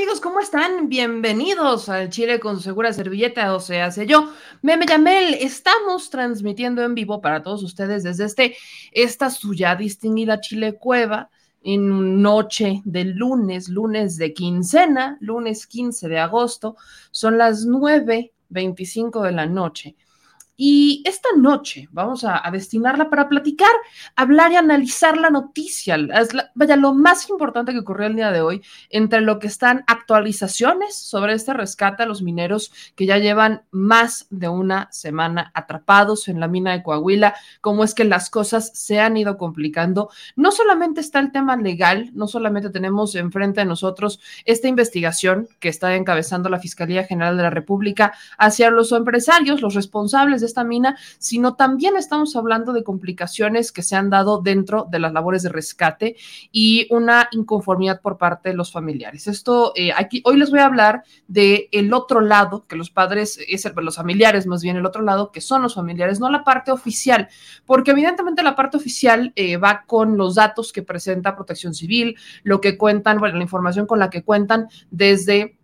Amigos, ¿cómo están? Bienvenidos al Chile con segura servilleta, o sea, hace yo, Meme Yamel. Estamos transmitiendo en vivo para todos ustedes desde este, esta suya distinguida Chile Cueva en noche del lunes, lunes de quincena, lunes 15 de agosto, son las 9.25 de la noche. Y esta noche vamos a, destinarla para platicar, hablar y analizar la noticia. vaya, lo más importante que ocurrió el día de hoy, entre lo que están actualizaciones sobre este rescate a los mineros que ya llevan más de una semana atrapados en la mina de Coahuila, cómo es que las cosas se han ido complicando. No solamente está el tema legal, no solamente tenemos enfrente a nosotros esta investigación que está encabezando la Fiscalía General de la República hacia los empresarios, los responsables de esta mina, sino también estamos hablando de complicaciones que se han dado dentro de las labores de rescate y una inconformidad por parte de los familiares. Esto, eh, aquí, hoy les voy a hablar del el otro lado, que los padres, es el, los familiares más bien el otro lado, que son los familiares, no la parte oficial, porque evidentemente la parte oficial eh, va con los datos que presenta Protección Civil, lo que cuentan, bueno, la información con la que cuentan desde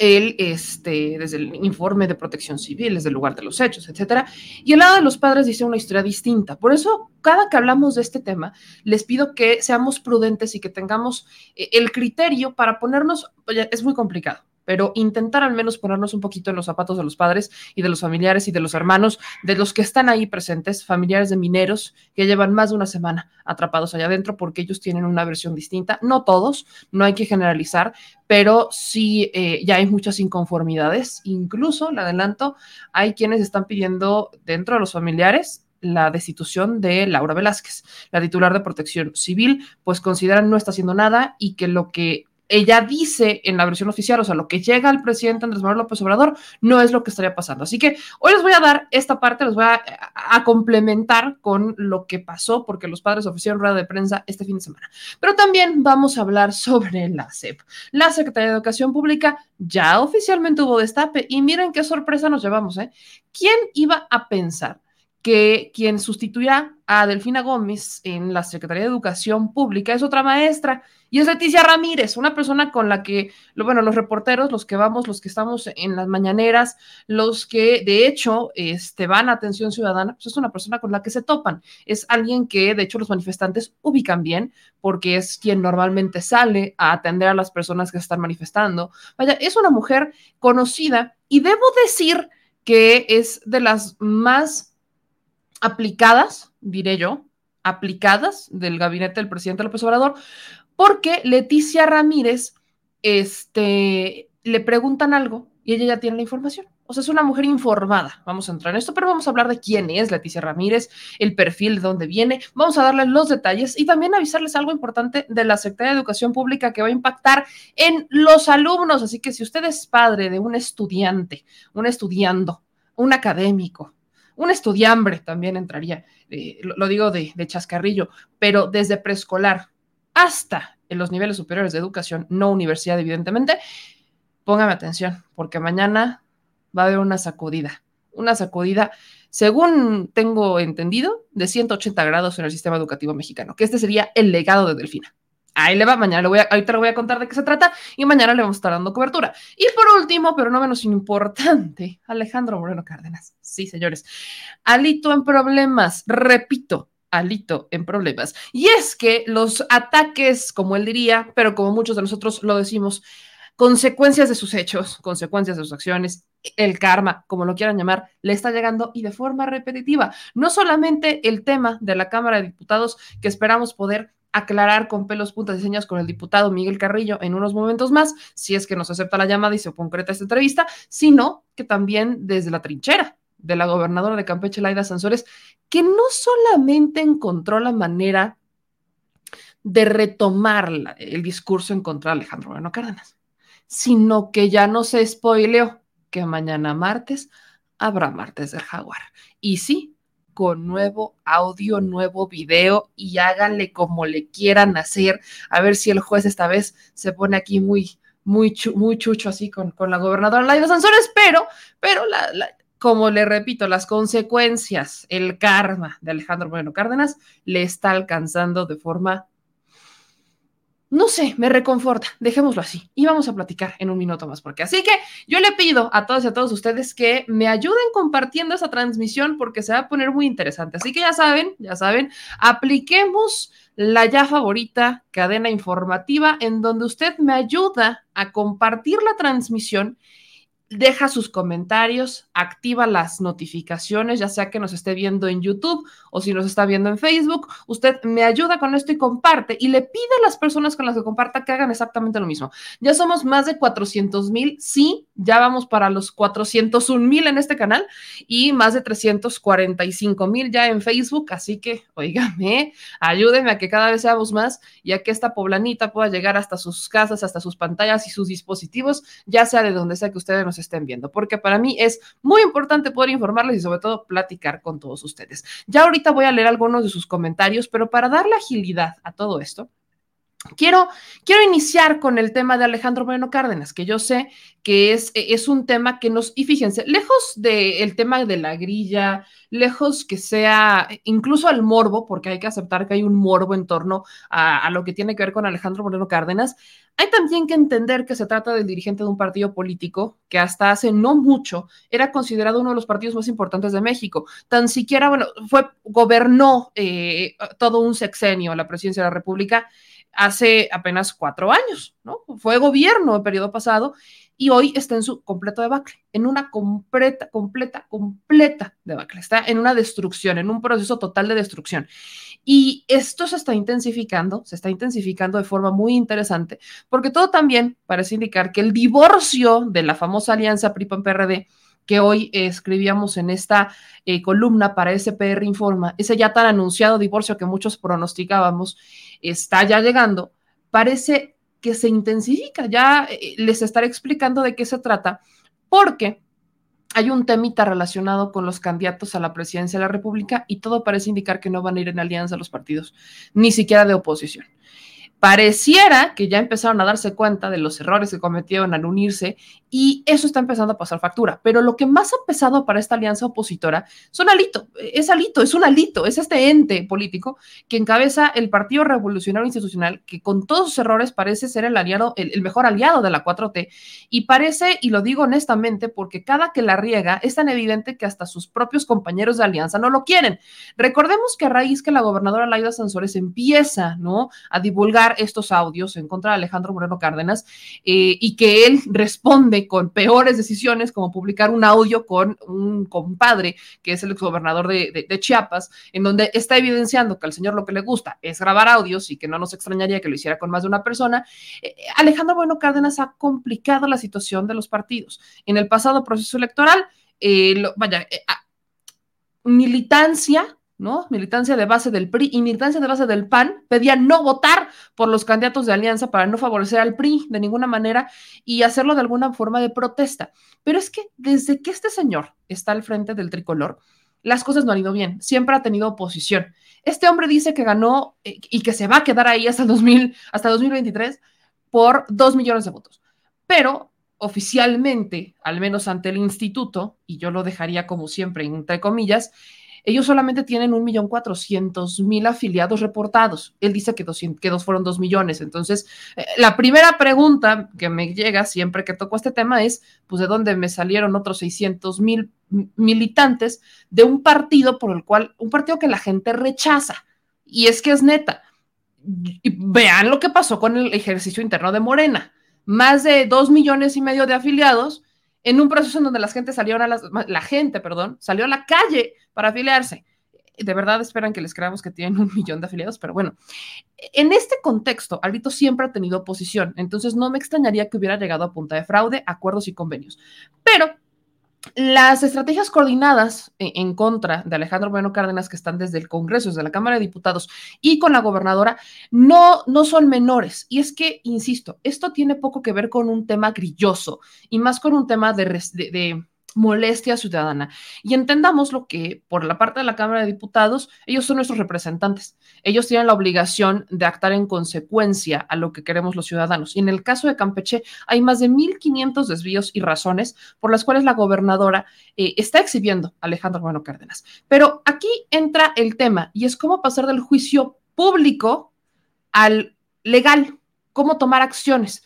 el, este, desde el informe de protección civil, desde el lugar de los hechos, etcétera. Y el lado de los padres dice una historia distinta. Por eso, cada que hablamos de este tema, les pido que seamos prudentes y que tengamos eh, el criterio para ponernos, es muy complicado pero intentar al menos ponernos un poquito en los zapatos de los padres y de los familiares y de los hermanos, de los que están ahí presentes, familiares de mineros que llevan más de una semana atrapados allá adentro porque ellos tienen una versión distinta. No todos, no hay que generalizar, pero sí eh, ya hay muchas inconformidades. Incluso, le adelanto, hay quienes están pidiendo dentro de los familiares la destitución de Laura Velázquez, la titular de protección civil, pues consideran no está haciendo nada y que lo que ella dice en la versión oficial, o sea, lo que llega al presidente Andrés Manuel López Obrador no es lo que estaría pasando. Así que hoy les voy a dar esta parte, les voy a, complementar con lo que pasó, porque los padres ofrecieron rueda de prensa este fin de semana. Pero también vamos a hablar sobre la SEP. La Secretaría de Educación Pública ya oficialmente hubo destape y miren qué sorpresa nos llevamos, ¿eh? ¿Quién iba a pensar? Que quien sustituirá a Delfina Gómez en la Secretaría de Educación Pública es otra maestra y es Leticia Ramírez, una persona con la que, bueno, los reporteros, los que vamos, los que estamos en las mañaneras, los que de hecho este, van a atención ciudadana, pues es una persona con la que se topan. Es alguien que de hecho los manifestantes ubican bien porque es quien normalmente sale a atender a las personas que están manifestando. Vaya, es una mujer conocida y debo decir que es de las más aplicadas, diré yo, aplicadas del gabinete del presidente López Obrador, porque Leticia Ramírez este, le preguntan algo y ella ya tiene la información. O sea, es una mujer informada. Vamos a entrar en esto, pero vamos a hablar de quién es Leticia Ramírez, el perfil de dónde viene. Vamos a darles los detalles y también avisarles algo importante de la Secretaría de Educación Pública que va a impactar en los alumnos. Así que si usted es padre de un estudiante, un estudiando, un académico, un estudiambre también entraría, eh, lo, digo de, de chascarrillo, pero desde preescolar hasta en los niveles superiores de educación, no universidad, evidentemente, póngame atención, porque mañana va a haber una sacudida, una sacudida, según tengo entendido, de 180 grados en el sistema educativo mexicano, que este sería el legado de Delfina. Ahí le va, mañana le voy a, ahorita le voy a contar de qué se trata y mañana le vamos a estar dando cobertura. Y por último, pero no menos importante, Alejandro Moreno Cárdenas. Sí, señores. Alito en problemas, repito, Alito en problemas. Y es que los ataques, como él diría, pero como muchos de nosotros lo decimos, consecuencias de sus hechos, consecuencias de sus acciones, el karma, como lo quieran llamar, le está llegando y de forma repetitiva. No solamente el tema de la Cámara de Diputados que esperamos poder aclarar con pelos, puntas y señas con el diputado Miguel Carrillo en unos momentos más, si es que nos acepta la llamada y se concreta esta entrevista, sino que también desde la trinchera de la gobernadora de Campeche, Laida Sansores, que no solamente encontró la manera de retomar el discurso en contra de Alejandro Moreno Cárdenas, sino que ya no se spoileó que mañana martes habrá martes del jaguar. Y sí, con nuevo audio, nuevo video y háganle como le quieran hacer. A ver si el juez esta vez se pone aquí muy, muy, muy chucho así con, con la gobernadora Laida Sansores, pero, pero como le repito, las consecuencias, el karma de Alejandro Moreno Cárdenas le está alcanzando de forma no sé, me reconforta, dejémoslo así. Y vamos a platicar en un minuto más, porque así que yo le pido a todos y a todos ustedes que me ayuden compartiendo esa transmisión porque se va a poner muy interesante. Así que ya saben, ya saben, apliquemos la ya favorita cadena informativa en donde usted me ayuda a compartir la transmisión deja sus comentarios, activa las notificaciones, ya sea que nos esté viendo en YouTube o si nos está viendo en Facebook. Usted me ayuda con esto y comparte y le pide a las personas con las que comparta que hagan exactamente lo mismo. Ya somos más de 400 mil, sí, ya vamos para los 401 mil en este canal y más de 345 mil ya en Facebook. Así que, oígame, ayúdenme a que cada vez seamos más y a que esta poblanita pueda llegar hasta sus casas, hasta sus pantallas y sus dispositivos, ya sea de donde sea que ustedes nos estén viendo, porque para mí es muy importante poder informarles y sobre todo platicar con todos ustedes. Ya ahorita voy a leer algunos de sus comentarios, pero para darle agilidad a todo esto, Quiero, quiero, iniciar con el tema de Alejandro Moreno Cárdenas, que yo sé que es, es un tema que nos, y fíjense, lejos del tema de la grilla, lejos que sea incluso al morbo, porque hay que aceptar que hay un morbo en torno a, a, lo que tiene que ver con Alejandro Moreno Cárdenas, hay también que entender que se trata del dirigente de un partido político que hasta hace no mucho era considerado uno de los partidos más importantes de México. Tan siquiera, bueno, fue, gobernó eh, todo un sexenio la presidencia de la República hace apenas cuatro años, ¿no? Fue gobierno el periodo pasado y hoy está en su completo debacle, en una completa, completa, completa debacle. Está en una destrucción, en un proceso total de destrucción. Y esto se está intensificando, se está intensificando de forma muy interesante, porque todo también parece indicar que el divorcio de la famosa alianza PRI-PAN-PRD que hoy escribíamos en esta eh, columna para SPR Informa, ese ya tan anunciado divorcio que muchos pronosticábamos, está ya llegando, parece que se intensifica. Ya eh, les estaré explicando de qué se trata, porque hay un temita relacionado con los candidatos a la presidencia de la República y todo parece indicar que no van a ir en alianza los partidos, ni siquiera de oposición pareciera que ya empezaron a darse cuenta de los errores que cometieron al unirse y eso está empezando a pasar factura. Pero lo que más ha pesado para esta alianza opositora son Alito, es Alito, es un Alito, es este ente político que encabeza el Partido Revolucionario Institucional, que con todos sus errores parece ser el aliado, el, mejor aliado de la 4T y parece, y lo digo honestamente, porque cada que la riega es tan evidente que hasta sus propios compañeros de alianza no lo quieren. Recordemos que a raíz que la gobernadora Laida Sansores empieza, ¿no? A divulgar estos audios en contra de Alejandro Moreno Cárdenas eh, y que él responde con peores decisiones, como publicar un audio con un compadre, que es el exgobernador de, de, Chiapas, en donde está evidenciando que al señor lo que le gusta es grabar audios y que no nos extrañaría que lo hiciera con más de una persona. Eh, Alejandro Moreno Cárdenas ha complicado la situación de los partidos. En el pasado proceso electoral, eh, vaya, militancia ¿no? Militancia de base del PRI y militancia de base del PAN pedían no votar por los candidatos de alianza para no favorecer al PRI de ninguna manera y hacerlo de alguna forma de protesta. Pero es que desde que este señor está al frente del tricolor, las cosas no han ido bien, siempre ha tenido oposición. Este hombre dice que ganó eh, y que se va a quedar ahí hasta, el 2000, hasta 2023 por dos millones de votos. Pero oficialmente, al menos ante el instituto, y yo lo dejaría como siempre entre comillas, ellos solamente tienen un millón cuatrocientos mil afiliados reportados. Él dice que, dos fueron dos millones. Entonces, eh, la primera pregunta que me llega siempre que toco este tema es, pues, ¿de dónde me salieron otros 600 mil militantes de un partido por el cual, un partido que la gente rechaza? Y es que es neta. Vean lo que pasó con el ejercicio interno de Morena. Más de dos millones y medio de afiliados en un proceso en donde la gente salió a la, gente, perdón, salió a la calle para afiliarse. De verdad esperan que les creamos que tienen un millón de afiliados, pero bueno, en este contexto, Alito siempre ha tenido oposición, entonces no me extrañaría que hubiera llegado a punta de fraude, acuerdos y convenios. Pero las estrategias coordinadas en contra de Alejandro Bueno Cárdenas que están desde el Congreso, desde la Cámara de Diputados y con la gobernadora, no, no son menores. Y es que, insisto, esto tiene poco que ver con un tema grilloso y más con un tema de, de molestia ciudadana. Y entendamos lo que por la parte de la Cámara de Diputados, ellos son nuestros representantes. Ellos tienen la obligación de actuar en consecuencia a lo que queremos los ciudadanos. Y en el caso de Campeche, hay más de 1.500 desvíos y razones por las cuales la gobernadora eh, está exhibiendo a Alejandro Bueno Cárdenas. Pero aquí entra el tema y es cómo pasar del juicio público al legal, cómo tomar acciones.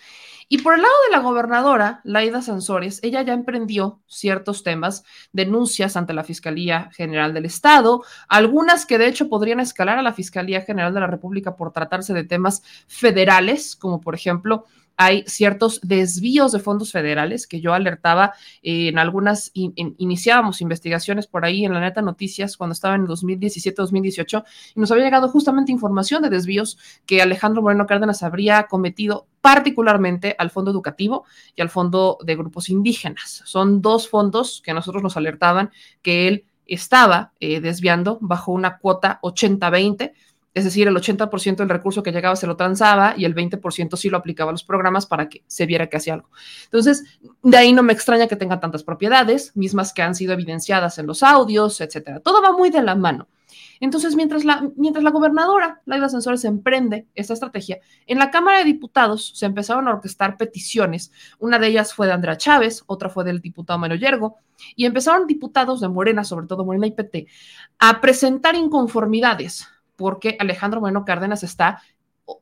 Y por el lado de la gobernadora, Laida Sansores, ella ya emprendió ciertos temas, denuncias ante la Fiscalía General del Estado, algunas que de hecho podrían escalar a la Fiscalía General de la República por tratarse de temas federales, como por ejemplo hay ciertos desvíos de fondos federales que yo alertaba en algunas, iniciábamos investigaciones por ahí en la neta noticias cuando estaba en 2017-2018 y nos había llegado justamente información de desvíos que Alejandro Moreno Cárdenas habría cometido particularmente al fondo educativo y al fondo de grupos indígenas. Son dos fondos que nosotros nos alertaban que él estaba eh, desviando bajo una cuota 80-20 es decir, el 80% del recurso que llegaba se lo transaba y el 20% sí lo aplicaba a los programas para que se viera que hacía algo. Entonces, de ahí no me extraña que tenga tantas propiedades, mismas que han sido evidenciadas en los audios, etcétera. Todo va muy de la mano. Entonces, mientras la, mientras la gobernadora, Laida Sensores, emprende esta estrategia, en la Cámara de Diputados se empezaron a orquestar peticiones. Una de ellas fue de Andrea Chávez, otra fue del diputado Mario Yergo, y empezaron diputados de Morena, sobre todo Morena y PT, a presentar inconformidades porque Alejandro Bueno Cárdenas está,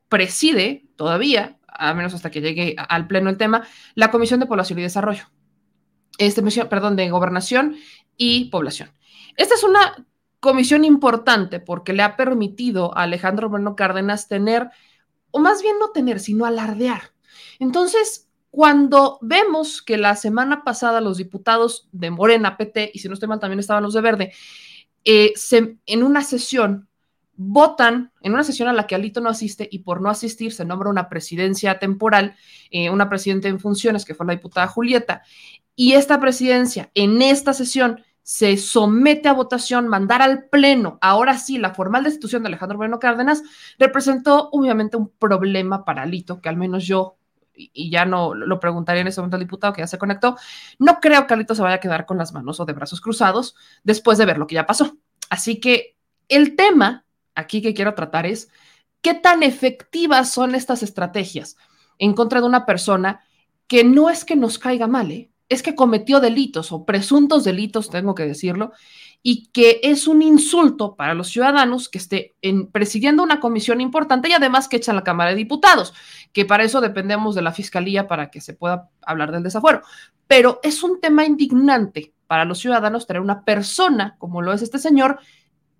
preside todavía, a menos hasta que llegue al pleno el tema, la Comisión de Población y Desarrollo. Este, perdón, de Gobernación y Población. Esta es una comisión importante porque le ha permitido a Alejandro Bueno Cárdenas tener, o más bien no tener, sino alardear. Entonces, cuando vemos que la semana pasada los diputados de Morena, PT, y si no estoy mal, también estaban los de Verde, eh, en una sesión votan en una sesión a la que Alito no asiste y por no asistir se nombra una presidencia temporal, eh, una presidenta en funciones que fue la diputada Julieta, y esta presidencia en esta sesión se somete a votación, mandar al Pleno, ahora sí, la formal destitución de Alejandro Moreno Cárdenas, representó obviamente un problema para Alito, que al menos yo, y ya no lo preguntaría en ese momento al diputado que ya se conectó, no creo que Alito se vaya a quedar con las manos o de brazos cruzados después de ver lo que ya pasó. Así que el tema aquí que quiero tratar es qué tan efectivas son estas estrategias en contra de una persona que no es que nos caiga mal, ¿eh? es que cometió delitos o presuntos delitos, tengo que decirlo, y que es un insulto para los ciudadanos que esté en, presidiendo una comisión importante y además que echan la Cámara de Diputados, que para eso dependemos de la Fiscalía para que se pueda hablar del desafuero. Pero es un tema indignante para los ciudadanos tener una persona como lo es este señor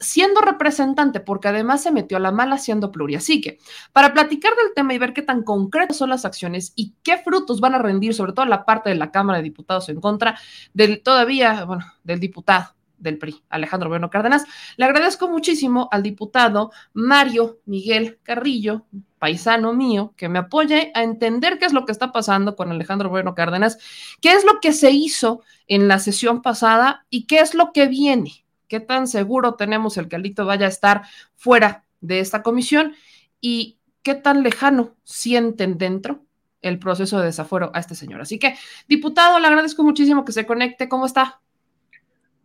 siendo representante, porque además se metió a la mala siendo pluria. Así que, para platicar del tema y ver qué tan concretas son las acciones y qué frutos van a rendir, sobre todo la parte de la Cámara de Diputados en contra del todavía, bueno, del diputado del PRI, Alejandro Bueno Cárdenas. Le agradezco muchísimo al diputado Mario Miguel Carrillo, paisano mío, que me apoye a entender qué es lo que está pasando con Alejandro Bueno Cárdenas, qué es lo que se hizo en la sesión pasada y qué es lo que viene qué tan seguro tenemos el que Alito vaya a estar fuera de esta comisión y qué tan lejano sienten dentro el proceso de desafuero a este señor. Así que, diputado, le agradezco muchísimo que se conecte. ¿Cómo está?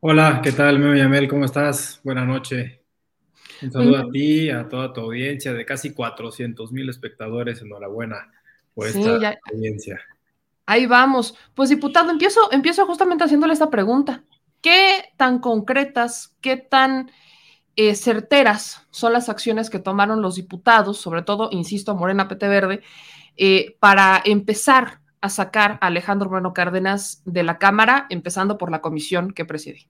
Hola, ¿qué tal, Meme Yamel? ¿Cómo estás? Buenas noches. Un saludo a ti, a toda tu audiencia de casi 400 mil espectadores. Enhorabuena por esta audiencia. Ahí vamos. Pues, diputado, empiezo, empiezo justamente haciéndole esta pregunta. ¿Qué tan concretas, qué tan eh, certeras son las acciones que tomaron los diputados, sobre todo, insisto, Morena PT Verde, eh, para empezar a sacar a Alejandro Moreno Cárdenas de la Cámara, empezando por la comisión que preside?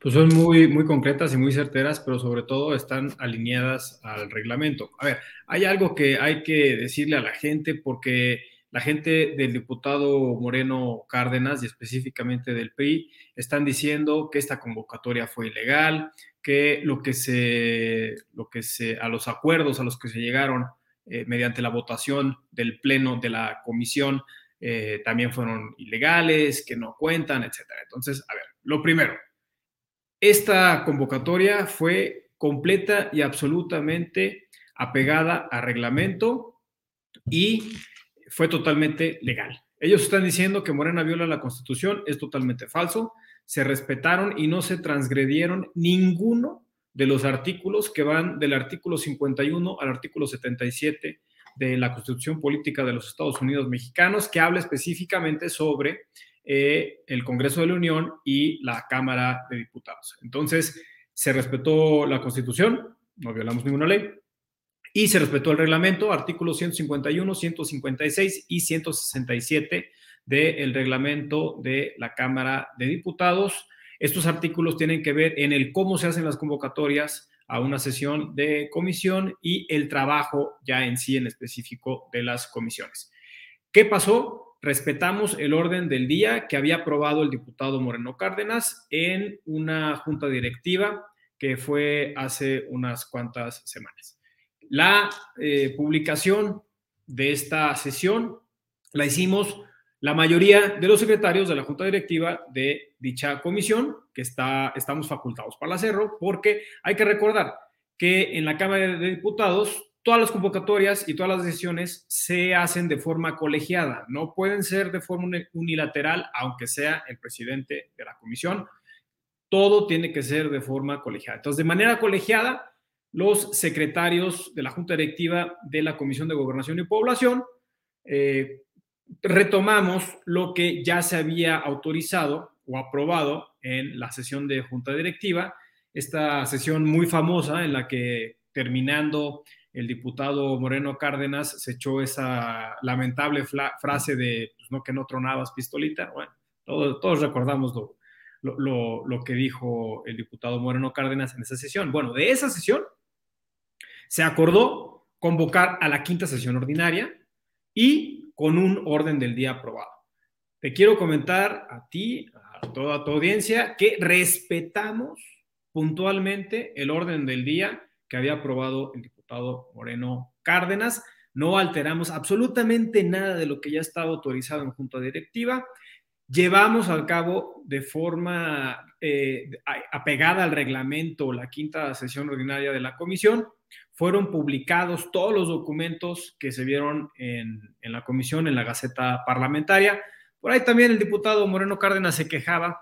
Pues son muy, muy concretas y muy certeras, pero sobre todo están alineadas al reglamento. A ver, hay algo que hay que decirle a la gente porque la gente del diputado Moreno Cárdenas y específicamente del PRI están diciendo que esta convocatoria fue ilegal, que lo que se, lo que se, a los acuerdos a los que se llegaron eh, mediante la votación del pleno de la comisión eh, también fueron ilegales, que no cuentan, etcétera. Entonces, a ver, lo primero, esta convocatoria fue completa y absolutamente apegada a reglamento y fue totalmente legal. Ellos están diciendo que Morena viola la Constitución, es totalmente falso. Se respetaron y no se transgredieron ninguno de los artículos que van del artículo 51 al artículo 77 de la Constitución Política de los Estados Unidos Mexicanos, que habla específicamente sobre eh, el Congreso de la Unión y la Cámara de Diputados. Entonces, se respetó la Constitución, no violamos ninguna ley, y se respetó el reglamento, artículos 151, 156 y 167 del reglamento de la Cámara de Diputados. Estos artículos tienen que ver en el cómo se hacen las convocatorias a una sesión de comisión y el trabajo ya en sí en específico de las comisiones. ¿Qué pasó? Respetamos el orden del día que había aprobado el diputado Moreno Cárdenas en una junta directiva que fue hace unas cuantas semanas. La eh, publicación de esta sesión la hicimos la mayoría de los secretarios de la Junta Directiva de dicha comisión, que está, estamos facultados para hacerlo, porque hay que recordar que en la Cámara de Diputados todas las convocatorias y todas las decisiones se hacen de forma colegiada, no pueden ser de forma unilateral, aunque sea el presidente de la comisión. Todo tiene que ser de forma colegiada. Entonces, de manera colegiada, los secretarios de la Junta Directiva de la Comisión de Gobernación y Población. Eh, retomamos lo que ya se había autorizado o aprobado en la sesión de Junta Directiva, esta sesión muy famosa en la que terminando el diputado Moreno Cárdenas se echó esa lamentable frase de pues, no que no tronabas pistolita. Bueno, todos, recordamos lo, lo, lo, que dijo el diputado Moreno Cárdenas en esa sesión. Bueno, de esa sesión se acordó convocar a la quinta sesión ordinaria y con un orden del día aprobado. Te quiero comentar a ti, a toda tu audiencia, que respetamos puntualmente el orden del día que había aprobado el diputado Moreno Cárdenas. No alteramos absolutamente nada de lo que ya estaba autorizado en junta directiva. Llevamos al cabo de forma eh, apegada al reglamento la quinta sesión ordinaria de la comisión fueron publicados todos los documentos que se vieron en, la comisión, en la Gaceta Parlamentaria. Por ahí también el diputado Moreno Cárdenas se quejaba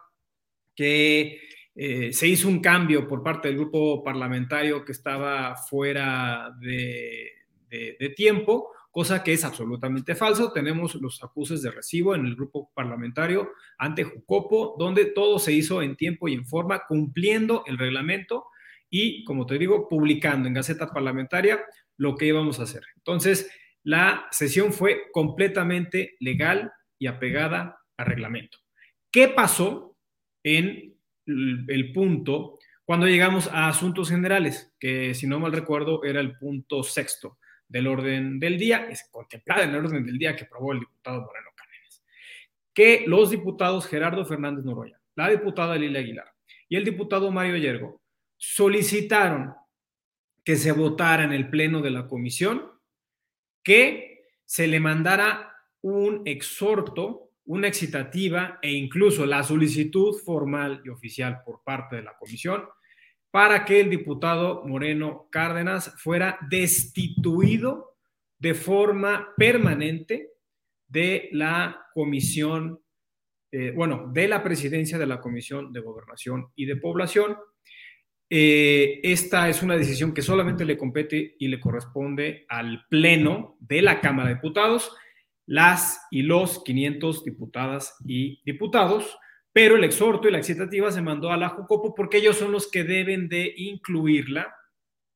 que eh, se hizo un cambio por parte del grupo parlamentario que estaba fuera de, de, tiempo, cosa que es absolutamente falso. Tenemos los acuses de recibo en el grupo parlamentario ante Jucopo, donde todo se hizo en tiempo y en forma, cumpliendo el reglamento y, como te digo, publicando en Gaceta Parlamentaria lo que íbamos a hacer. Entonces, la sesión fue completamente legal y apegada a reglamento. ¿Qué pasó en el punto cuando llegamos a asuntos generales? Que, si no mal recuerdo, era el punto sexto del orden del día, es contemplada en el orden del día que aprobó el diputado Moreno Cárdenas, que los diputados Gerardo Fernández Noroya, la diputada Lilia Aguilar y el diputado Mario Yergo solicitaron que se votara en el pleno de la comisión que se le mandara un exhorto, una excitativa e incluso la solicitud formal y oficial por parte de la comisión para que el diputado Moreno Cárdenas fuera destituido de forma permanente de la comisión, eh, bueno, de la presidencia de la Comisión de Gobernación y de Población eh, esta es una decisión que solamente le compete y le corresponde al Pleno de la Cámara de Diputados, las y los 500 diputadas y diputados, pero el exhorto y la excitativa se mandó a la Jucopo porque ellos son los que deben de incluirla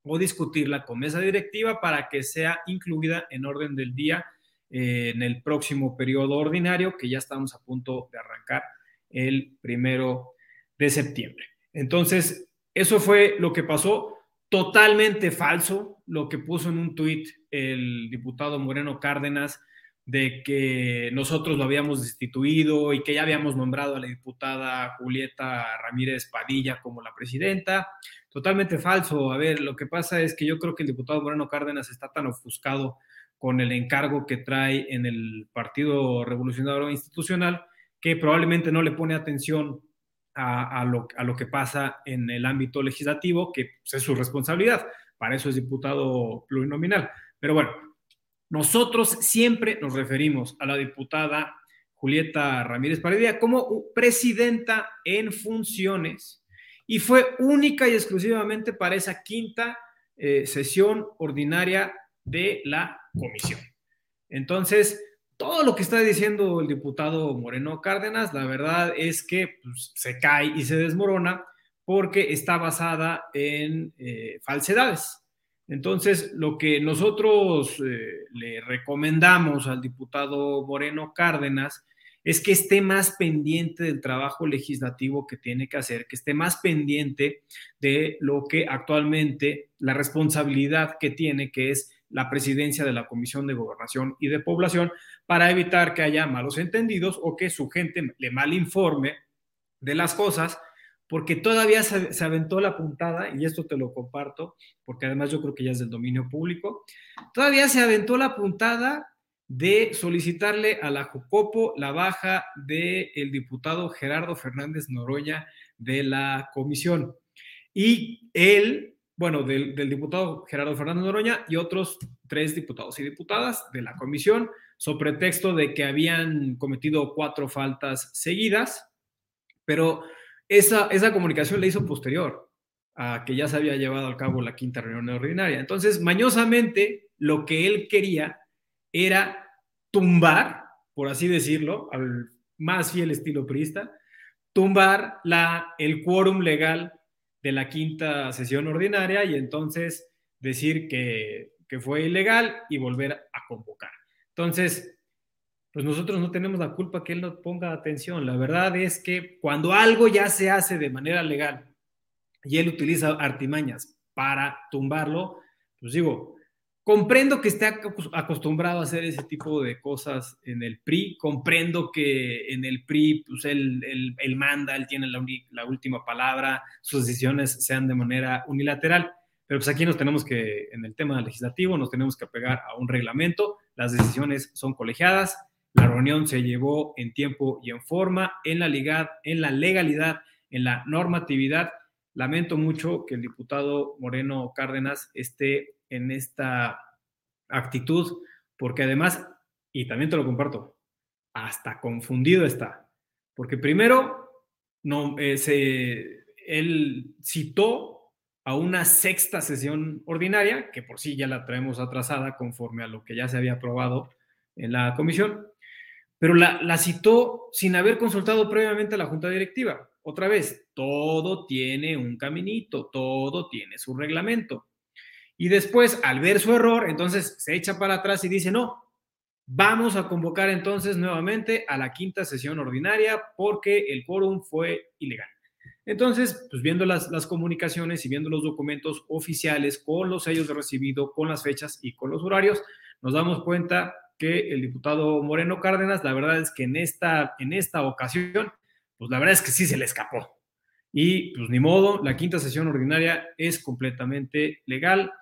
o discutirla con mesa directiva para que sea incluida en orden del día eh, en el próximo periodo ordinario, que ya estamos a punto de arrancar el primero de septiembre. Entonces, eso fue lo que pasó. Totalmente falso lo que puso en un tuit el diputado Moreno Cárdenas de que nosotros lo habíamos destituido y que ya habíamos nombrado a la diputada Julieta Ramírez Padilla como la presidenta. Totalmente falso. A ver, lo que pasa es que yo creo que el diputado Moreno Cárdenas está tan ofuscado con el encargo que trae en el Partido Revolucionario Institucional que probablemente no le pone atención a, lo, a lo, que pasa en el ámbito legislativo, que pues, es su responsabilidad. Para eso es diputado plurinominal. Pero bueno, nosotros siempre nos referimos a la diputada Julieta Ramírez Paredia como presidenta en funciones y fue única y exclusivamente para esa quinta eh, sesión ordinaria de la comisión. Entonces, todo lo que está diciendo el diputado Moreno Cárdenas, la verdad es que pues, se cae y se desmorona porque está basada en eh, falsedades. Entonces, lo que nosotros eh, le recomendamos al diputado Moreno Cárdenas es que esté más pendiente del trabajo legislativo que tiene que hacer, que esté más pendiente de lo que actualmente la responsabilidad que tiene, que es la presidencia de la Comisión de Gobernación y de Población, para evitar que haya malos entendidos o que su gente le malinforme de las cosas porque todavía se, aventó la puntada, y esto te lo comparto, porque además yo creo que ya es del dominio público, todavía se aventó la puntada de solicitarle a la Jucopo la baja del el diputado Gerardo Fernández Noroña de la comisión. Y él, bueno, del, diputado Gerardo Fernández Noroña y otros tres diputados y diputadas de la comisión, sobre pretexto de que habían cometido cuatro faltas seguidas, pero esa, esa comunicación la hizo posterior a que ya se había llevado a cabo la quinta reunión ordinaria. Entonces, mañosamente, lo que él quería era tumbar, por así decirlo, al más fiel estilo priista, tumbar la, el quórum legal de la quinta sesión ordinaria y entonces decir que, que fue ilegal y volver a convocar. Entonces, pues nosotros no tenemos la culpa que él no ponga atención. La verdad es que cuando algo ya se hace de manera legal y él utiliza artimañas para tumbarlo, pues digo, comprendo que esté acostumbrado a hacer ese tipo de cosas en el PRI, comprendo que en el PRI, pues él, manda, él tiene la, la última palabra, sus decisiones sean de manera unilateral. Pero pues aquí nos tenemos que, en el tema legislativo, nos tenemos que apegar a un reglamento, las decisiones son colegiadas, la reunión se llevó en tiempo y en forma, en la, en la legalidad, en la normatividad. Lamento mucho que el diputado Moreno Cárdenas esté en esta actitud, porque además, y también te lo comparto, hasta confundido está, porque primero no, eh, él citó a una sexta sesión ordinaria, que por sí ya la traemos atrasada conforme a lo que ya se había aprobado en la comisión, pero la, citó sin haber consultado previamente a la junta directiva. Otra vez, todo tiene un caminito, todo tiene su reglamento. Y después, al ver su error, entonces se echa para atrás y dice, no, vamos a convocar entonces nuevamente a la quinta sesión ordinaria porque el quórum fue ilegal. Entonces, pues viendo las, las, comunicaciones y viendo los documentos oficiales con los sellos de recibido, con las fechas y con los horarios, nos damos cuenta que el diputado Moreno Cárdenas, la verdad es que en esta, en esta ocasión, pues la verdad es que sí se le escapó. Y pues ni modo, la quinta sesión ordinaria es completamente legal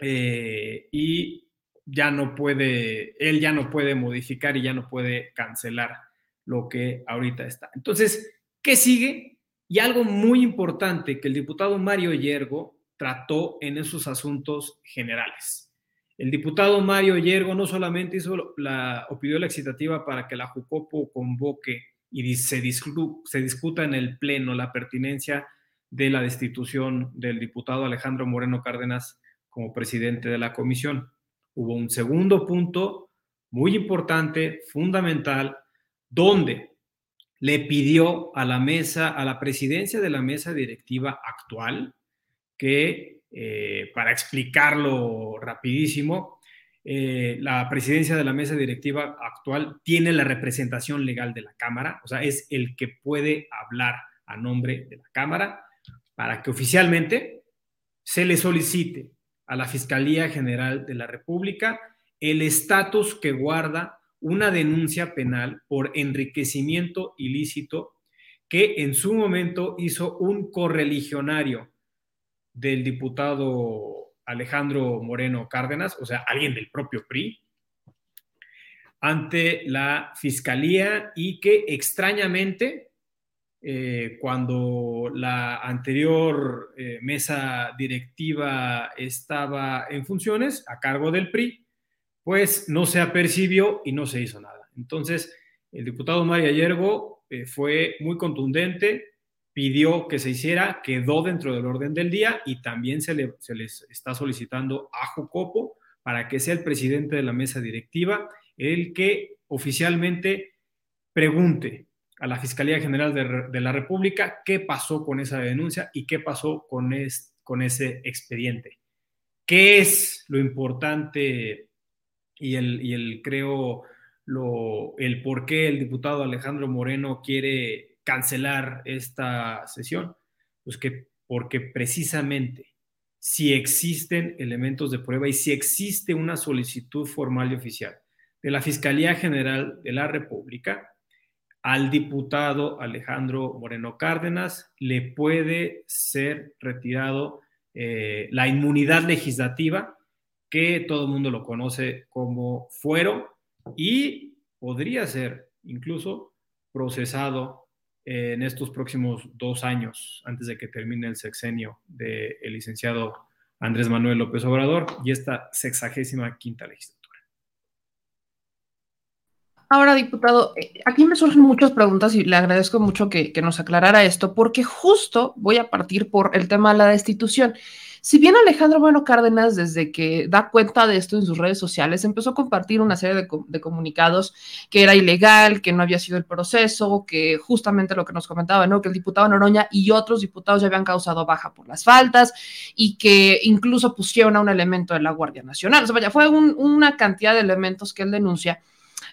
eh, y ya no puede, él ya no puede modificar y ya no puede cancelar lo que ahorita está. Entonces, ¿qué sigue? Y algo muy importante que el diputado Mario Yergo trató en esos asuntos generales. El diputado Mario Yergo no solamente hizo la, o pidió la excitativa para que la Jucopo convoque y se, se discuta en el Pleno la pertinencia de la destitución del diputado Alejandro Moreno Cárdenas como presidente de la comisión. Hubo un segundo punto muy importante, fundamental, donde le pidió a la mesa, a la presidencia de la mesa directiva actual, que eh, para explicarlo rapidísimo, eh, la presidencia de la mesa directiva actual tiene la representación legal de la Cámara, o sea, es el que puede hablar a nombre de la Cámara para que oficialmente se le solicite a la Fiscalía General de la República el estatus que guarda una denuncia penal por enriquecimiento ilícito que en su momento hizo un correligionario del diputado Alejandro Moreno Cárdenas, o sea, alguien del propio PRI, ante la fiscalía y que extrañamente, eh, cuando la anterior eh, mesa directiva estaba en funciones a cargo del PRI, pues no se apercibió y no se hizo nada. Entonces, el diputado María Yergo eh, fue muy contundente, pidió que se hiciera, quedó dentro del orden del día y también se, le, les está solicitando a Jocopo para que sea el presidente de la mesa directiva el que oficialmente pregunte a la Fiscalía General de, la República qué pasó con esa denuncia y qué pasó con, con ese expediente. ¿Qué es lo importante y el, y el creo, lo, el por qué el diputado Alejandro Moreno quiere cancelar esta sesión? Pues que porque precisamente si existen elementos de prueba y si existe una solicitud formal y oficial de la Fiscalía General de la República, al diputado Alejandro Moreno Cárdenas le puede ser retirado eh, la inmunidad legislativa, que todo el mundo lo conoce como fuero, y podría ser incluso procesado en estos próximos dos años, antes de que termine el sexenio del licenciado Andrés Manuel López Obrador y esta sexagésima quinta legislatura. Ahora, diputado, eh, aquí me surgen muchas preguntas y le agradezco mucho que, que nos aclarara esto, porque justo voy a partir por el tema de la destitución. Si bien Alejandro Bueno Cárdenas, desde que da cuenta de esto en sus redes sociales, empezó a compartir una serie de, comunicados que era ilegal, que no había sido el proceso, que justamente lo que nos comentaba, ¿no? Que el diputado Noroña y otros diputados ya habían causado baja por las faltas y que incluso pusieron a un elemento de la Guardia Nacional. O sea, vaya, fue una cantidad de elementos que él denuncia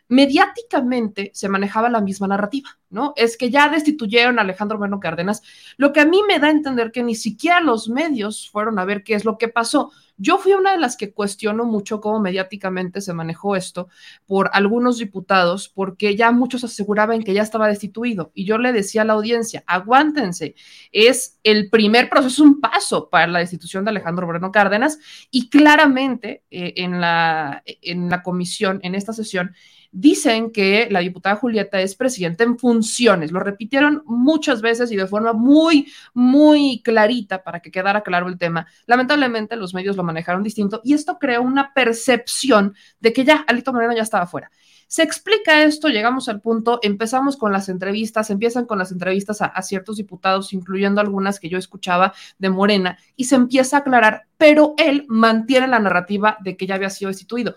mediáticamente se manejaba la misma narrativa, ¿no? Es que ya destituyeron a Alejandro Bueno Cárdenas, lo que a mí me da a entender que ni siquiera los medios fueron a ver qué es lo que pasó. Yo fui una de las que cuestiono mucho cómo mediáticamente se manejó esto por algunos diputados, porque ya muchos aseguraban que ya estaba destituido. Y yo le decía a la audiencia, aguántense, es el primer proceso, un paso para la destitución de Alejandro Moreno Cárdenas. Y claramente eh, en, la, en la comisión, en esta sesión, dicen que la diputada Julieta es presidenta en funciones. Lo repitieron muchas veces y de forma muy, muy clarita para que quedara claro el tema. Lamentablemente los medios lo manejaron distinto y esto creó una percepción de que ya Alito Moreno ya estaba fuera. Se explica esto, llegamos al punto, empezamos con las entrevistas, empiezan con las entrevistas a, ciertos diputados, incluyendo algunas que yo escuchaba de Morena, y se empieza a aclarar, pero él mantiene la narrativa de que ya había sido destituido.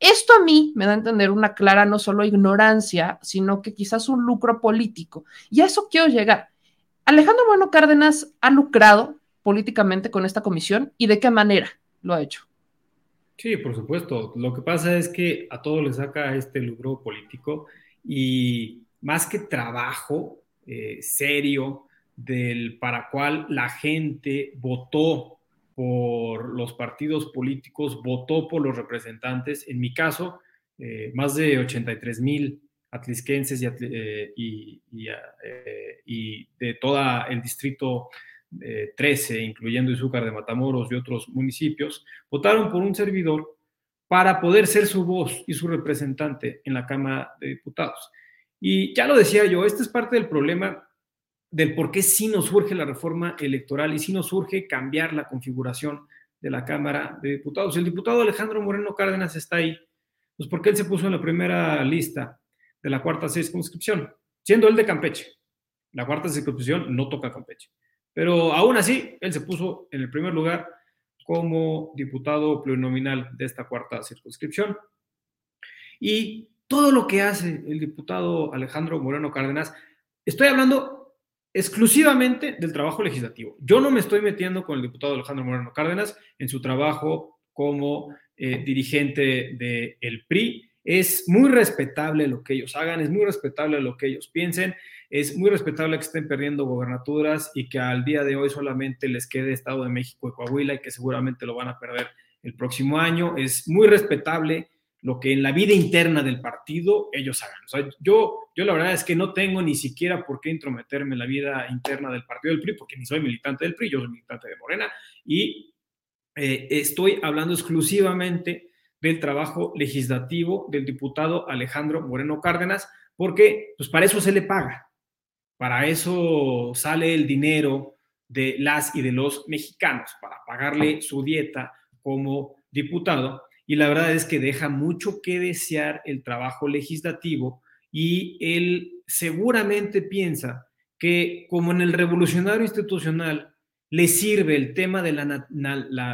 Esto a mí me da a entender una clara no solo ignorancia, sino que quizás un lucro político. Y a eso quiero llegar. Alejandro Bueno Cárdenas ha lucrado políticamente con esta comisión y de qué manera lo ha hecho. Sí, por supuesto. Lo que pasa es que a todo le saca este lucro político y más que trabajo eh, serio del para cual la gente votó por los partidos políticos, votó por los representantes. En mi caso, eh, más de 83 mil atlisquenses y, eh, y, y, de todo el distrito 13, incluyendo Izúcar de Matamoros y otros municipios, votaron por un servidor para poder ser su voz y su representante en la Cámara de Diputados. Y ya lo decía yo, este es parte del problema del por qué sí nos surge la reforma electoral y sí nos surge cambiar la configuración de la Cámara de Diputados. El diputado Alejandro Moreno Cárdenas está ahí, pues porque él se puso en la primera lista de la cuarta circunscripción, siendo él de Campeche. La cuarta circunscripción no toca Campeche. Pero aún así, él se puso en el primer lugar como diputado plurinominal de esta cuarta circunscripción. Y todo lo que hace el diputado Alejandro Moreno Cárdenas estoy hablando exclusivamente del trabajo legislativo. Yo no me estoy metiendo con el diputado Alejandro Moreno Cárdenas en su trabajo como eh, dirigente del PRI. Es muy respetable lo que ellos hagan, es muy respetable lo que ellos piensen, es muy respetable que estén perdiendo gobernaturas y que al día de hoy solamente les quede Estado de México y Coahuila y que seguramente lo van a perder el próximo año. Es muy respetable lo que en la vida interna del partido ellos hagan. O sea, yo, yo la verdad es que no tengo ni siquiera por qué intrometerme en la vida interna del partido del PRI, porque ni soy militante del PRI, yo soy militante de Morena y eh, estoy hablando exclusivamente del trabajo legislativo del diputado Alejandro Moreno Cárdenas, porque pues para eso se le paga, para eso sale el dinero de las y de los mexicanos, para pagarle su dieta como diputado. Y la verdad es que deja mucho que desear el trabajo legislativo y él seguramente piensa que como en el revolucionario institucional le sirve el tema de la,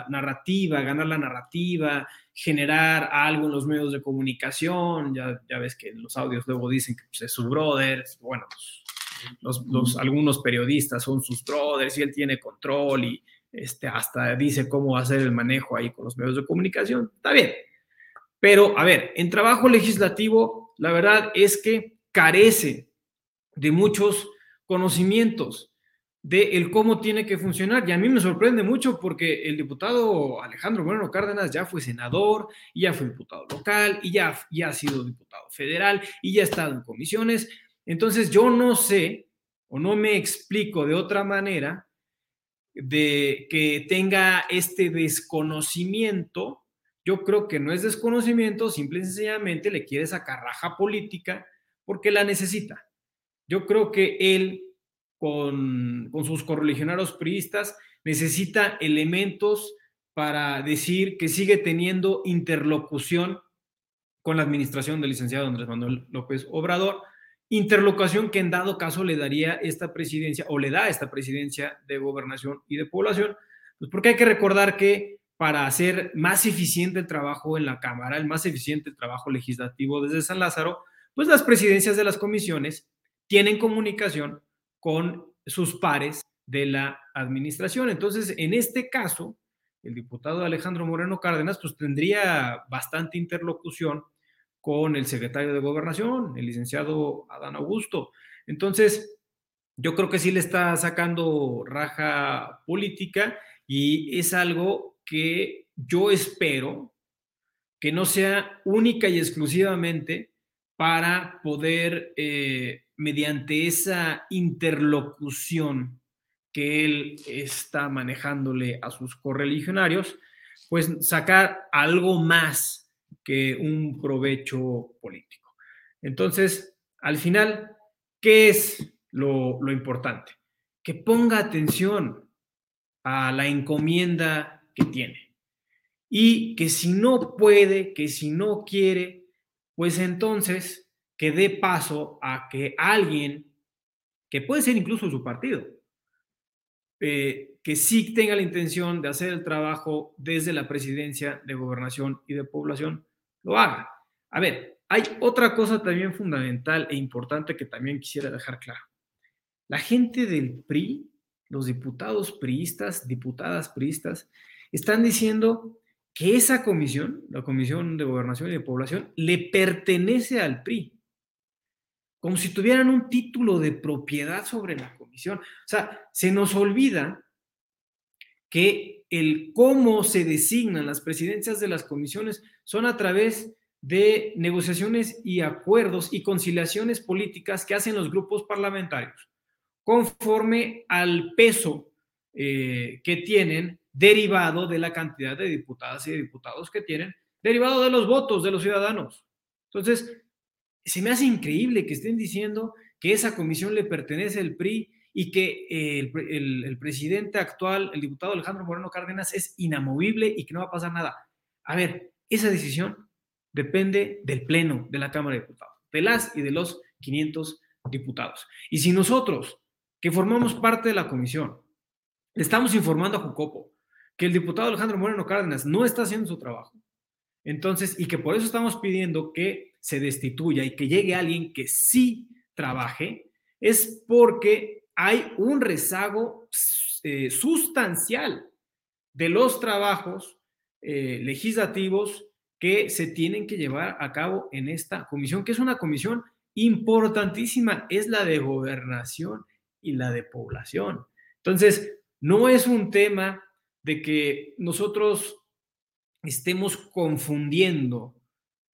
narrativa, ganar la narrativa, generar algo en los medios de comunicación. Ya, ya ves que en los audios luego dicen que pues, es su brother, bueno, pues, los, algunos periodistas son sus brothers y él tiene control y este, hasta dice cómo hacer el manejo ahí con los medios de comunicación. Está bien. Pero, a ver, en trabajo legislativo, la verdad es que carece de muchos conocimientos de el cómo tiene que funcionar. Y a mí me sorprende mucho porque el diputado Alejandro Moreno Cárdenas ya fue senador, y ya fue diputado local, y ya, ya ha sido diputado federal, y ya ha estado en comisiones. Entonces yo no sé o no me explico de otra manera de que tenga este desconocimiento. Yo creo que no es desconocimiento, simple y sencillamente le quiere sacar raja política porque la necesita. Yo creo que él con, sus correligionarios priistas, necesita elementos para decir que sigue teniendo interlocución con la administración del licenciado Andrés Manuel López Obrador, interlocución que en dado caso le daría esta presidencia o le da esta presidencia de gobernación y de población, pues porque hay que recordar que para hacer más eficiente el trabajo en la Cámara, el más eficiente el trabajo legislativo desde San Lázaro, pues las presidencias de las comisiones tienen comunicación con sus pares de la administración. Entonces, en este caso, el diputado Alejandro Moreno Cárdenas, pues tendría bastante interlocución con el secretario de Gobernación, el licenciado Adán Augusto. Entonces, yo creo que sí le está sacando raja política y es algo que yo espero que no sea única y exclusivamente para poder eh, mediante esa interlocución que él está manejándole a sus correligionarios, pues sacar algo más que un provecho político. Entonces, al final, ¿qué es lo, lo importante? Que ponga atención a la encomienda que tiene y que si no puede, que si no quiere, pues entonces que dé paso a que alguien, que puede ser incluso su partido, eh, que sí tenga la intención de hacer el trabajo desde la presidencia de gobernación y de población, lo haga. A ver, hay otra cosa también fundamental e importante que también quisiera dejar claro. La gente del PRI, los diputados priistas, diputadas priistas, están diciendo que esa comisión, la Comisión de Gobernación y de Población, le pertenece al PRI como si tuvieran un título de propiedad sobre la comisión. O sea, se nos olvida que el cómo se designan las presidencias de las comisiones son a través de negociaciones y acuerdos y conciliaciones políticas que hacen los grupos parlamentarios, conforme al peso eh, que tienen derivado de la cantidad de diputadas y diputados que tienen, derivado de los votos de los ciudadanos. Entonces, se me hace increíble que estén diciendo que esa comisión le pertenece al PRI y que el, presidente actual, el diputado Alejandro Moreno Cárdenas, es inamovible y que no va a pasar nada. A ver, esa decisión depende del Pleno de la Cámara de Diputados, de las y de los 500 diputados. Y si nosotros, que formamos parte de la comisión, le estamos informando a Jucopo que el diputado Alejandro Moreno Cárdenas no está haciendo su trabajo, entonces, y que por eso estamos pidiendo que se destituya y que llegue alguien que sí trabaje, es porque hay un rezago eh, sustancial de los trabajos eh, legislativos que se tienen que llevar a cabo en esta comisión, que es una comisión importantísima, es la de gobernación y la de población. Entonces, no es un tema de que nosotros estemos confundiendo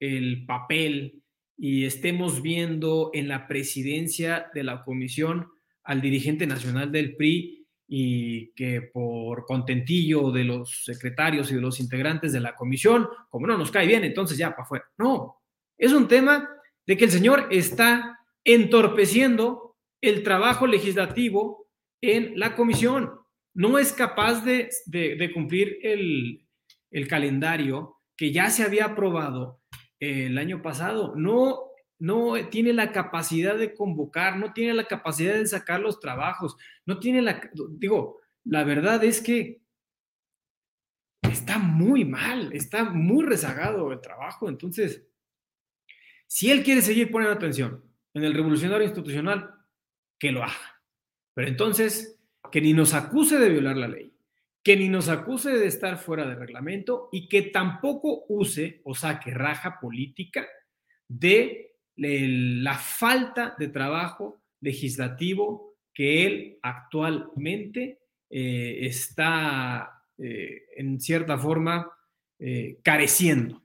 el papel y estemos viendo en la presidencia de la comisión al dirigente nacional del PRI y que por contentillo de los secretarios y de los integrantes de la comisión, como no nos cae bien, entonces ya para afuera. No, es un tema de que el señor está entorpeciendo el trabajo legislativo en la comisión. No es capaz de, cumplir el, el calendario que ya se había aprobado el año pasado. No no tiene la capacidad de convocar, no tiene la capacidad de sacar los trabajos, no tiene la, digo, la verdad es que está muy mal, está muy rezagado el trabajo, entonces, si él quiere seguir poniendo atención en el revolucionario institucional, que lo haga. Pero entonces, que ni nos acuse de violar la ley, que ni nos acuse de estar fuera de reglamento y que tampoco use o saque raja política de la falta de trabajo legislativo que él actualmente eh, está eh, en cierta forma eh, careciendo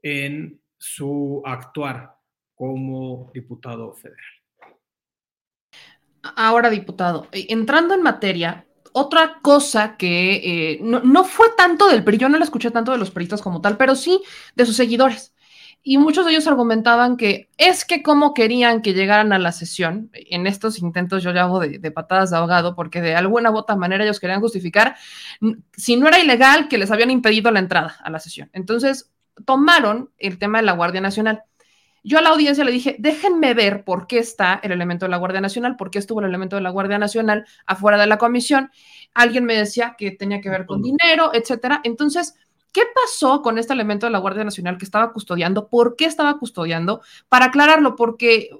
en su actuar como diputado federal. Ahora, diputado, entrando en materia, otra cosa que no, no, fue tanto del PRI, yo no la escuché tanto de los peritos como tal, pero sí de sus seguidores y muchos de ellos argumentaban que es que como querían que llegaran a la sesión, en estos intentos yo llamo de, de patadas de ahogado, porque de alguna u otra manera ellos querían justificar si no era ilegal que les habían impedido la entrada a la sesión. Entonces tomaron el tema de la Guardia Nacional. Yo a la audiencia le dije, déjenme ver por qué está el elemento de la Guardia Nacional, por qué estuvo el elemento de la Guardia Nacional afuera de la comisión. Alguien me decía que tenía que ver con dinero, etcétera. Entonces, ¿Qué pasó con este elemento de la Guardia Nacional que estaba custodiando? ¿Por qué estaba custodiando? Para aclararlo, porque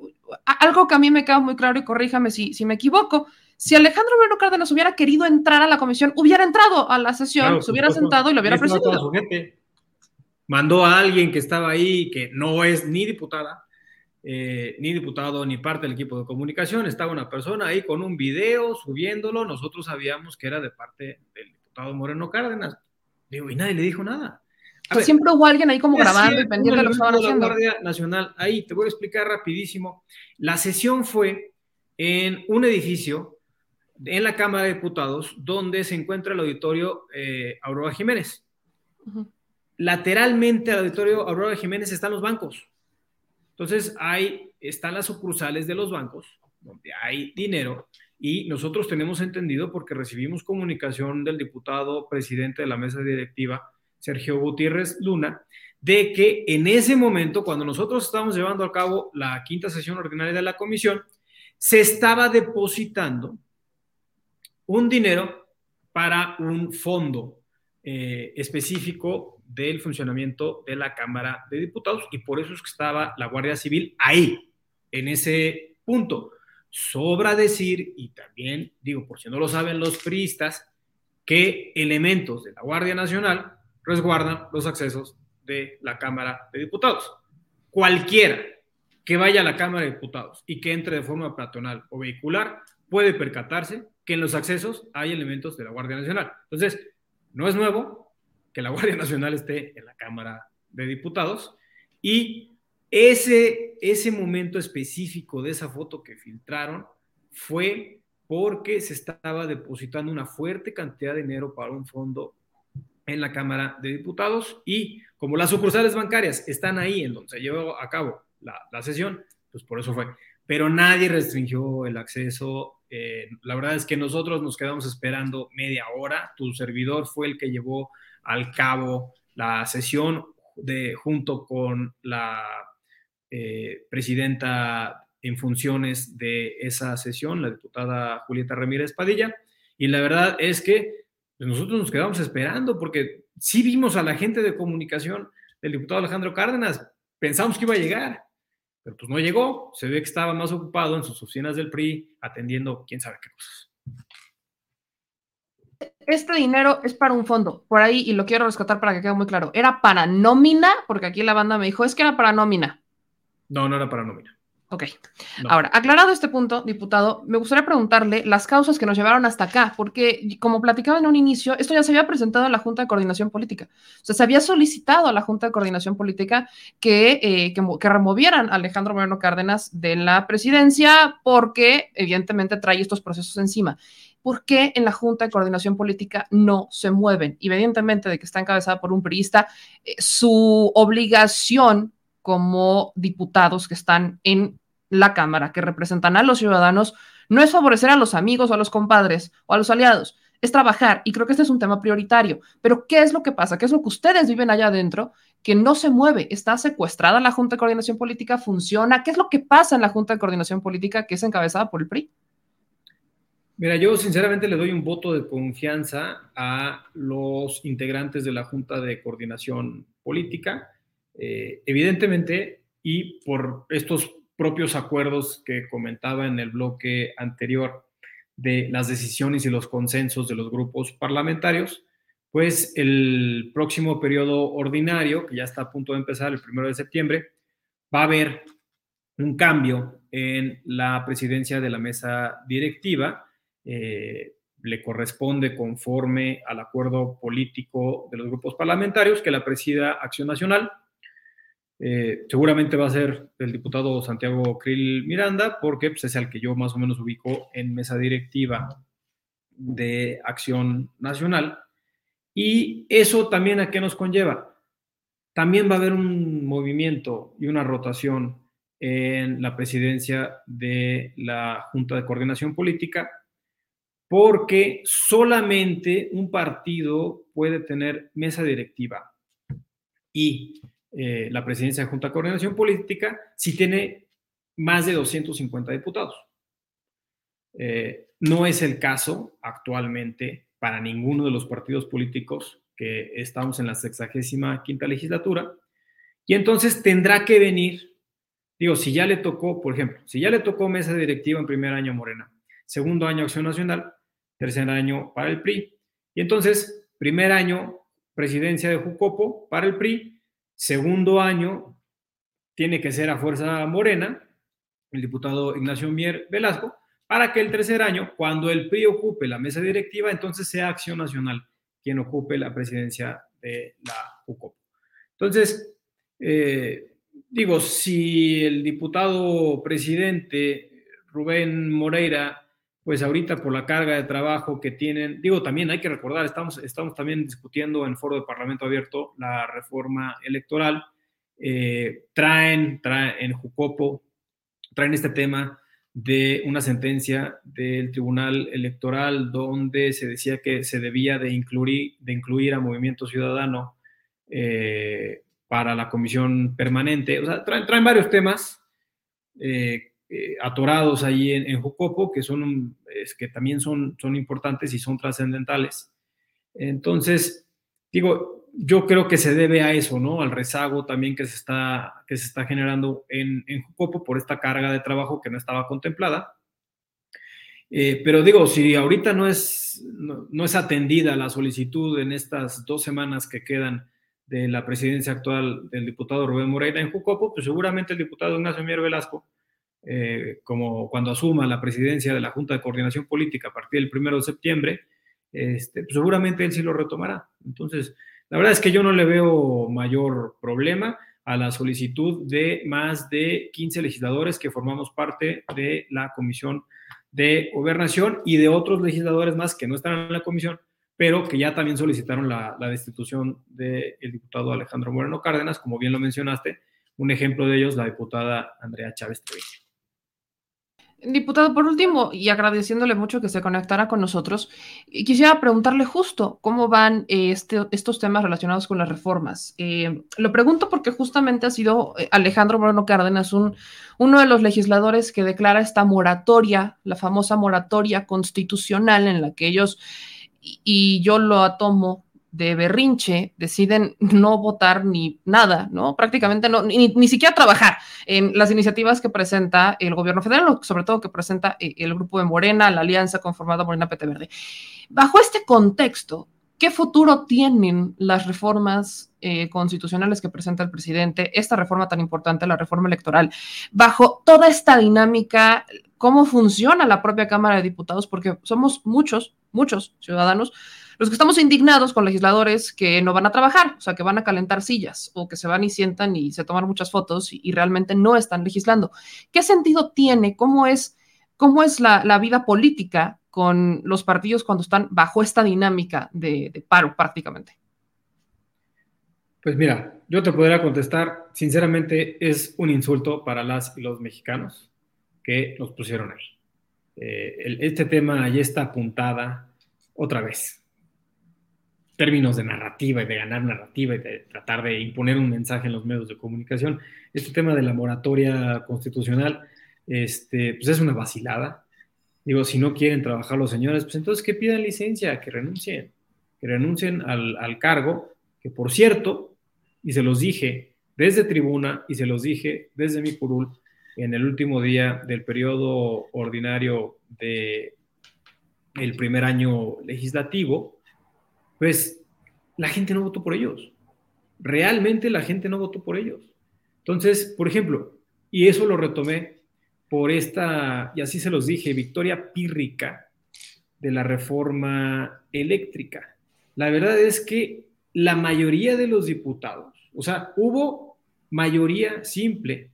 algo que a mí me queda muy claro y corríjame si, si me equivoco, si Alejandro Moreno Cárdenas hubiera querido entrar a la comisión, hubiera entrado a la sesión, se hubiera sentado y lo hubiera presidido. Mandó a alguien que estaba ahí, que no es ni diputada, eh, ni diputado, ni parte del equipo de comunicación, estaba una persona ahí con un video subiéndolo, nosotros sabíamos que era de parte del diputado Moreno Cárdenas Digo, y nadie le dijo nada. siempre hubo alguien ahí como grabando y pendiente de lo que estaban haciendo. La Guardia Nacional, ahí te voy a explicar rapidísimo. La sesión fue en un edificio en la Cámara de Diputados donde se encuentra el auditorio eh, Aurora Jiménez. Lateralmente al auditorio Aurora Jiménez están los bancos. Entonces, ahí están las sucursales de los bancos, donde hay dinero, y nosotros tenemos entendido, porque recibimos comunicación del diputado presidente de la mesa directiva, Sergio Gutiérrez Luna, de que en ese momento, cuando nosotros estábamos llevando a cabo la quinta sesión ordinaria de la comisión, se estaba depositando un dinero para un fondo eh, específico del funcionamiento de la Cámara de Diputados y por eso es que estaba la Guardia Civil ahí, en ese punto. Sobra decir, y también digo, por si no lo saben los priistas, que elementos de la Guardia Nacional resguardan los accesos de la Cámara de Diputados. Cualquiera que vaya a la Cámara de Diputados y que entre de forma peatonal o vehicular puede percatarse que en los accesos hay elementos de la Guardia Nacional. Entonces, no es nuevo que la Guardia Nacional esté en la Cámara de Diputados y ese, ese momento específico de esa foto que filtraron fue porque se estaba depositando una fuerte cantidad de dinero para un fondo en la Cámara de Diputados y como las sucursales bancarias están ahí en donde se llevó a cabo la, sesión, pues por eso fue. Pero nadie restringió el acceso. Eh, la verdad es que nosotros nos quedamos esperando media hora. Tu servidor fue el que llevó al cabo la sesión de, junto con la eh, presidenta en funciones de esa sesión, la diputada Julieta Ramírez Padilla, y la verdad es que pues, nosotros nos quedamos esperando porque sí vimos a la gente de comunicación del diputado Alejandro Cárdenas, pensamos que iba a llegar, pero pues no llegó, se ve que estaba más ocupado en sus oficinas del PRI atendiendo quién sabe qué cosas. Este dinero es para un fondo, por ahí, y lo quiero rescatar para que quede muy claro. ¿Era para nómina? Porque aquí la banda me dijo, es que era para nómina. No, no era para nómina. Ok. Ahora, aclarado este punto, diputado, me gustaría preguntarle las causas que nos llevaron hasta acá, porque como platicaba en un inicio, esto ya se había presentado en la Junta de Coordinación Política. O sea, se había solicitado a la Junta de Coordinación Política que, eh, que, removieran a Alejandro Moreno Cárdenas de la presidencia porque evidentemente trae estos procesos encima. ¿Por qué en la Junta de Coordinación Política no se mueven? Evidentemente de que está encabezada por un priista, eh, su obligación como diputados que están en la Cámara, que representan a los ciudadanos, no es favorecer a los amigos o a los compadres o a los aliados, es trabajar. Y creo que este es un tema prioritario. Pero ¿qué es lo que pasa? ¿Qué es lo que ustedes viven allá adentro? Que no se mueve. ¿Está secuestrada la Junta de Coordinación Política? ¿Funciona? ¿Qué es lo que pasa en la Junta de Coordinación Política que es encabezada por el PRI? Mira, yo sinceramente le doy un voto de confianza a los integrantes de la Junta de Coordinación Política. Eh, evidentemente, y por estos propios acuerdos que comentaba en el bloque anterior de las decisiones y los consensos de los grupos parlamentarios, pues el próximo periodo ordinario, que ya está a punto de empezar el primero de septiembre, va a haber un cambio en la presidencia de la mesa directiva. Eh, le corresponde conforme al acuerdo político de los grupos parlamentarios que la presida Acción Nacional eh, seguramente va a ser el diputado Santiago Krill Miranda, porque pues, es el que yo más o menos ubico en mesa directiva de Acción Nacional. Y eso también a qué nos conlleva. También va a haber un movimiento y una rotación en la presidencia de la Junta de Coordinación Política, porque solamente un partido puede tener mesa directiva. Y eh, la presidencia de Junta de Coordinación Política si tiene más de 250 diputados. Eh, no es el caso actualmente para ninguno de los partidos políticos que estamos en la 65 quinta legislatura. Y entonces tendrá que venir, digo, si ya le tocó, por ejemplo, si ya le tocó mesa directiva en primer año Morena, segundo año Acción Nacional, tercer año para el PRI, y entonces primer año presidencia de Jucopo para el PRI, Segundo año tiene que ser a fuerza morena, el diputado Ignacio Mier Velasco, para que el tercer año, cuando el PRI ocupe la mesa directiva, entonces sea Acción Nacional quien ocupe la presidencia de la UCOP. Entonces, eh, digo, si el diputado presidente Rubén Moreira pues ahorita por la carga de trabajo que tienen, digo, también hay que recordar, estamos, estamos también discutiendo en foro de Parlamento Abierto la reforma electoral, eh, traen, traen en Jucopo, traen este tema de una sentencia del Tribunal Electoral donde se decía que se debía de incluir, de incluir a Movimiento Ciudadano eh, para la comisión permanente. O sea, traen, traen varios temas eh, eh, atorados ahí en, en, que, son, es, que también son, son importantes y son trascendentales. Entonces, digo, yo creo que se debe a eso, ¿no? Al rezago también que se está, que se está generando en, en por esta carga de trabajo que no estaba contemplada. Eh, pero digo, si ahorita no es, no, no, es atendida la solicitud en estas dos semanas que quedan de la presidencia actual del diputado Rubén Moreira en Jucopo, pues seguramente el diputado Ignacio Mier Velasco eh, como cuando asuma la presidencia de la Junta de Coordinación Política a partir del primero de septiembre, este, pues seguramente él sí lo retomará. Entonces, la verdad es que yo no le veo mayor problema a la solicitud de más de 15 legisladores que formamos parte de la Comisión de Gobernación y de otros legisladores más que no están en la comisión, pero que ya también solicitaron la, la destitución del diputado Alejandro Moreno Cárdenas, como bien lo mencionaste, un ejemplo de ellos, la diputada Andrea Chávez Treviño. Diputado, por último, y agradeciéndole mucho que se conectara con nosotros, quisiera preguntarle justo cómo van eh, este, estos temas relacionados con las reformas. Eh, lo pregunto porque justamente ha sido eh, Alejandro Moreno Cárdenas un, uno de los legisladores que declara esta moratoria, la famosa moratoria constitucional en la que ellos, y yo lo atomo de berrinche deciden no votar ni nada, ¿no? Prácticamente no, ni, ni, siquiera trabajar en las iniciativas que presenta el gobierno federal, sobre todo que presenta eh, el grupo de Morena, la alianza conformada Morena PT Verde. Bajo este contexto, ¿qué futuro tienen las reformas eh, constitucionales que presenta el presidente, esta reforma tan importante, la reforma electoral, bajo toda esta dinámica, cómo funciona la propia Cámara de Diputados, porque somos muchos, muchos ciudadanos los que estamos indignados con legisladores que no van a trabajar, o sea, que van a calentar sillas o que se van y sientan y se toman muchas fotos y, realmente no están legislando. ¿Qué sentido tiene? ¿Cómo es, cómo es la, vida política con los partidos cuando están bajo esta dinámica de, de paro prácticamente? Pues mira, yo te podría contestar, sinceramente es un insulto para las y los mexicanos que nos pusieron ahí. Eh, este tema ya está apuntada otra vez términos de narrativa y de ganar narrativa y de tratar de imponer un mensaje en los medios de comunicación. Este tema de la moratoria constitucional, este, pues es una vacilada. Digo, si no quieren trabajar los señores, pues entonces que pidan licencia, que renuncien, que renuncien al, cargo, que por cierto, y se los dije desde tribuna y se los dije desde mi curul en el último día del periodo ordinario de el primer año legislativo, pues la gente no votó por ellos. Realmente la gente no votó por ellos. Entonces, por ejemplo, y eso lo retomé por esta, y así se los dije, victoria pírrica de la reforma eléctrica. La verdad es que la mayoría de los diputados, o sea, hubo mayoría simple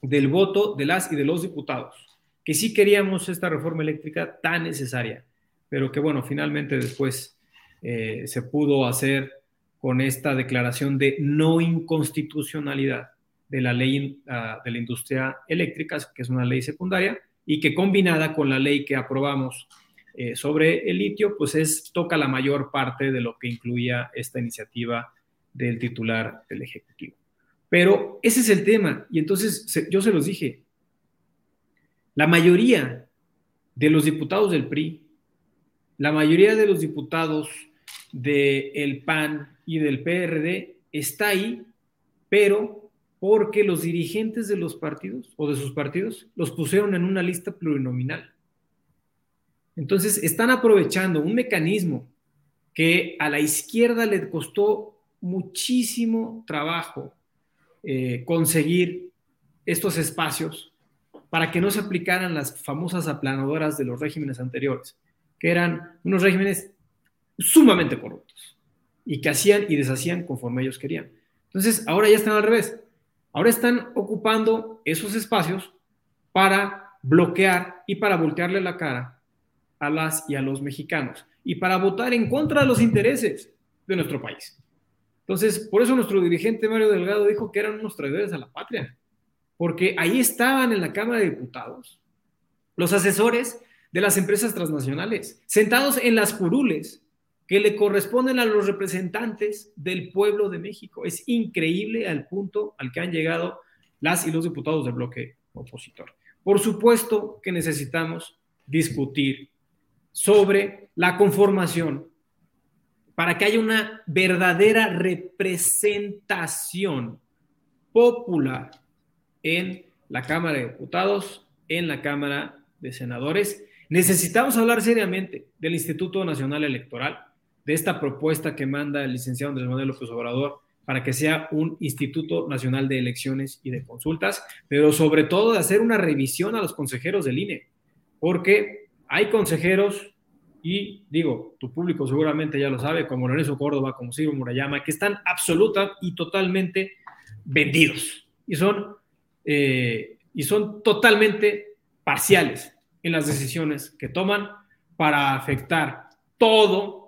del voto de las y de los diputados, que sí queríamos esta reforma eléctrica tan necesaria, pero que bueno, finalmente después eh, se pudo hacer con esta declaración de no inconstitucionalidad de la ley ah, de la industria eléctrica, que es una ley secundaria, y que combinada con la ley que aprobamos eh, sobre el litio, pues es, toca la mayor parte de lo que incluía esta iniciativa del titular del Ejecutivo. Pero ese es el tema, y entonces yo se los dije, la mayoría de los diputados del PRI, la mayoría de los diputados del PAN y del PRD está ahí, pero porque los dirigentes de los partidos o de sus partidos los pusieron en una lista plurinominal. Entonces, están aprovechando un mecanismo que a la izquierda le costó muchísimo trabajo eh, conseguir estos espacios para que no se aplicaran las famosas aplanadoras de los regímenes anteriores, que eran unos regímenes sumamente corruptos y que hacían y deshacían conforme ellos querían. Entonces, ahora ya están al revés. Ahora están ocupando esos espacios para bloquear y para voltearle la cara a las y a los mexicanos y para votar en contra de los intereses de nuestro país. Entonces, por eso nuestro dirigente Mario Delgado dijo que eran unos traidores a la patria, porque ahí estaban en la Cámara de Diputados los asesores de las empresas transnacionales, sentados en las curules que le corresponden a los representantes del pueblo de México. Es increíble al punto al que han llegado las y los diputados del bloque opositor. Por supuesto que necesitamos discutir sobre la conformación para que haya una verdadera representación popular en la Cámara de Diputados, en la Cámara de Senadores. Necesitamos hablar seriamente del Instituto Nacional Electoral, de esta propuesta que manda el licenciado Andrés Manuel López Obrador para que sea un Instituto Nacional de Elecciones y de Consultas, pero sobre todo de hacer una revisión a los consejeros del INE, porque hay consejeros, y digo, tu público seguramente ya lo sabe, como Lorenzo Córdoba, como Ciro Murayama, que están absoluta y totalmente vendidos y son, eh, y son totalmente parciales en las decisiones que toman para afectar todo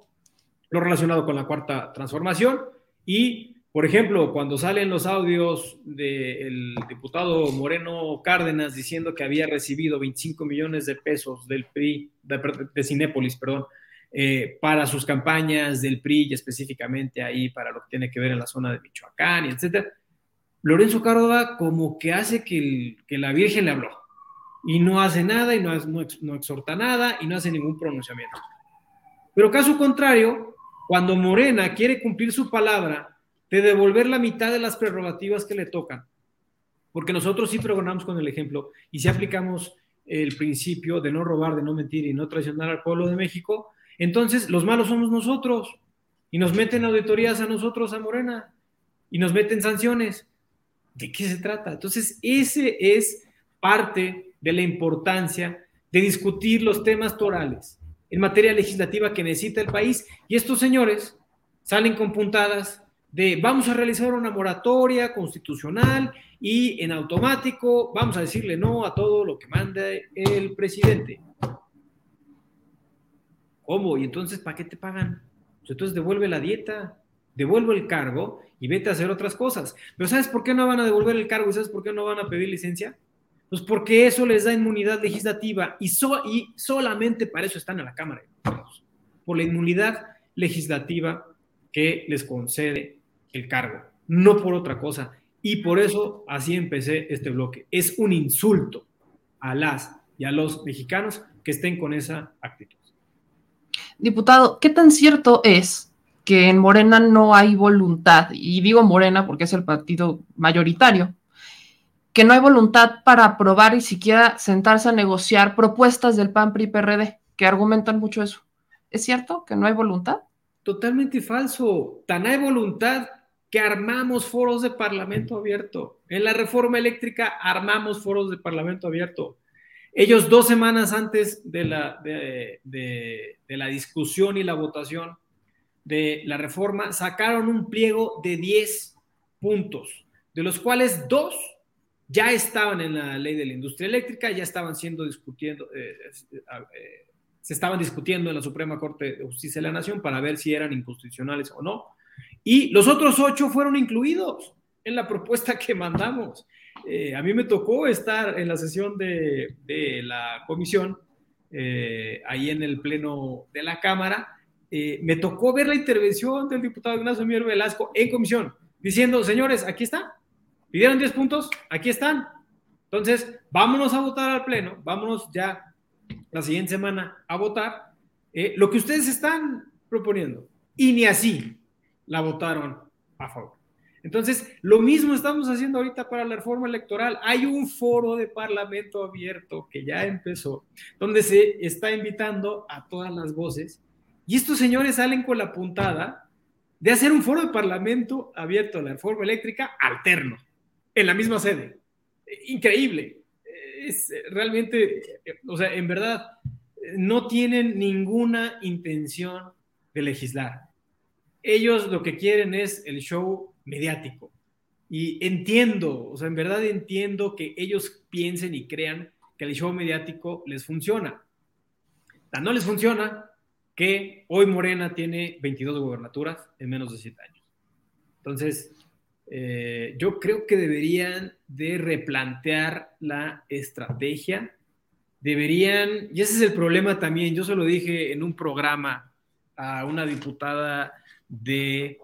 lo relacionado con la cuarta transformación y, por ejemplo, cuando salen los audios del diputado Moreno Cárdenas diciendo que había recibido 25 millones de pesos del PRI, de, Cinépolis, perdón, eh, para sus campañas del PRI específicamente ahí para lo que tiene que ver en la zona de Michoacán y etcétera, Lorenzo Córdoba como que hace que, la Virgen le habló y no hace nada y no exhorta nada y no hace ningún pronunciamiento. Pero caso contrario, cuando Morena quiere cumplir su palabra de devolver la mitad de las prerrogativas que le tocan, porque nosotros sí pregonamos con el ejemplo y si aplicamos el principio de no robar, de no mentir y no traicionar al pueblo de México, entonces los malos somos nosotros y nos meten auditorías a nosotros, a Morena, y nos meten sanciones. ¿De qué se trata? Entonces, ese es parte de la importancia de discutir los temas torales en materia legislativa que necesita el país. Y estos señores salen con puntadas de vamos a realizar una moratoria constitucional y en automático vamos a decirle no a todo lo que manda el presidente. ¿Cómo? ¿Y entonces para qué te pagan? Pues entonces devuelve la dieta, devuelve el cargo y vete a hacer otras cosas. Pero ¿sabes por qué no van a devolver el cargo y sabes por qué no van a pedir licencia? Pues porque eso les da inmunidad legislativa y, solamente para eso están en la Cámara de por la inmunidad legislativa que les concede el cargo, no por otra cosa. Y por eso así empecé este bloque. Es un insulto a las y a los mexicanos que estén con esa actitud. Diputado, ¿qué tan cierto es que en Morena no hay voluntad? Y digo Morena porque es el partido mayoritario que no hay voluntad para aprobar y siquiera sentarse a negociar propuestas del PAN PRI que argumentan mucho eso. ¿Es cierto que no hay voluntad? Totalmente falso. Tan hay voluntad que armamos foros de parlamento abierto. En la reforma eléctrica armamos foros de parlamento abierto. Ellos dos semanas antes de la, de la discusión y la votación de la reforma sacaron un pliego de 10 puntos, de los cuales dos ya estaban en la ley de la industria eléctrica, ya estaban siendo discutiendo, eh, eh, se estaban discutiendo en la Suprema Corte de Justicia de la Nación para ver si eran inconstitucionales o no. Y los otros ocho fueron incluidos en la propuesta que mandamos. Eh, a mí me tocó estar en la sesión de, de la comisión, ahí en el pleno de la Cámara. me tocó ver la intervención del diputado Ignacio Mier Velasco en comisión, diciendo, señores, aquí está, Pidieron 10 puntos, aquí están. Entonces, vámonos a votar al Pleno, vámonos ya la siguiente semana a votar eh, lo que ustedes están proponiendo. Y ni así la votaron a favor. Entonces, lo mismo estamos haciendo ahorita para la reforma electoral. Hay un foro de parlamento abierto que ya empezó, donde se está invitando a todas las voces. Y estos señores salen con la puntada de hacer un foro de parlamento abierto a la reforma eléctrica alterno en la misma sede. Increíble. Es realmente, o sea, en verdad, no tienen ninguna intención de legislar. Ellos lo que quieren es el show mediático. Y entiendo, o sea, en verdad entiendo que ellos piensen y crean que el show mediático les funciona. no les funciona que hoy Morena tiene 22 gobernaturas en menos de 7 años. Entonces, eh, yo creo que deberían de replantear la estrategia. Deberían, y ese es el problema también, yo se lo dije en un programa a una diputada de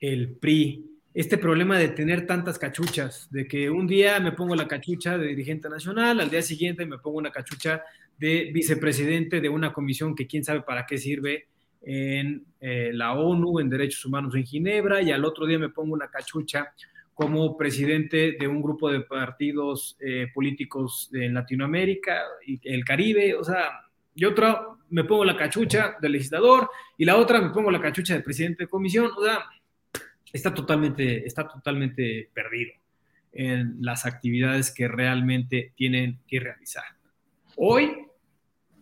el PRI, este problema de tener tantas cachuchas, de que un día me pongo la cachucha de dirigente nacional, al día siguiente me pongo una cachucha de vicepresidente de una comisión que quién sabe para qué sirve, en eh, la ONU, en Derechos Humanos en Ginebra, y al otro día me pongo una cachucha como presidente de un grupo de partidos eh, políticos en Latinoamérica y el Caribe, o sea, y otra me pongo la cachucha del legislador y la otra me pongo la cachucha del presidente de comisión, o sea, está totalmente, está totalmente perdido en las actividades que realmente tienen que realizar. Hoy,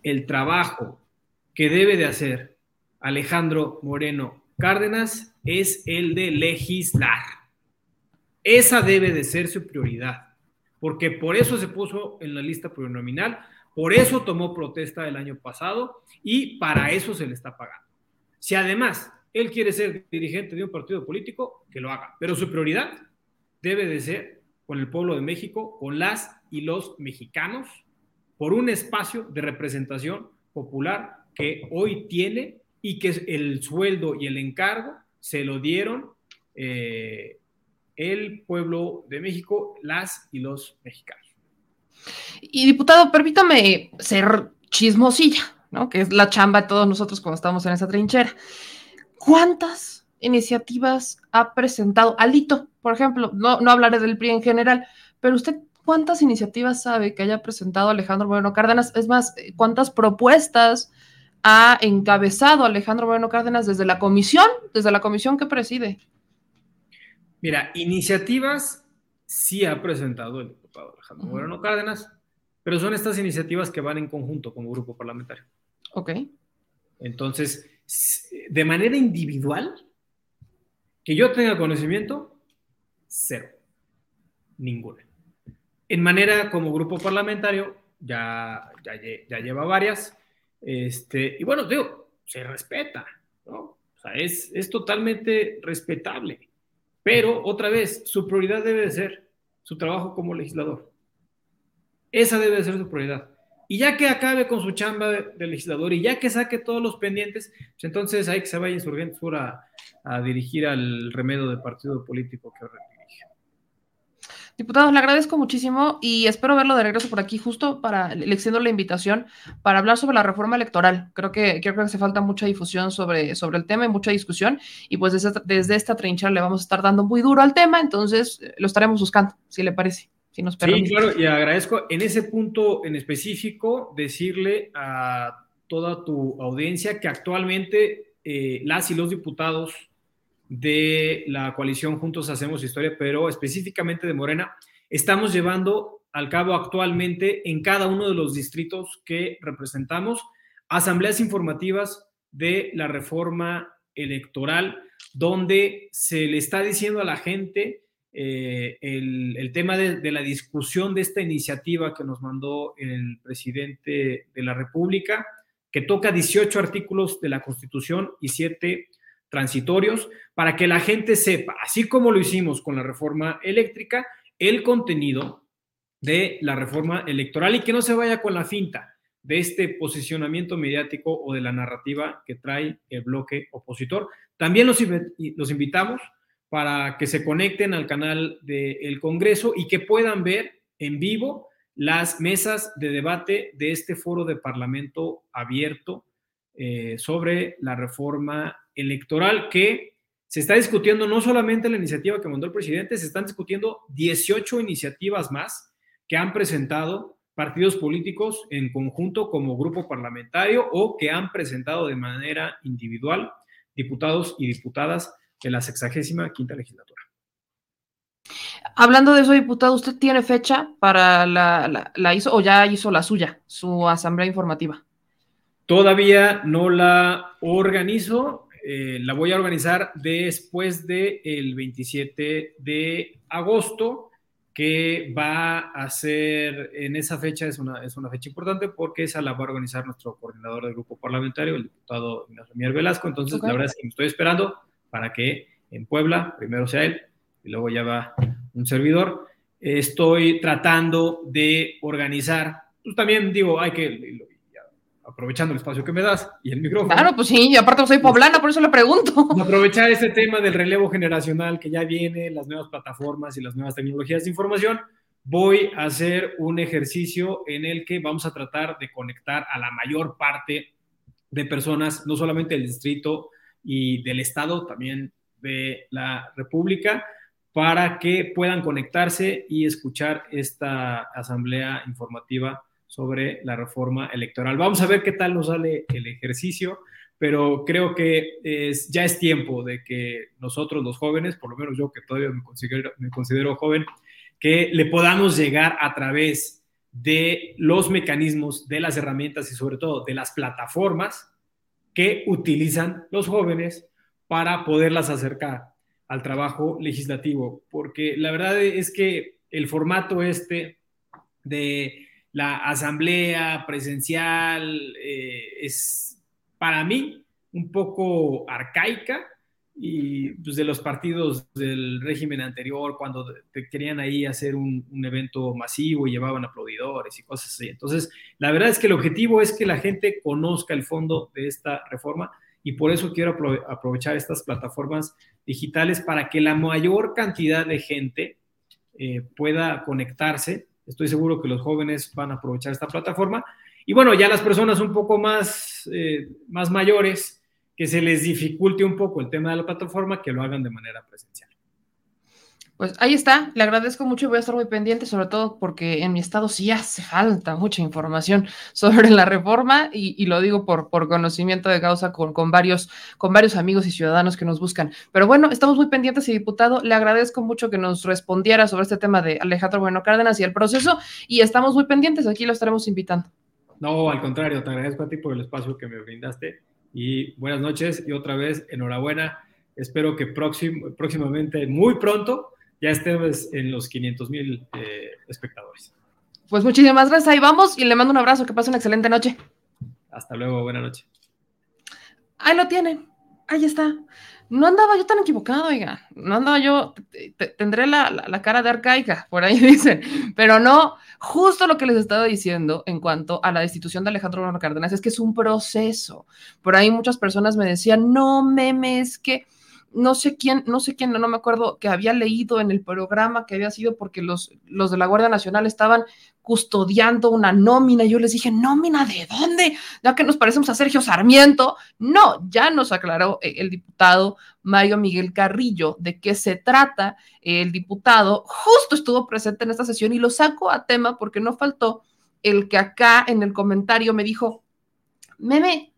el trabajo que debe de hacer Alejandro Moreno Cárdenas es el de legislar. Esa debe de ser su prioridad, porque por eso se puso en la lista plurinominal, por eso tomó protesta el año pasado y para eso se le está pagando. Si además él quiere ser dirigente de un partido político, que lo haga, pero su prioridad debe de ser con el pueblo de México, con las y los mexicanos, por un espacio de representación popular que hoy tiene y que el sueldo y el encargo se lo dieron eh, el pueblo de México, las y los mexicanos. Y diputado, permítame ser chismosilla, ¿no? Que es la chamba de todos nosotros cuando estamos en esa trinchera. ¿cuántas iniciativas ha presentado? Alito, por ejemplo, no, no hablaré del PRI en general, pero usted, ¿cuántas iniciativas sabe que haya presentado Alejandro Moreno Cárdenas? Es más, ¿cuántas propuestas ha encabezado Alejandro Moreno Cárdenas desde la comisión, desde la comisión que preside? Mira, iniciativas sí ha presentado el diputado Alejandro Moreno Cárdenas, pero son estas iniciativas que van en conjunto con un grupo parlamentario. Ok. Entonces, de manera individual, que yo tenga conocimiento, cero. Ninguna. En manera como grupo parlamentario, ya, ya, lleva varias. Este, y bueno, digo, se respeta, ¿no? O sea, es, es totalmente respetable. Pero, otra vez, su prioridad debe de ser su trabajo como legislador. Esa debe de ser su prioridad. Y ya que acabe con su chamba de, legislador y ya que saque todos los pendientes, pues entonces hay que se vaya Insurgente Sur a, dirigir al remedio del partido político que dirige. Diputado, le agradezco muchísimo y espero verlo de regreso por aquí justo para, le extiendo la invitación para hablar sobre la reforma electoral. Creo que, creo que hace falta mucha difusión sobre, sobre el tema y mucha discusión y pues desde, desde esta trinchera le vamos a estar dando muy duro al tema, entonces eh, lo estaremos buscando, si le parece. Si nos sí, claro, y agradezco en ese punto en específico decirle a toda tu audiencia que actualmente eh, las y los diputados de la coalición Juntos Hacemos Historia, pero específicamente de Morena, estamos llevando al cabo actualmente en cada uno de los distritos que representamos asambleas informativas de la reforma electoral, donde se le está diciendo a la gente eh, el, tema de, la discusión de esta iniciativa que nos mandó el presidente de la República, que toca 18 artículos de la Constitución y 7 transitorios, para que la gente sepa, así como lo hicimos con la reforma eléctrica, el contenido de la reforma electoral y que no se vaya con la finta de este posicionamiento mediático o de la narrativa que trae el bloque opositor. También los, invitamos para que se conecten al canal del Congreso y que puedan ver en vivo las mesas de debate de este foro de Parlamento abierto eh, sobre la reforma electoral que se está discutiendo no solamente la iniciativa que mandó el presidente, se están discutiendo 18 iniciativas más que han presentado partidos políticos en conjunto como grupo parlamentario o que han presentado de manera individual diputados y diputadas de la sexagésima quinta legislatura. Hablando de eso, diputado, ¿usted tiene fecha para la, la, hizo o ya hizo la suya, su asamblea informativa? Todavía no la organizo, eh, la voy a organizar después del el 27 de agosto, que va a ser en esa fecha, es una, es una fecha importante porque esa la va a organizar nuestro coordinador del grupo parlamentario, el diputado Ignacio Mier Velasco. Entonces, la verdad es que me estoy esperando para que en Puebla primero sea él y luego ya va un servidor. Estoy tratando de organizar, pues también digo, hay que, aprovechando el espacio que me das y el micrófono. Claro, pues sí, y aparte soy poblana, por eso le pregunto. Aprovechar este tema del relevo generacional que ya viene, las nuevas plataformas y las nuevas tecnologías de información, voy a hacer un ejercicio en el que vamos a tratar de conectar a la mayor parte de personas, no solamente del distrito y del Estado, también de la República, para que puedan conectarse y escuchar esta asamblea informativa sobre la reforma electoral. Vamos a ver qué tal nos sale el ejercicio, pero creo que ya es tiempo de que nosotros los jóvenes, por lo menos yo que todavía me considero joven, que le podamos llegar a través de los mecanismos, de las herramientas y sobre todo de las plataformas que utilizan los jóvenes para poderlas acercar al trabajo legislativo, porque la verdad es que el formato este de la asamblea presencial eh, es para mí un poco arcaica y pues, de los partidos del régimen anterior, cuando querían ahí hacer un, un, evento masivo y llevaban aplaudidores y cosas así. Entonces, la verdad es que el objetivo es que la gente conozca el fondo de esta reforma y por eso quiero aprovechar estas plataformas digitales para que la mayor cantidad de gente eh, pueda conectarse. Estoy seguro que los jóvenes van a aprovechar esta plataforma. Y bueno, ya las personas un poco más, eh, más mayores que se les dificulte un poco el tema de la plataforma, que lo hagan de manera presencial. Pues ahí está, le agradezco mucho y voy a estar muy pendiente, sobre todo porque en mi estado sí hace falta mucha información sobre la reforma y, lo digo por, por, conocimiento de causa con, con, varios, con varios amigos y ciudadanos que nos buscan. Pero bueno, estamos muy pendientes y diputado, le agradezco mucho que nos respondiera sobre este tema de Alejandro Bueno Cárdenas y el proceso y estamos muy pendientes, aquí lo estaremos invitando. No, al contrario, te agradezco a ti por el espacio que me brindaste y buenas noches y otra vez enhorabuena. Espero que próximamente, muy pronto, ya estemos en los 500 mil eh, espectadores. Pues muchísimas gracias, ahí vamos y le mando un abrazo, que pase una excelente noche. Hasta luego, buena noche. Ahí lo tienen, ahí está. No andaba yo tan equivocado, oiga, no andaba yo, tendré la, la, cara de arcaica, por ahí dicen, pero no, justo lo que les estaba diciendo en cuanto a la destitución de Alejandro Bruno Cárdenas es que es un proceso. Por ahí muchas personas me decían, no memes, que no sé quién, no sé quién, no, me acuerdo, que había leído en el programa que había sido porque los, los de la Guardia Nacional estaban custodiando una nómina. Yo les dije, ¿nómina de dónde? Ya que nos parecemos a Sergio Sarmiento. No, ya nos aclaró eh, el diputado Mario Miguel Carrillo de qué se trata. El diputado justo estuvo presente en esta sesión y lo saco a tema porque no faltó el que acá en el comentario me dijo, meme,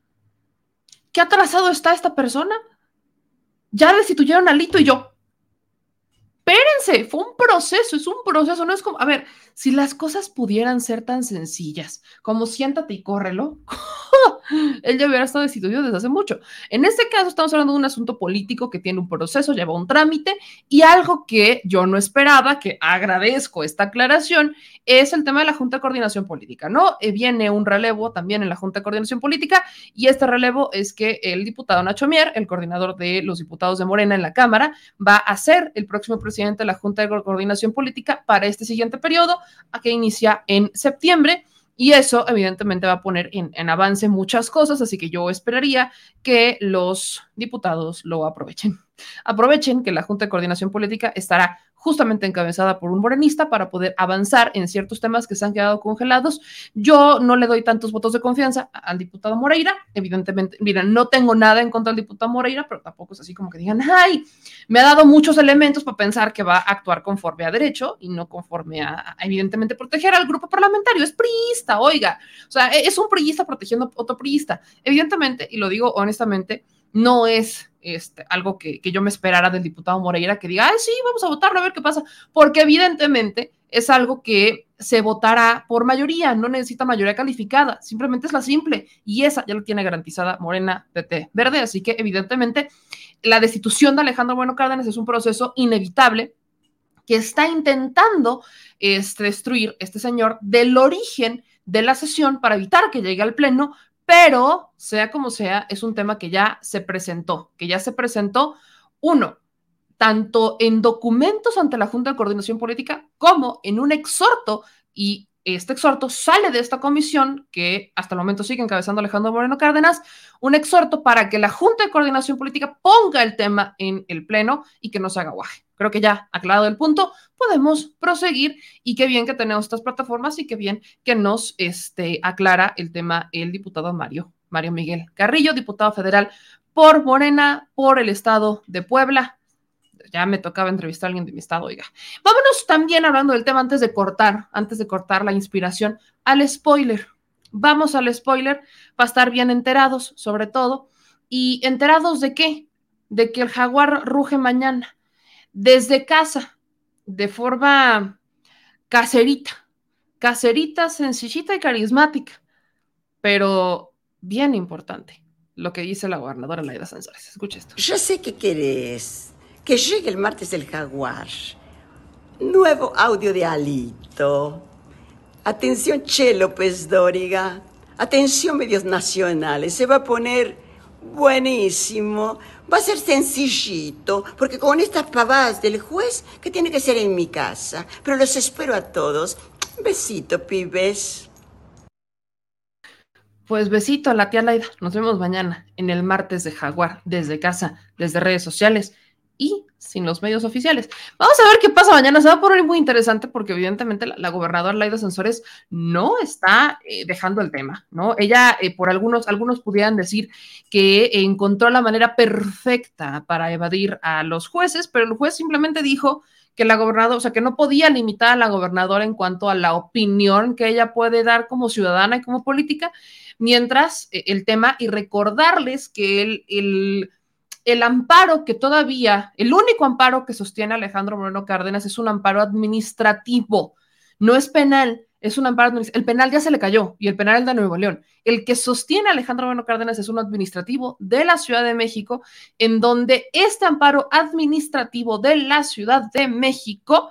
¿qué atrasado está esta persona? Ya destituyeron a Lito y yo. Espérense, fue un proceso, es un proceso, no es como, a ver, si las cosas pudieran ser tan sencillas como siéntate y córrelo, él ya hubiera estado destituido desde hace mucho. En este caso estamos hablando de un asunto político que tiene un proceso, lleva un trámite y algo que yo no esperaba, que agradezco esta aclaración, es el tema de la Junta de Coordinación Política, ¿no? Eh, viene un relevo también en la Junta de Coordinación Política y este relevo es que el diputado Nacho Mier, el coordinador de los diputados de Morena en la Cámara, va a ser el próximo presidente de la Junta de Coordinación Política para este siguiente periodo, a que inicia en septiembre. Y eso evidentemente va a poner en, en, avance muchas cosas, así que yo esperaría que los diputados lo aprovechen. Aprovechen que la Junta de Coordinación Política estará justamente encabezada por un morenista para poder avanzar en ciertos temas que se han quedado congelados. Yo no le doy tantos votos de confianza al diputado Moreira, evidentemente, miren, no tengo nada en contra del diputado Moreira, pero tampoco es así como que digan, ay, me ha dado muchos elementos para pensar que va a actuar conforme a derecho y no conforme a, evidentemente, proteger al grupo parlamentario. Es priista, oiga, o sea, e, es un priista protegiendo a otro priista. Evidentemente, y lo digo honestamente, no es este, algo que, yo me esperara del diputado Moreira que diga, ay, sí, vamos a votarlo a ver qué pasa, porque evidentemente es algo que se votará por mayoría, no necesita mayoría calificada, simplemente es la simple y esa ya lo tiene garantizada Morena PT Verde, así que evidentemente la destitución de Alejandro Bueno Cárdenas es un proceso inevitable que está intentando este, destruir este señor del origen de la sesión para evitar que llegue al Pleno, pero sea como sea, es un tema que ya se presentó, que ya se presentó, uno, tanto en documentos ante la Junta de Coordinación Política como en un exhorto y este exhorto sale de esta comisión que hasta el momento sigue encabezando Alejandro Moreno Cárdenas, un exhorto para que la Junta de Coordinación Política ponga el tema en el Pleno y que no se haga guaje. Creo que ya aclarado el punto, podemos proseguir y qué bien que tenemos estas plataformas y qué bien que nos este, aclara el tema el diputado Mario, Mario Miguel Carrillo, diputado federal por Morena, por el Estado de Puebla ya me tocaba entrevistar a alguien de mi estado, oiga. Vámonos también hablando del tema antes de cortar, antes de cortar la inspiración, al spoiler. Vamos al spoiler para estar bien enterados, sobre todo. ¿Y enterados de qué? De que el jaguar ruge mañana. Desde casa, de forma caserita. Caserita, sencillita y carismática. Pero bien importante lo que dice la gobernadora Laida Sánchez. Escucha esto. Yo sé qué querés que llegue el martes del jaguar. Nuevo audio de Alito. Atención, Che López Dóriga. Atención, medios nacionales. Se va a poner buenísimo. Va a ser sencillito, porque con estas pavadas del juez, que tiene que ser en mi casa. Pero los espero a todos. Besito, pibes. Pues besito a la tía Laida. Nos vemos mañana en el martes de Jaguar, desde casa, desde redes sociales y sin los medios oficiales. Vamos a ver qué pasa mañana. Se va a poner muy interesante porque evidentemente la, gobernadora Laida Sansores no está eh, dejando el tema, ¿no? Ella, eh, por algunos, algunos pudieran decir que encontró la manera perfecta para evadir a los jueces, pero el juez simplemente dijo que la gobernadora, o sea, que no podía limitar a la gobernadora en cuanto a la opinión que ella puede dar como ciudadana y como política, mientras eh, el tema, y recordarles que el, el el amparo que todavía, el único amparo que sostiene Alejandro Moreno Cárdenas es un amparo administrativo, no es penal, es un amparo. El penal ya se le cayó y el penal es de Nuevo León. El que sostiene Alejandro Moreno Cárdenas es un administrativo de la Ciudad de México, en donde este amparo administrativo de la Ciudad de México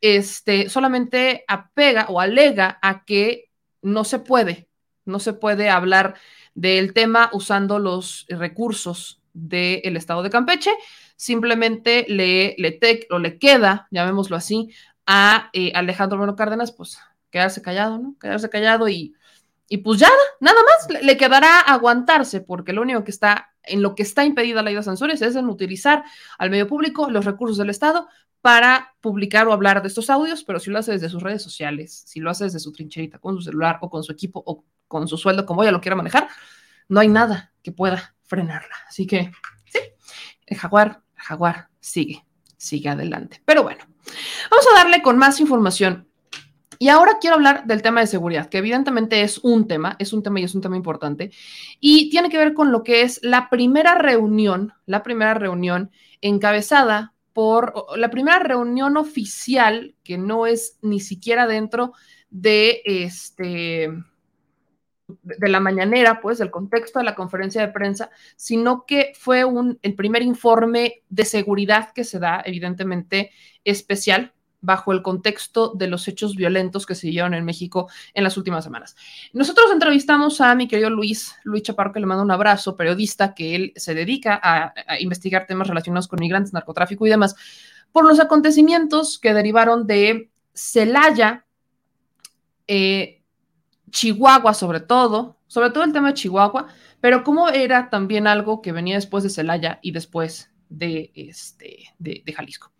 este, solamente apega o alega a que no se puede, no se puede hablar del tema usando los recursos del estado de Campeche, simplemente le, le, o le queda, llamémoslo así, a eh, Alejandro Moreno Cárdenas, pues quedarse callado, ¿no? Quedarse callado y, y pues ya, nada más, le, quedará aguantarse, porque lo único que está, en lo que está impedida la ida Sansores es en utilizar al medio público los recursos del Estado para publicar o hablar de estos audios, pero si lo hace desde sus redes sociales, si lo hace desde su trincherita, con su celular o con su equipo o con su sueldo, como ella lo quiera manejar, no hay nada que pueda frenarla. Así que, sí, el jaguar, el jaguar sigue, sigue adelante. Pero bueno, vamos a darle con más información. Y ahora quiero hablar del tema de seguridad, que evidentemente es un tema, es un tema y es un tema importante, y tiene que ver con lo que es la primera reunión, la primera reunión encabezada por la primera reunión oficial, que no es ni siquiera dentro de este de la mañanera, pues, del contexto de la conferencia de prensa, sino que fue un, el primer informe de seguridad que se da, evidentemente, especial bajo el contexto de los hechos violentos que se dieron en México en las últimas semanas. Nosotros entrevistamos a mi querido Luis, Luis Chaparro, que le mando un abrazo, periodista, que él se dedica a, investigar temas relacionados con migrantes, narcotráfico y demás, por los acontecimientos que derivaron de Celaya, eh, Chihuahua sobre todo, sobre todo el tema de Chihuahua, pero cómo era también algo que venía después de Celaya y después de, este, de, Jalisco.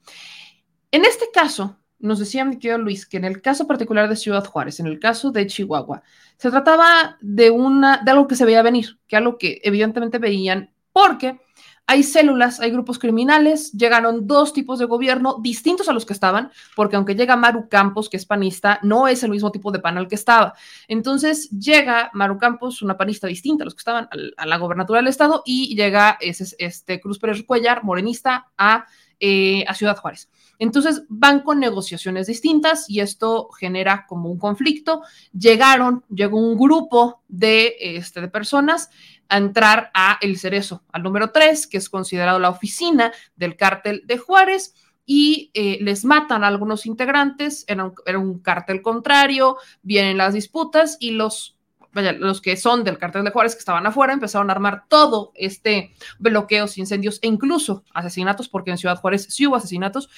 En este caso, nos decía mi querido Luis que en el caso particular de Ciudad Juárez, en el caso de Chihuahua, se trataba de, una, de algo que se veía venir, que algo que evidentemente veían, porque hay células, hay grupos criminales, llegaron dos tipos de gobierno distintos a los que estaban, porque aunque llega Maru Campos, que es panista, no es el mismo tipo de panal que estaba. Entonces llega Maru Campos, una panista distinta a los que estaban a la gobernatura del estado, y llega este Cruz Pérez Cuellar, morenista, a, eh, a Ciudad Juárez. Entonces van con negociaciones distintas y esto genera como un conflicto. Llegaron, llegó un grupo de, este, de personas a entrar a El Cerezo, al número 3, que es considerado la oficina del cártel de Juárez, y eh, les matan a algunos integrantes, era un, cártel contrario, vienen las disputas y los, vaya, los que son del cártel de Juárez que estaban afuera empezaron a armar todo este bloqueos, incendios e incluso asesinatos, porque en Ciudad Juárez sí hubo asesinatos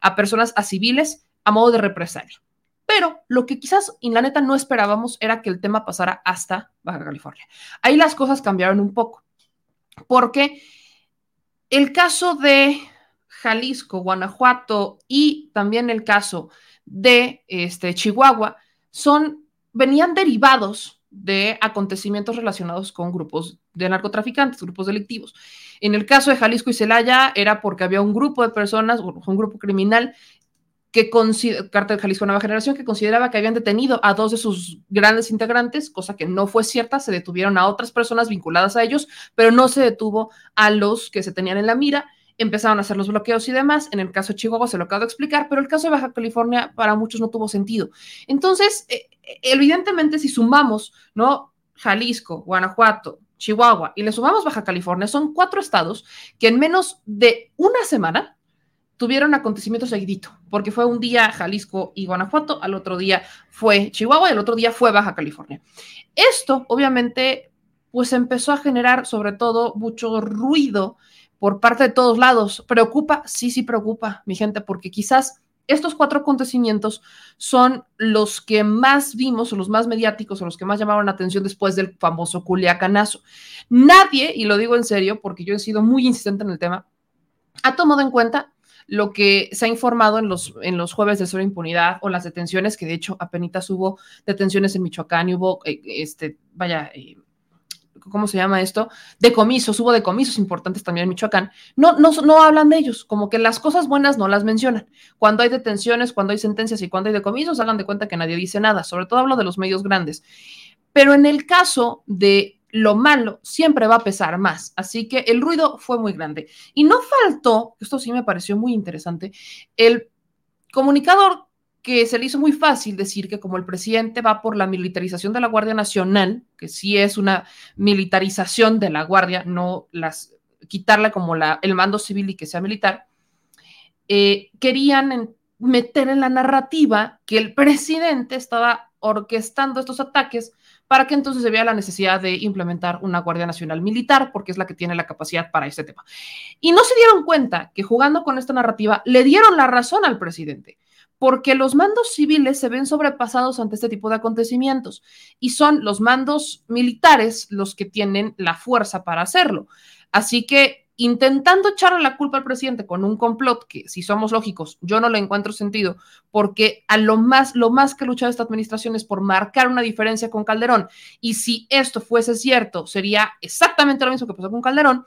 a personas, a civiles, a modo de represalia. Pero lo que quizás, en la neta, no esperábamos era que el tema pasara hasta Baja California. Ahí las cosas cambiaron un poco, porque el caso de Jalisco, Guanajuato y también el caso de este, Chihuahua son, venían derivados de acontecimientos relacionados con grupos de narcotraficantes, grupos delictivos. En el caso de Jalisco y Celaya era porque había un grupo de personas, un grupo criminal que Cártel Jalisco Nueva Generación, que consideraba que habían detenido a dos de sus grandes integrantes, cosa que no fue cierta, se detuvieron a otras personas vinculadas a ellos, pero no se detuvo a los que se tenían en la mira, empezaron a hacer los bloqueos y demás. En el caso de Chihuahua se lo acabo de explicar, pero el caso de Baja California para muchos no tuvo sentido. Entonces, eh, evidentemente, si sumamos, ¿no? Jalisco, Guanajuato, Chihuahua y le sumamos Baja California, son cuatro estados que en menos de una semana tuvieron acontecimientos seguidito, porque fue un día Jalisco y Guanajuato, al otro día fue Chihuahua y al otro día fue Baja California. Esto, obviamente, pues empezó a generar sobre todo mucho ruido por parte de todos lados. ¿Preocupa? Sí, sí preocupa, mi gente, porque quizás estos cuatro acontecimientos son los que más vimos o los más mediáticos o los que más llamaron la atención después del famoso Culiacanazo. Nadie, y lo digo en serio porque yo he sido muy insistente en el tema, ha tomado en cuenta lo que se ha informado en los, en los jueves de cero impunidad o las detenciones, que de hecho apenas hubo detenciones en Michoacán y hubo, eh, este, vaya, eh, ¿cómo se llama esto? Decomisos, hubo decomisos importantes también en Michoacán. No, no, no hablan de ellos, como que las cosas buenas no las mencionan. Cuando hay detenciones, cuando hay sentencias y cuando hay decomisos, hagan de cuenta que nadie dice nada. Sobre todo hablo de los medios grandes. Pero en el caso de lo malo siempre va a pesar más. Así que el ruido fue muy grande. Y no faltó, esto sí me pareció muy interesante, el comunicador que se le hizo muy fácil decir que como el presidente va por la militarización de la Guardia Nacional, que sí es una militarización de la Guardia, no las quitarla como la, el mando civil y que sea militar, eh, querían meter en la narrativa que el presidente estaba orquestando estos ataques para que entonces se vea la necesidad de implementar una Guardia Nacional Militar, porque es la que tiene la capacidad para este tema. Y no se dieron cuenta que jugando con esta narrativa le dieron la razón al presidente, porque los mandos civiles se ven sobrepasados ante este tipo de acontecimientos y son los mandos militares los que tienen la fuerza para hacerlo. Así que intentando echarle la culpa al presidente con un complot que, si somos lógicos, yo no le encuentro sentido, porque a lo más, lo más que ha luchado esta administración es por marcar una diferencia con Calderón. Y si esto fuese cierto, sería exactamente lo mismo que pasó con Calderón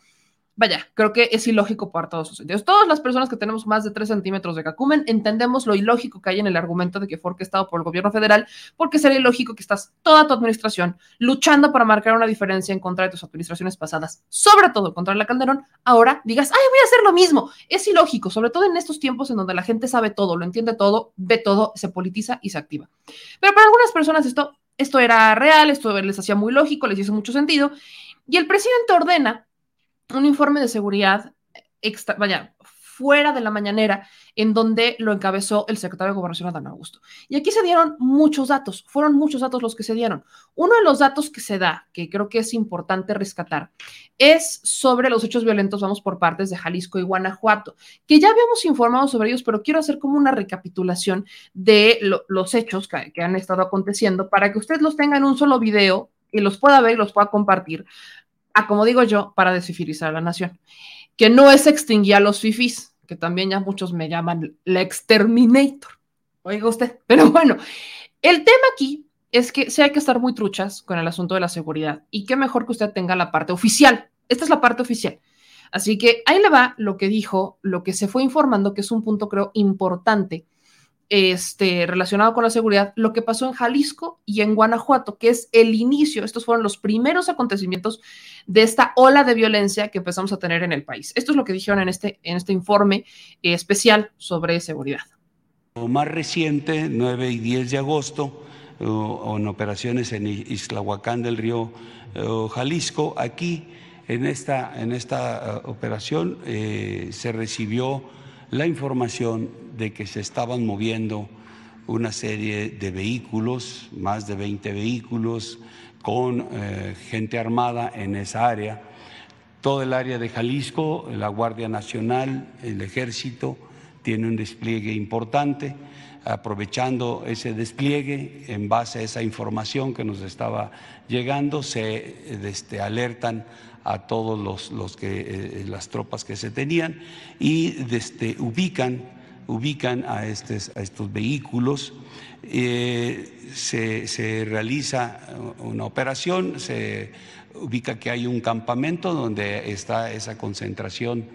vaya, creo que es ilógico para todos sus sentidos. Todas las personas que tenemos más de 3 centímetros de cacumen entendemos lo ilógico que hay en el argumento de que fue orquestado por el gobierno federal, porque sería ilógico que estás toda tu administración luchando para marcar una diferencia en contra de tus administraciones pasadas, sobre todo contra la Calderón, ahora digas, ay, voy a hacer lo mismo. Es ilógico, sobre todo en estos tiempos en donde la gente sabe todo, lo entiende todo, ve todo, se politiza y se activa. Pero para algunas personas esto, esto era real, esto les hacía muy lógico, les hizo mucho sentido, y el presidente ordena un informe de seguridad extra, vaya, fuera de la mañanera, en donde lo encabezó el secretario de Gobernación Adán Augusto. Y aquí se dieron muchos datos, fueron muchos datos los que se dieron. Uno de los datos que se da, que creo que es importante rescatar, es sobre los hechos violentos, vamos por partes de Jalisco y Guanajuato, que ya habíamos informado sobre ellos, pero quiero hacer como una recapitulación de los hechos que, que han estado aconteciendo para que usted los tenga en un solo video y los pueda ver y los pueda compartir como digo yo, para desfifilizar a la nación. Que no es extinguir a los fifis, que también ya muchos me llaman la exterminator. Oiga usted. Pero bueno, el tema aquí es que sí hay que estar muy truchas con el asunto de la seguridad y qué mejor que usted tenga la parte oficial. Esta es la parte oficial. Así que ahí le va lo que dijo, lo que se fue informando, que es un punto creo importante este, relacionado con la seguridad, lo que pasó en Jalisco y en Guanajuato, que es el inicio, estos fueron los primeros acontecimientos de esta ola de violencia que empezamos a tener en el país. Esto es lo que dijeron en este, en este informe eh, especial sobre seguridad. Lo más reciente, 9 y 10 de agosto, en operaciones en Islahuacán del Río Jalisco, aquí en esta, en esta operación eh, se recibió la información de que se estaban moviendo una serie de vehículos, más de 20 vehículos, con eh, gente armada en esa área. Todo el área de Jalisco, la Guardia Nacional, el Ejército, tiene un despliegue importante. Aprovechando ese despliegue, en base a esa información que nos estaba llegando, se este, alertan a todos los, que, eh, las tropas que se tenían y desde, ubican, ubican a, estos, vehículos. Eh, se, realiza una operación, se ubica que hay un campamento donde está esa concentración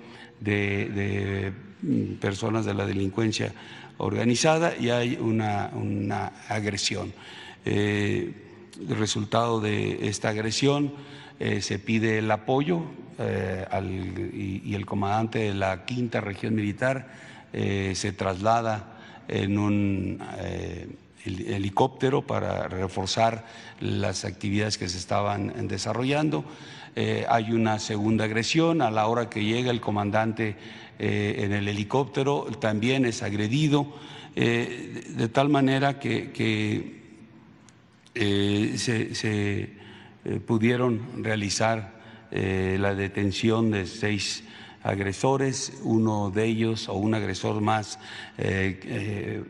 de, mm, personas de la delincuencia organizada y hay una, agresión. Eh, resultado de esta agresión eh, se pide el apoyo eh, y, el comandante de la quinta región militar eh, se traslada en un helicóptero para reforzar las actividades que se estaban desarrollando. hay una segunda agresión, a la hora que llega el comandante en el helicóptero también es agredido, de tal manera que, se eh, pudieron realizar eh, la detención de seis agresores, uno de ellos o un agresor más eh,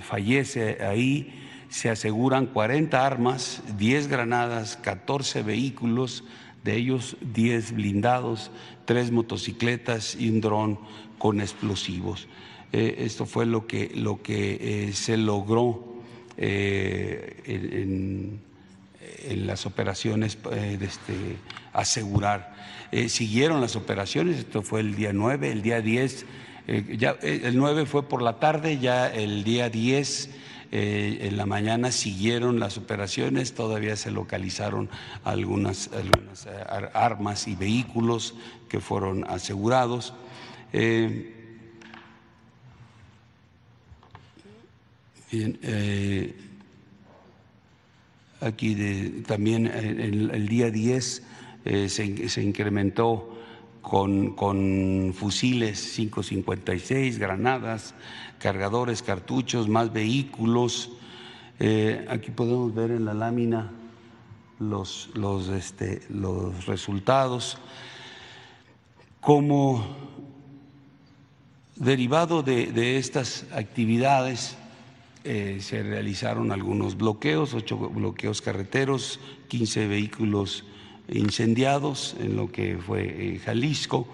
fallece ahí, se aseguran 40 armas, 10 granadas, 14 vehículos, de ellos 10 blindados, tres motocicletas y un dron con explosivos. Eh, esto fue lo que, lo que eh, se logró eh, en, en, las operaciones de este, asegurar. Siguieron las operaciones, esto fue el día 9, el día 10, ya, el 9 fue por la tarde, ya el día 10 eh, en la mañana siguieron las operaciones, todavía se localizaron algunas, algunas eh, armas y vehículos que fueron asegurados. Eh, aquí también el, día 10 se, se, incrementó con, con fusiles 5.56, granadas, cargadores, cartuchos, más vehículos. Eh, aquí podemos ver en la lámina los, los, este, los resultados. Como derivado de, estas actividades, eh, se realizaron algunos bloqueos, ocho bloqueos carreteros, 15 vehículos incendiados en lo que fue eh, Jalisco.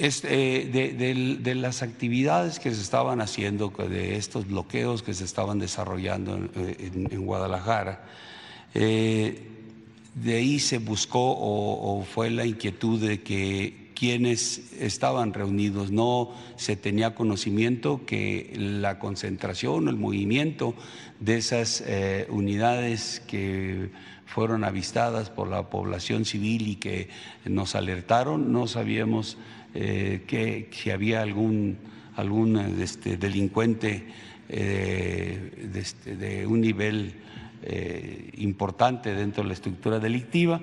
Eh, de, las actividades que se estaban haciendo, de estos bloqueos que se estaban desarrollando en, eh, Guadalajara, eh, de ahí se buscó o, fue la inquietud de que quienes estaban reunidos. No se tenía conocimiento que la concentración, el movimiento de esas unidades que fueron avistadas por la población civil y que nos alertaron, no sabíamos eh, que si había algún, algún este, delincuente eh, de, este, de, un nivel eh, importante dentro de la estructura delictiva,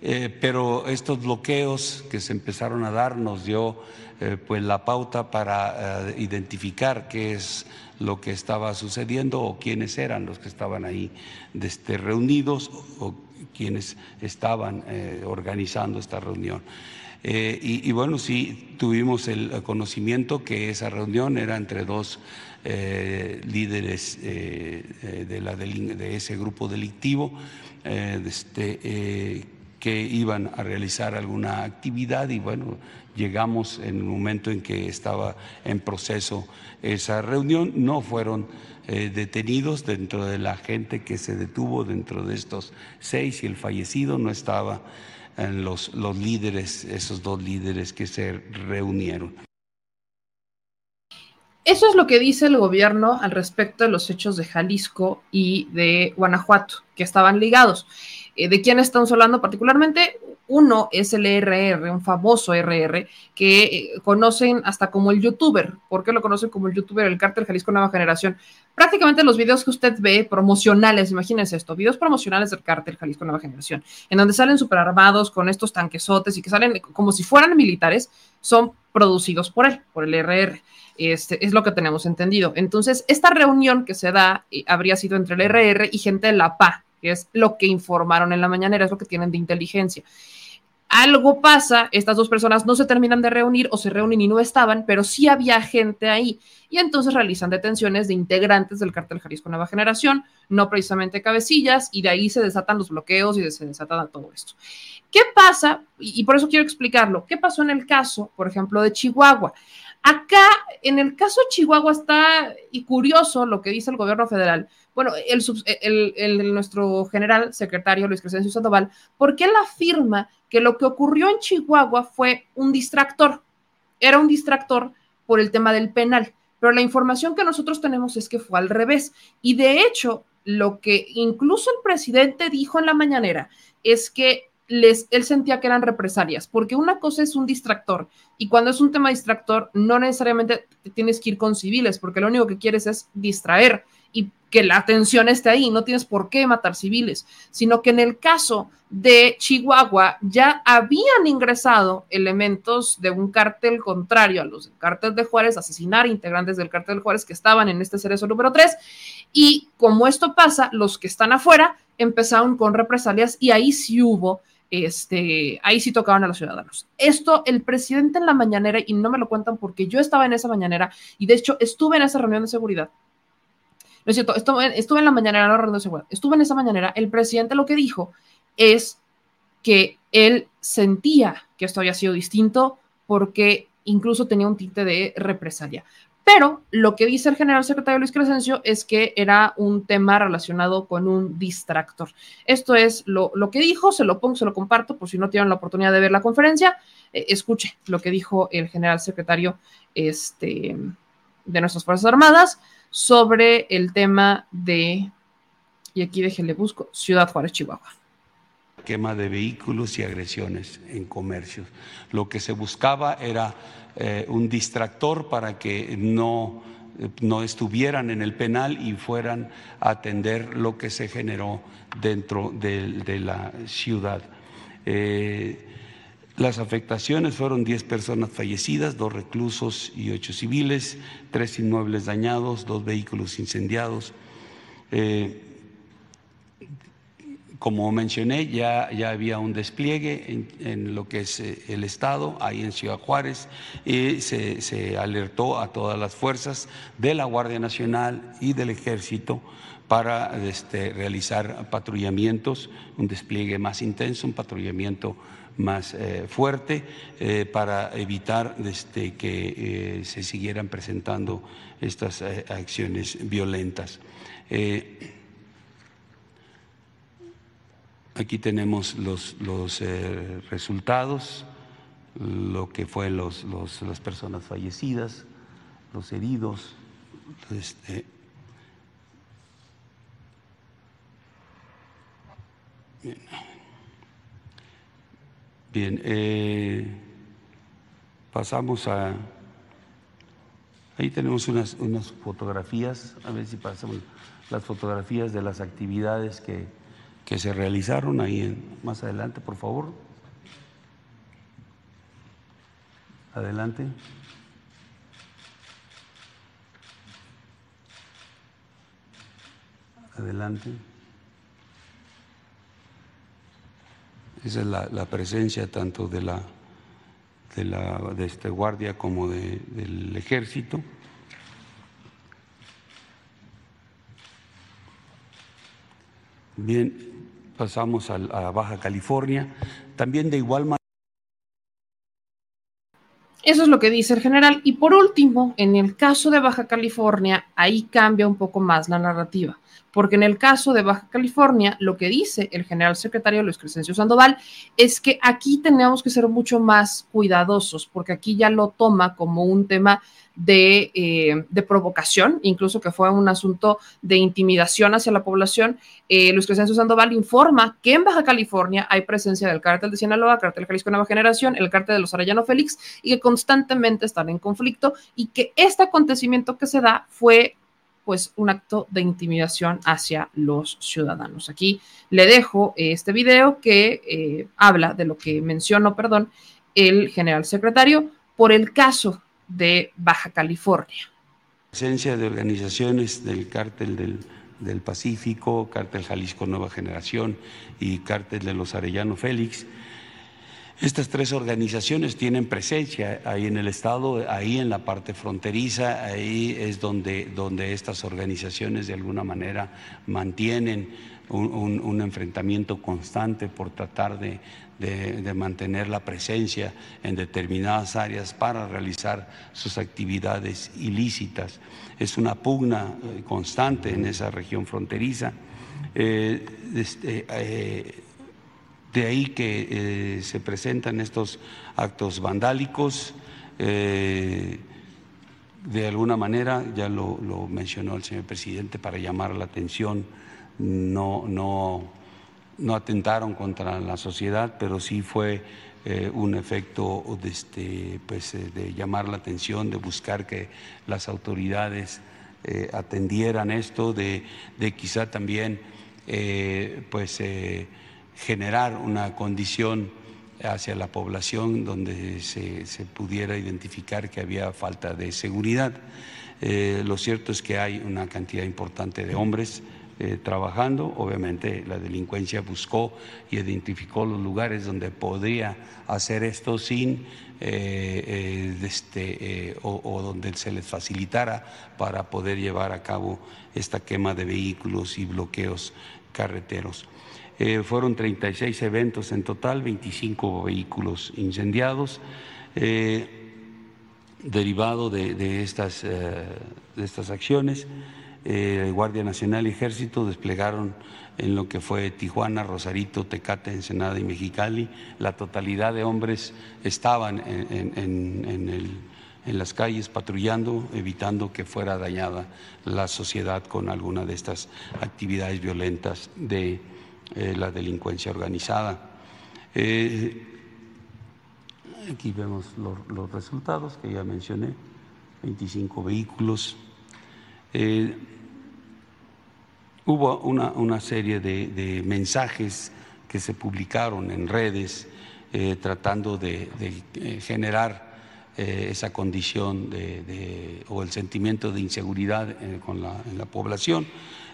pero estos bloqueos que se empezaron a dar nos dio pues la pauta para identificar qué es lo que estaba sucediendo o quiénes eran los que estaban ahí este, reunidos o quienes estaban organizando esta reunión. Eh, y, bueno, sí tuvimos el conocimiento que esa reunión era entre dos eh, líderes eh, de, la, de, ese grupo delictivo este, que iban a realizar alguna actividad y bueno, llegamos en el momento en que estaba en proceso esa reunión, no fueron detenidos dentro de la gente que se detuvo dentro de estos seis y el fallecido no estaba los, los líderes, esos dos líderes que se reunieron. Eso es lo que dice el gobierno al respecto de los hechos de Jalisco y de Guanajuato, que estaban ligados. Eh, ¿De quién estamos hablando particularmente? Uno es el ERR, un famoso ERR, que eh, conocen hasta como el youtuber. ¿Por qué lo conocen como el youtuber? El cártel Jalisco Nueva Generación. Prácticamente los videos que usted ve promocionales, imagínense esto, videos promocionales del cártel Jalisco Nueva Generación, en donde salen super armados con estos tanquesotes y que salen como si fueran militares, son producidos por él, por el ERR. Este, es lo que tenemos entendido. Entonces, esta reunión que se da eh, habría sido entre el ERR y gente de la PA, es lo que informaron en la mañanera, es lo que tienen de inteligencia algo pasa, estas dos personas no se terminan de reunir o se reúnen y no estaban, pero sí había gente ahí. Y entonces realizan detenciones de integrantes del cártel Jalisco Nueva Generación, no precisamente cabecillas, y de ahí se desatan los bloqueos y se desata todo esto. ¿Qué pasa? Y, por eso quiero explicarlo. ¿Qué pasó en el caso, por ejemplo, de Chihuahua? Acá, en el caso de Chihuahua, está y curioso lo que dice el gobierno federal, bueno, el, nuestro general secretario Luis Crescencio Sandoval, porque él afirma que lo que ocurrió en Chihuahua fue un distractor, era un distractor por el tema del penal, pero la información que nosotros tenemos es que fue al revés. Y de hecho, lo que incluso el presidente dijo en la mañanera es que les, él sentía que eran represalias, porque una cosa es un distractor y cuando es un tema distractor no necesariamente tienes que ir con civiles, porque lo único que quieres es distraer y que la atención esté ahí, no tienes por qué matar civiles, sino que en el caso de Chihuahua ya habían ingresado elementos de un cártel contrario a los del cártel de Juárez, asesinar integrantes del cártel de Juárez que estaban en este cerezo número 3, y como esto pasa, los que están afuera empezaron con represalias y ahí sí hubo este, ahí sí tocaban a los ciudadanos. Esto, el presidente en la mañanera, y no me lo cuentan porque yo estaba en esa mañanera y de hecho estuve en esa reunión de seguridad, No es cierto, estuve, estuve en la mañanera, no de seguridad, estuve en esa mañanera, el presidente lo que dijo es que él sentía que esto había sido distinto porque incluso tenía un tinte de represalia. Pero lo que dice el general secretario Luis Crescencio es que era un tema relacionado con un distractor. Esto es lo, que dijo, se lo pongo, se lo comparto por si no tienen la oportunidad de ver la conferencia. Eh, escuche lo que dijo el general secretario este, de nuestras Fuerzas Armadas sobre el tema de, y aquí déjenle busco, Ciudad Juárez, Chihuahua quema de vehículos y agresiones en comercios. Lo que se buscaba era eh, un distractor para que no, no estuvieran en el penal y fueran a atender lo que se generó dentro de, la ciudad. Eh, las afectaciones fueron 10 personas fallecidas, dos reclusos y ocho civiles, tres inmuebles dañados, dos vehículos incendiados. Eh, como mencioné, ya, ya había un despliegue en, lo que es eh, el Estado, ahí en Ciudad Juárez, y se, alertó a todas las fuerzas de la Guardia Nacional y del Ejército para este, realizar patrullamientos, un despliegue más intenso, un patrullamiento más eh, fuerte eh, para evitar este, que se siguieran presentando estas acciones violentas. Aquí tenemos los, los eh, resultados, lo que fue los, las personas fallecidas, los heridos. Este, bien, eh, pasamos a... Ahí tenemos unas, unas fotografías, a ver si pasamos las fotografías de las actividades que que se realizaron ahí en, más adelante, por favor. Adelante. Adelante. Esa es la, presencia tanto de la de la de este guardia como del ejército. Bien, pasamos a, Baja California. También de igual manera. Eso es lo que dice el general. Y por último, en el caso de Baja California, ahí cambia un poco más la narrativa, porque en el caso de Baja California, lo que dice el general secretario Luis Crescencio Sandoval es que aquí tenemos que ser mucho más cuidadosos, porque aquí ya lo toma como un tema eh, de, provocación, incluso que fue un asunto de intimidación hacia la población. Eh, Luis Crescencio Sandoval informa que en Baja California hay presencia del cártel de Sinaloa, cártel Jalisco Nueva Generación, el cártel de los Arellano Félix, y que constantemente están en conflicto y que este acontecimiento que se da fue pues un acto de intimidación hacia los ciudadanos. Aquí le dejo este video que eh, habla de lo que mencionó, perdón, el general secretario por el caso de Baja California. Presencia de organizaciones del cártel del, Pacífico, cártel Jalisco Nueva Generación y cártel de los Arellano Félix. Estas tres organizaciones tienen presencia ahí en el Estado, ahí en la parte fronteriza, ahí es donde, donde estas organizaciones de alguna manera mantienen un, enfrentamiento constante por tratar de, mantener la presencia en determinadas áreas para realizar sus actividades ilícitas. Es una pugna eh, constante en esa región fronteriza. Eh, este, eh, de ahí que se presentan estos actos vandálicos. de alguna manera, ya lo, mencionó el señor presidente, para llamar la atención no, no, no atentaron contra la sociedad, pero sí fue eh, un efecto de, este, pues, eh, de llamar la atención, de buscar que las autoridades eh, atendieran esto, de, de quizá también pues, generar una condición hacia la población donde se, pudiera identificar que había falta de seguridad. lo cierto es que hay una cantidad importante de hombres eh, trabajando. Obviamente la delincuencia buscó y identificó los lugares donde podría hacer esto sin eh, este, o, donde se les facilitara para poder llevar a cabo esta quema de vehículos y bloqueos carreteros. Eh, fueron 36 eventos en total, 25 vehículos incendiados. Eh, derivado de, estas, eh, de estas acciones, Guardia Nacional y Ejército desplegaron en lo que fue Tijuana, Rosarito, Tecate, Ensenada y Mexicali. La totalidad de hombres estaban en, en las calles patrullando, evitando que fuera dañada la sociedad con alguna de estas actividades violentas de eh, la delincuencia organizada. Eh, aquí vemos los, resultados que ya mencioné, 25 vehículos. Eh, hubo una, serie de, mensajes que se publicaron en redes tratando de, generar esa condición de, o el sentimiento de inseguridad con en la población.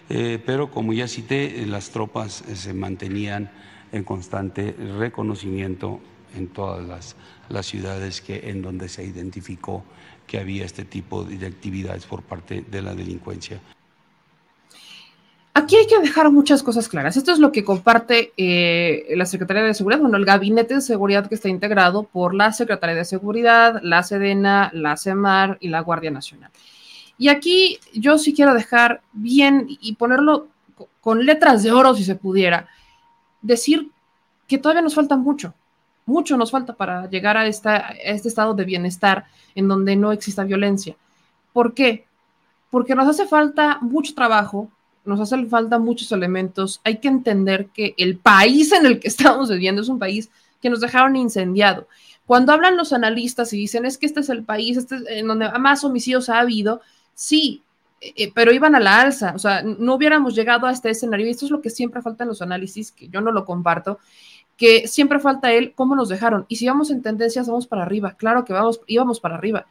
Eh, pero como ya cité, eh, las tropas eh, se mantenían en constante reconocimiento en todas las, las, ciudades que, en donde se identificó que había este tipo de actividades por parte de la delincuencia. Aquí hay que dejar muchas cosas claras. Esto es lo que comparte la Secretaría de Seguridad, bueno, el Gabinete de Seguridad que está integrado por la Secretaría de Seguridad, la Sedena, la CEMAR y la Guardia Nacional. Y aquí yo sí quiero dejar bien y ponerlo con letras de oro si se pudiera, decir que todavía nos falta mucho, mucho nos falta para llegar a, esta, a este estado de bienestar en donde no exista violencia. ¿Por qué? Porque nos hace falta mucho trabajo, nos hacen falta muchos elementos. Hay que entender que el país en el que estamos viviendo es un país que nos dejaron incendiado. Cuando hablan los analistas y dicen es que este es el país este en donde más homicidios ha habido, sí, eh, eh, pero iban a la alza, o sea, no hubiéramos llegado a este escenario, y esto es lo que siempre falta en los análisis, que yo no lo comparto, que siempre falta él, cómo nos dejaron, y si vamos en tendencias, vamos para arriba, claro que vamos, íbamos para arriba.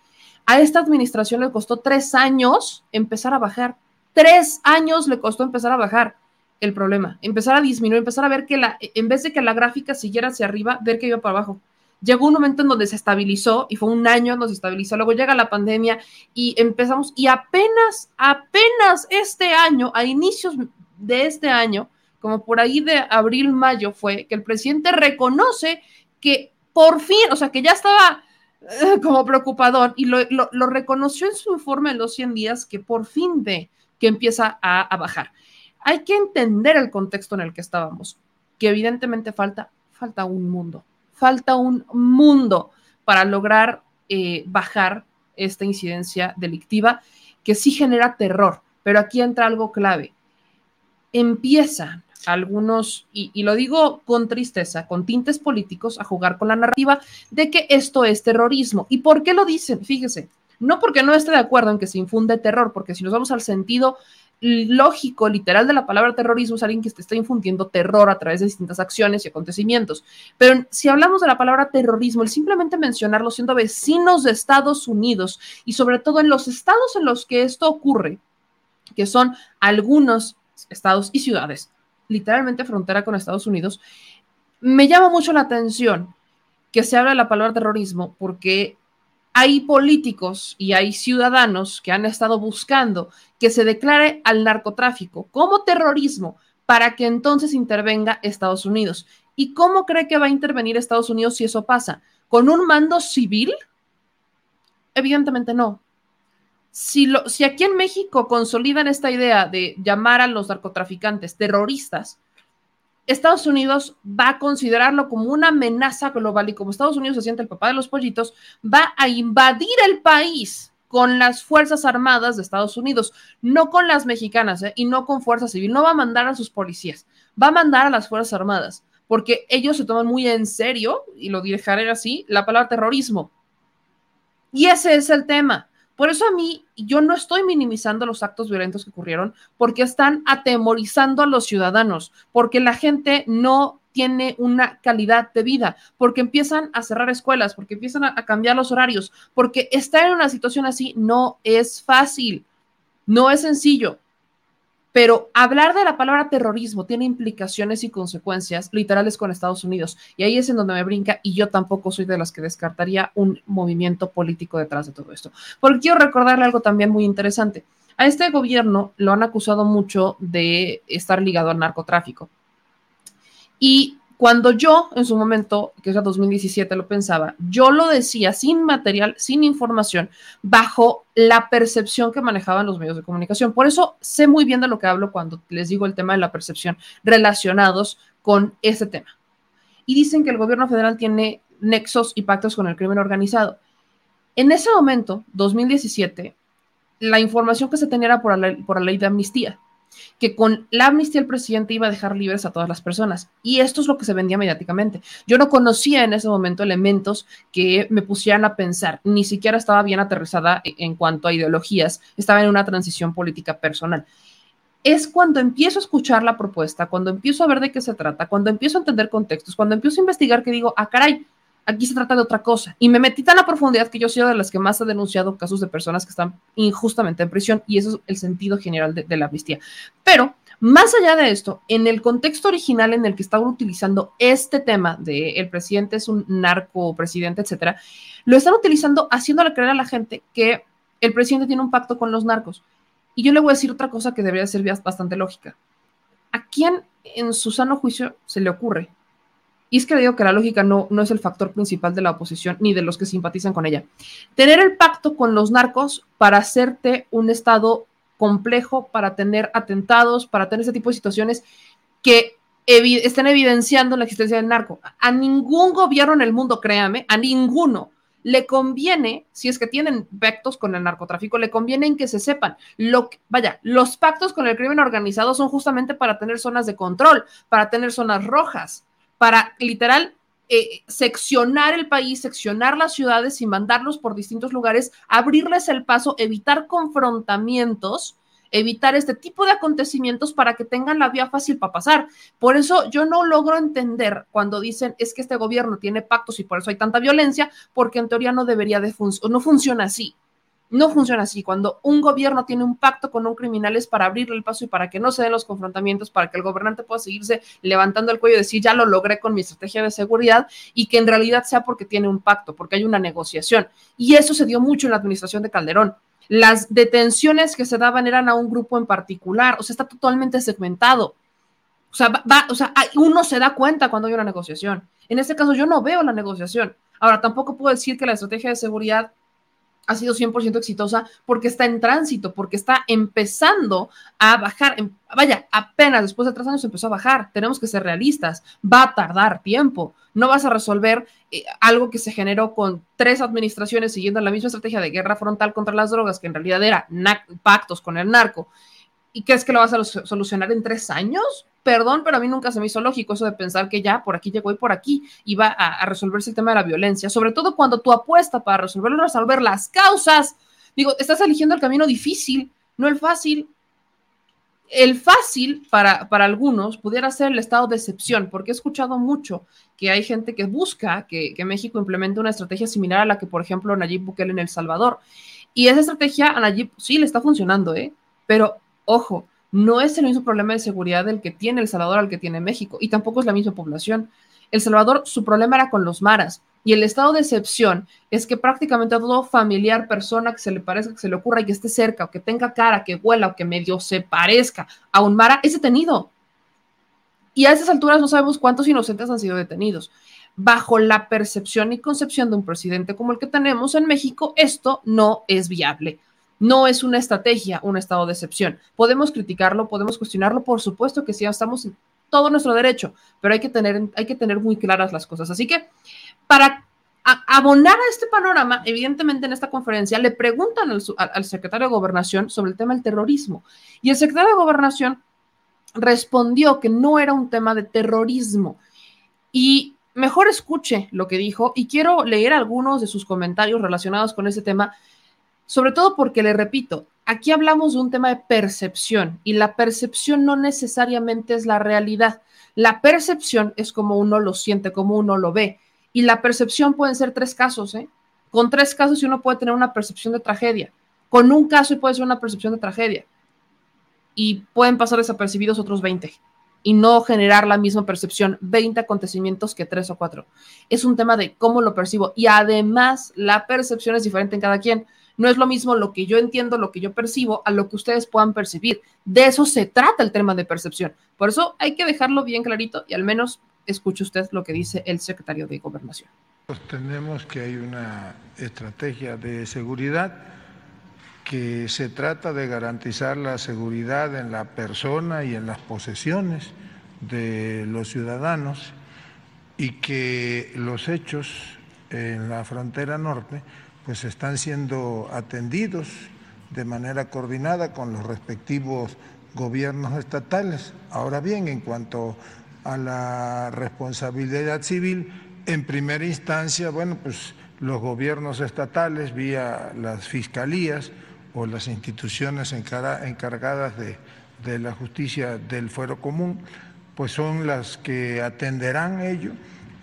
A esta administración le costó tres años empezar a bajar, tres años le costó empezar a bajar el problema, empezar a disminuir, empezar a ver que la, en vez de que la gráfica siguiera hacia arriba, ver que iba para abajo llegó un momento en donde se estabilizó y fue un año donde se estabilizó, luego llega la pandemia y empezamos y apenas, apenas este año, a inicios de este año, como por ahí de abril, mayo fue, que el presidente reconoce que por fin, o sea, que ya estaba eh, como preocupador y lo, reconoció en su informe en los 100 días que por fin ve que empieza a, a bajar. Hay que entender el contexto en el que estábamos, que evidentemente falta, falta un mundo falta un mundo para lograr eh, bajar esta incidencia delictiva que sí genera terror. Pero aquí entra algo clave. Empiezan algunos, y, y, lo digo con tristeza, con tintes políticos, a jugar con la narrativa de que esto es terrorismo. ¿Y por qué lo dicen? Fíjese, no porque no esté de acuerdo en que se infunde terror, porque si nos vamos al sentido lógico, literal de la palabra terrorismo es alguien que te está infundiendo terror a través de distintas acciones y acontecimientos. Pero si hablamos de la palabra terrorismo, el simplemente mencionarlo siendo vecinos de Estados Unidos y sobre todo en los estados en los que esto ocurre, que son algunos estados y ciudades, literalmente frontera con Estados Unidos, me llama mucho la atención que se habla de la palabra terrorismo porque hay políticos y hay ciudadanos que han estado buscando que se declare al narcotráfico como terrorismo para que entonces intervenga Estados Unidos. ¿Y cómo cree que va a intervenir Estados Unidos si eso pasa? ¿Con un mando civil? Evidentemente no. Si, si aquí en México consolidan esta idea de llamar a los narcotraficantes terroristas, Estados Unidos va a considerarlo como una amenaza global y como Estados Unidos se siente el papá de los pollitos, va a invadir el país con las Fuerzas Armadas de Estados Unidos, no con las mexicanas ¿eh? y no con Fuerza Civil, no va a mandar a sus policías, va a mandar a las Fuerzas Armadas, porque ellos se toman muy en serio, y lo dejaré así, la palabra terrorismo. Y ese es el tema. Por eso a mí, yo no estoy minimizando los actos violentos que ocurrieron, porque están atemorizando a los ciudadanos, porque la gente no tiene una calidad de vida, porque empiezan a cerrar escuelas, porque empiezan a, cambiar los horarios, porque estar en una situación así no es fácil, no es sencillo. Pero hablar de la palabra terrorismo tiene implicaciones y consecuencias literales con Estados Unidos. Y ahí es en donde me brinca y yo tampoco soy de las que descartaría un movimiento político detrás de todo esto. Porque quiero recordarle algo también muy interesante. A este gobierno lo han acusado mucho de estar ligado al narcotráfico. Y cuando yo en su momento, que era 2017, lo pensaba, yo lo decía sin material, sin información, bajo la percepción que manejaban los medios de comunicación. Por eso sé muy bien de lo que hablo cuando les digo el tema de la percepción relacionados con ese tema. Y dicen que el gobierno federal tiene nexos y pactos con el crimen organizado. En ese momento, 2017, la información que se tenía era por la ley de amnistía que con la amnistía el presidente iba a dejar libres a todas las personas. Y esto es lo que se vendía mediáticamente. Yo no conocía en ese momento elementos que me pusieran a pensar, ni siquiera estaba bien aterrizada e-, en cuanto a ideologías, estaba en una transición política personal. Es cuando empiezo a escuchar la propuesta, cuando empiezo a ver de qué se trata, cuando empiezo a entender contextos, cuando empiezo a investigar que digo, ah, caray, aquí se trata de otra cosa. Y me metí tan a profundidad que yo soy de las que más ha denunciado casos de personas que están injustamente en prisión y eso es el sentido general de, la amnistía. Pero más allá de esto, en el contexto original en el que estaban utilizando este tema de el presidente es un narco presidente, etcétera, lo están utilizando haciéndole creer a la gente que el presidente tiene un pacto con los narcos. Y yo le voy a decir otra cosa que debería ser bastante lógica. ¿A quién en su sano juicio se le ocurre y es que digo que la lógica no, no es el factor principal de la oposición ni de los que simpatizan con ella. Tener el pacto con los narcos para hacerte un Estado complejo, para tener atentados, para tener ese tipo de situaciones que estén evidenciando la existencia del narco. A ningún gobierno en el mundo, créame, a ninguno le conviene, si es que tienen pactos con el narcotráfico, le conviene en que se sepan. Lo vaya, los pactos con el crimen organizado son justamente para tener zonas de control, para tener zonas rojas para literal eh, seccionar el país, seccionar las ciudades y mandarlos por distintos lugares, abrirles el paso, evitar confrontamientos, evitar este tipo de acontecimientos para que tengan la vía fácil para pasar. Por eso yo no logro entender cuando dicen es que este gobierno tiene pactos y por eso hay tanta violencia, porque en teoría no debería de funcionar, no funciona así. No funciona así. Cuando un gobierno tiene un pacto con un criminal es para abrirle el paso y para que no se den los confrontamientos, para que el gobernante pueda seguirse levantando el cuello y decir, ya lo logré con mi estrategia de seguridad y que en realidad sea porque tiene un pacto, porque hay una negociación. Y eso se dio mucho en la administración de Calderón. Las detenciones que se daban eran a un grupo en particular, o sea, está totalmente segmentado. O sea, va, o sea, uno se da cuenta cuando hay una negociación. En este caso, yo no veo la negociación. Ahora, tampoco puedo decir que la estrategia de seguridad ha sido 100% exitosa porque está en tránsito, porque está empezando a bajar. Vaya, apenas después de tres años empezó a bajar. Tenemos que ser realistas. Va a tardar tiempo. No vas a resolver eh, algo que se generó con tres administraciones siguiendo la misma estrategia de guerra frontal contra las drogas, que en realidad era pactos con el narco. ¿Y crees que lo vas a solucionar en tres años? Perdón, pero a mí nunca se me hizo lógico eso de pensar que ya por aquí llegó y por aquí iba a, resolverse el tema de la violencia, sobre todo cuando tu apuesta para resolverlo resolver las causas. Digo, estás eligiendo el camino difícil, no el fácil. El fácil para, para algunos pudiera ser el estado de excepción, porque he escuchado mucho que hay gente que busca que, que México implemente una estrategia similar a la que, por ejemplo, Nayib Bukele en El Salvador. Y esa estrategia a Nayib sí le está funcionando, ¿eh? Pero ojo, no es el mismo problema de seguridad el que tiene El Salvador al que tiene México y tampoco es la misma población. El Salvador, su problema era con los maras y el estado de excepción es que prácticamente todo familiar, persona que se le parezca, que se le ocurra y que esté cerca o que tenga cara, que huela o que medio se parezca a un mara es detenido. Y a esas alturas no sabemos cuántos inocentes han sido detenidos. Bajo la percepción y concepción de un presidente como el que tenemos en México, esto no es viable. No es una estrategia, un estado de excepción. Podemos criticarlo, podemos cuestionarlo, por supuesto que sí, estamos en todo nuestro derecho, pero hay que tener, hay que tener muy claras las cosas. Así que para abonar a este panorama, evidentemente en esta conferencia le preguntan al, al, secretario de Gobernación sobre el tema del terrorismo. Y el secretario de Gobernación respondió que no era un tema de terrorismo. Y mejor escuche lo que dijo y quiero leer algunos de sus comentarios relacionados con ese tema sobre todo porque, le repito, aquí hablamos de un tema de percepción y la percepción no necesariamente es la realidad. La percepción es como uno lo siente, como uno lo ve. Y la percepción pueden ser tres casos, ¿eh? Con tres casos uno puede tener una percepción de tragedia. Con un caso puede ser una percepción de tragedia. y pueden pasar desapercibidos otros 20 y no generar la misma percepción, 20 acontecimientos que 3 o 4. Es un tema de cómo lo percibo y además la percepción es diferente en cada quien. No es lo mismo lo que yo entiendo, lo que yo percibo, a lo que ustedes puedan percibir. De eso se trata el tema de percepción. Por eso hay que dejarlo bien clarito y al menos escuche usted lo que dice el secretario de Gobernación. Tenemos que hay una estrategia de seguridad que se trata de garantizar la seguridad en la persona y en las posesiones de los ciudadanos y que los hechos en la frontera norte pues están siendo atendidos de manera coordinada con los respectivos gobiernos estatales. Ahora bien, en cuanto a la responsabilidad civil, en primera instancia, bueno, pues los gobiernos estatales vía las fiscalías o las instituciones encargadas de, la justicia del fuero común, pues son las que atenderán ello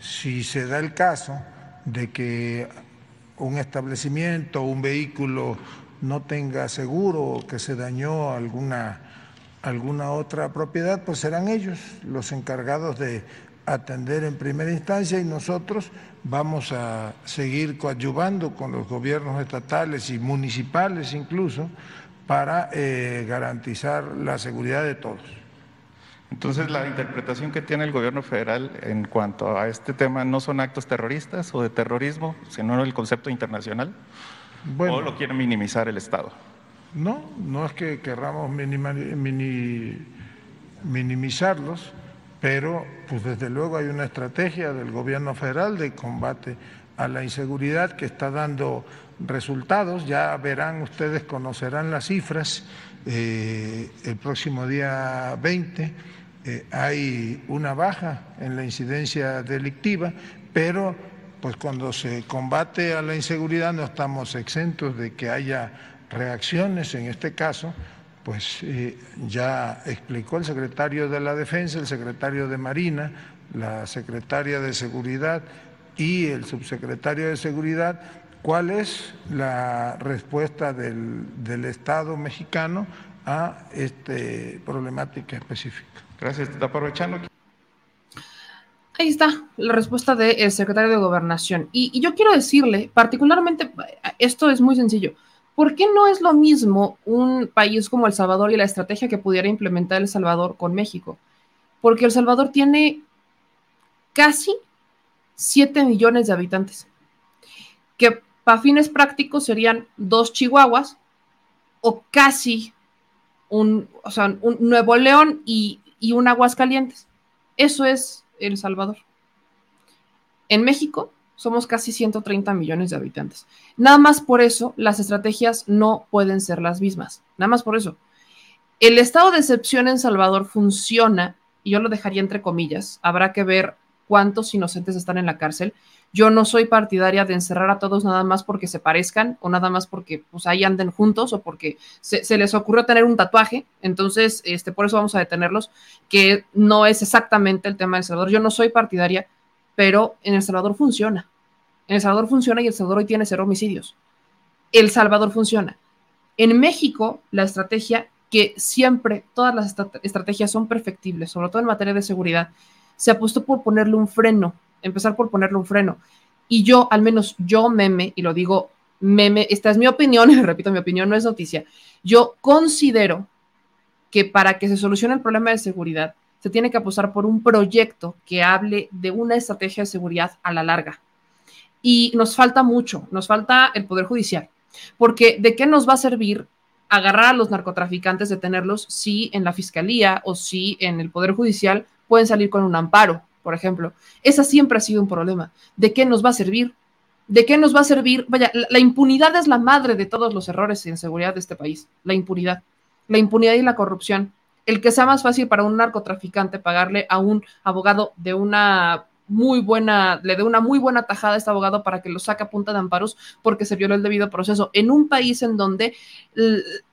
si se da el caso de que un establecimiento un vehículo no tenga seguro o que se dañó alguna, alguna otra propiedad, pues serán ellos los encargados de atender en primera instancia y nosotros vamos a seguir coadyuvando con los gobiernos estatales y municipales incluso para eh, garantizar la seguridad de todos. Entonces, la interpretación que tiene el gobierno federal en cuanto a este tema no son actos terroristas o de terrorismo, sino el concepto internacional, o lo quiere minimizar el Estado. No, no es que querramos minimizarlos, pero pues desde luego hay una estrategia del gobierno federal de combate a la inseguridad que está dando resultados. Ya verán, ustedes conocerán las cifras eh, el próximo día 20 eh, hay una baja en la incidencia delictiva, pero pues cuando se combate a la inseguridad no estamos exentos de que haya reacciones, en este caso, pues eh, ya explicó el secretario de la Defensa, el secretario de Marina, la secretaria de Seguridad y el subsecretario de Seguridad cuál es la respuesta del, del Estado mexicano a esta problemática específica. Gracias. Aprovechando. Ahí está la respuesta del secretario de Gobernación. Y, yo quiero decirle, particularmente, esto es muy sencillo. ¿Por qué no es lo mismo un país como El Salvador y la estrategia que pudiera implementar El Salvador con México? Porque El Salvador tiene casi 7 millones de habitantes, que para fines prácticos serían dos chihuahuas o casi un, o sea, un Nuevo León y y un Aguascalientes. Eso es El Salvador. En México somos casi 130 millones de habitantes. Nada más por eso las estrategias no pueden ser las mismas. Nada más por eso. El estado de excepción en Salvador funciona, y yo lo dejaría entre comillas, habrá que ver cuántos inocentes están en la cárcel, yo no soy partidaria de encerrar a todos nada más porque se parezcan o nada más porque pues ahí anden juntos o porque se, les ocurrió tener un tatuaje. Entonces, este, por eso vamos a detenerlos, que no es exactamente el tema de El Salvador. Yo no soy partidaria, pero en El Salvador funciona. En El Salvador funciona y El Salvador hoy tiene cero homicidios. El Salvador funciona. En México, la estrategia, que siempre todas las estrategias son perfectibles, sobre todo en materia de seguridad, se apostó por ponerle un freno empezar por ponerle un freno. Y yo, al menos yo, meme, y lo digo meme, esta es mi opinión, repito, mi opinión no es noticia, yo considero que para que se solucione el problema de seguridad, se tiene que apostar por un proyecto que hable de una estrategia de seguridad a la larga. Y nos falta mucho, nos falta el Poder Judicial, porque ¿de qué nos va a servir agarrar a los narcotraficantes, detenerlos, si en la Fiscalía o si en el Poder Judicial pueden salir con un amparo? Por ejemplo. Esa siempre ha sido un problema. ¿De qué nos va a servir? ¿De qué nos va a servir? Vaya, la, impunidad es la madre de todos los errores en seguridad de este país. La impunidad. La impunidad y la corrupción. El que sea más fácil para un narcotraficante pagarle a un abogado de una muy buena, le dé una muy buena tajada a este abogado para que lo saque a punta de amparos porque se violó el debido proceso. En un país en donde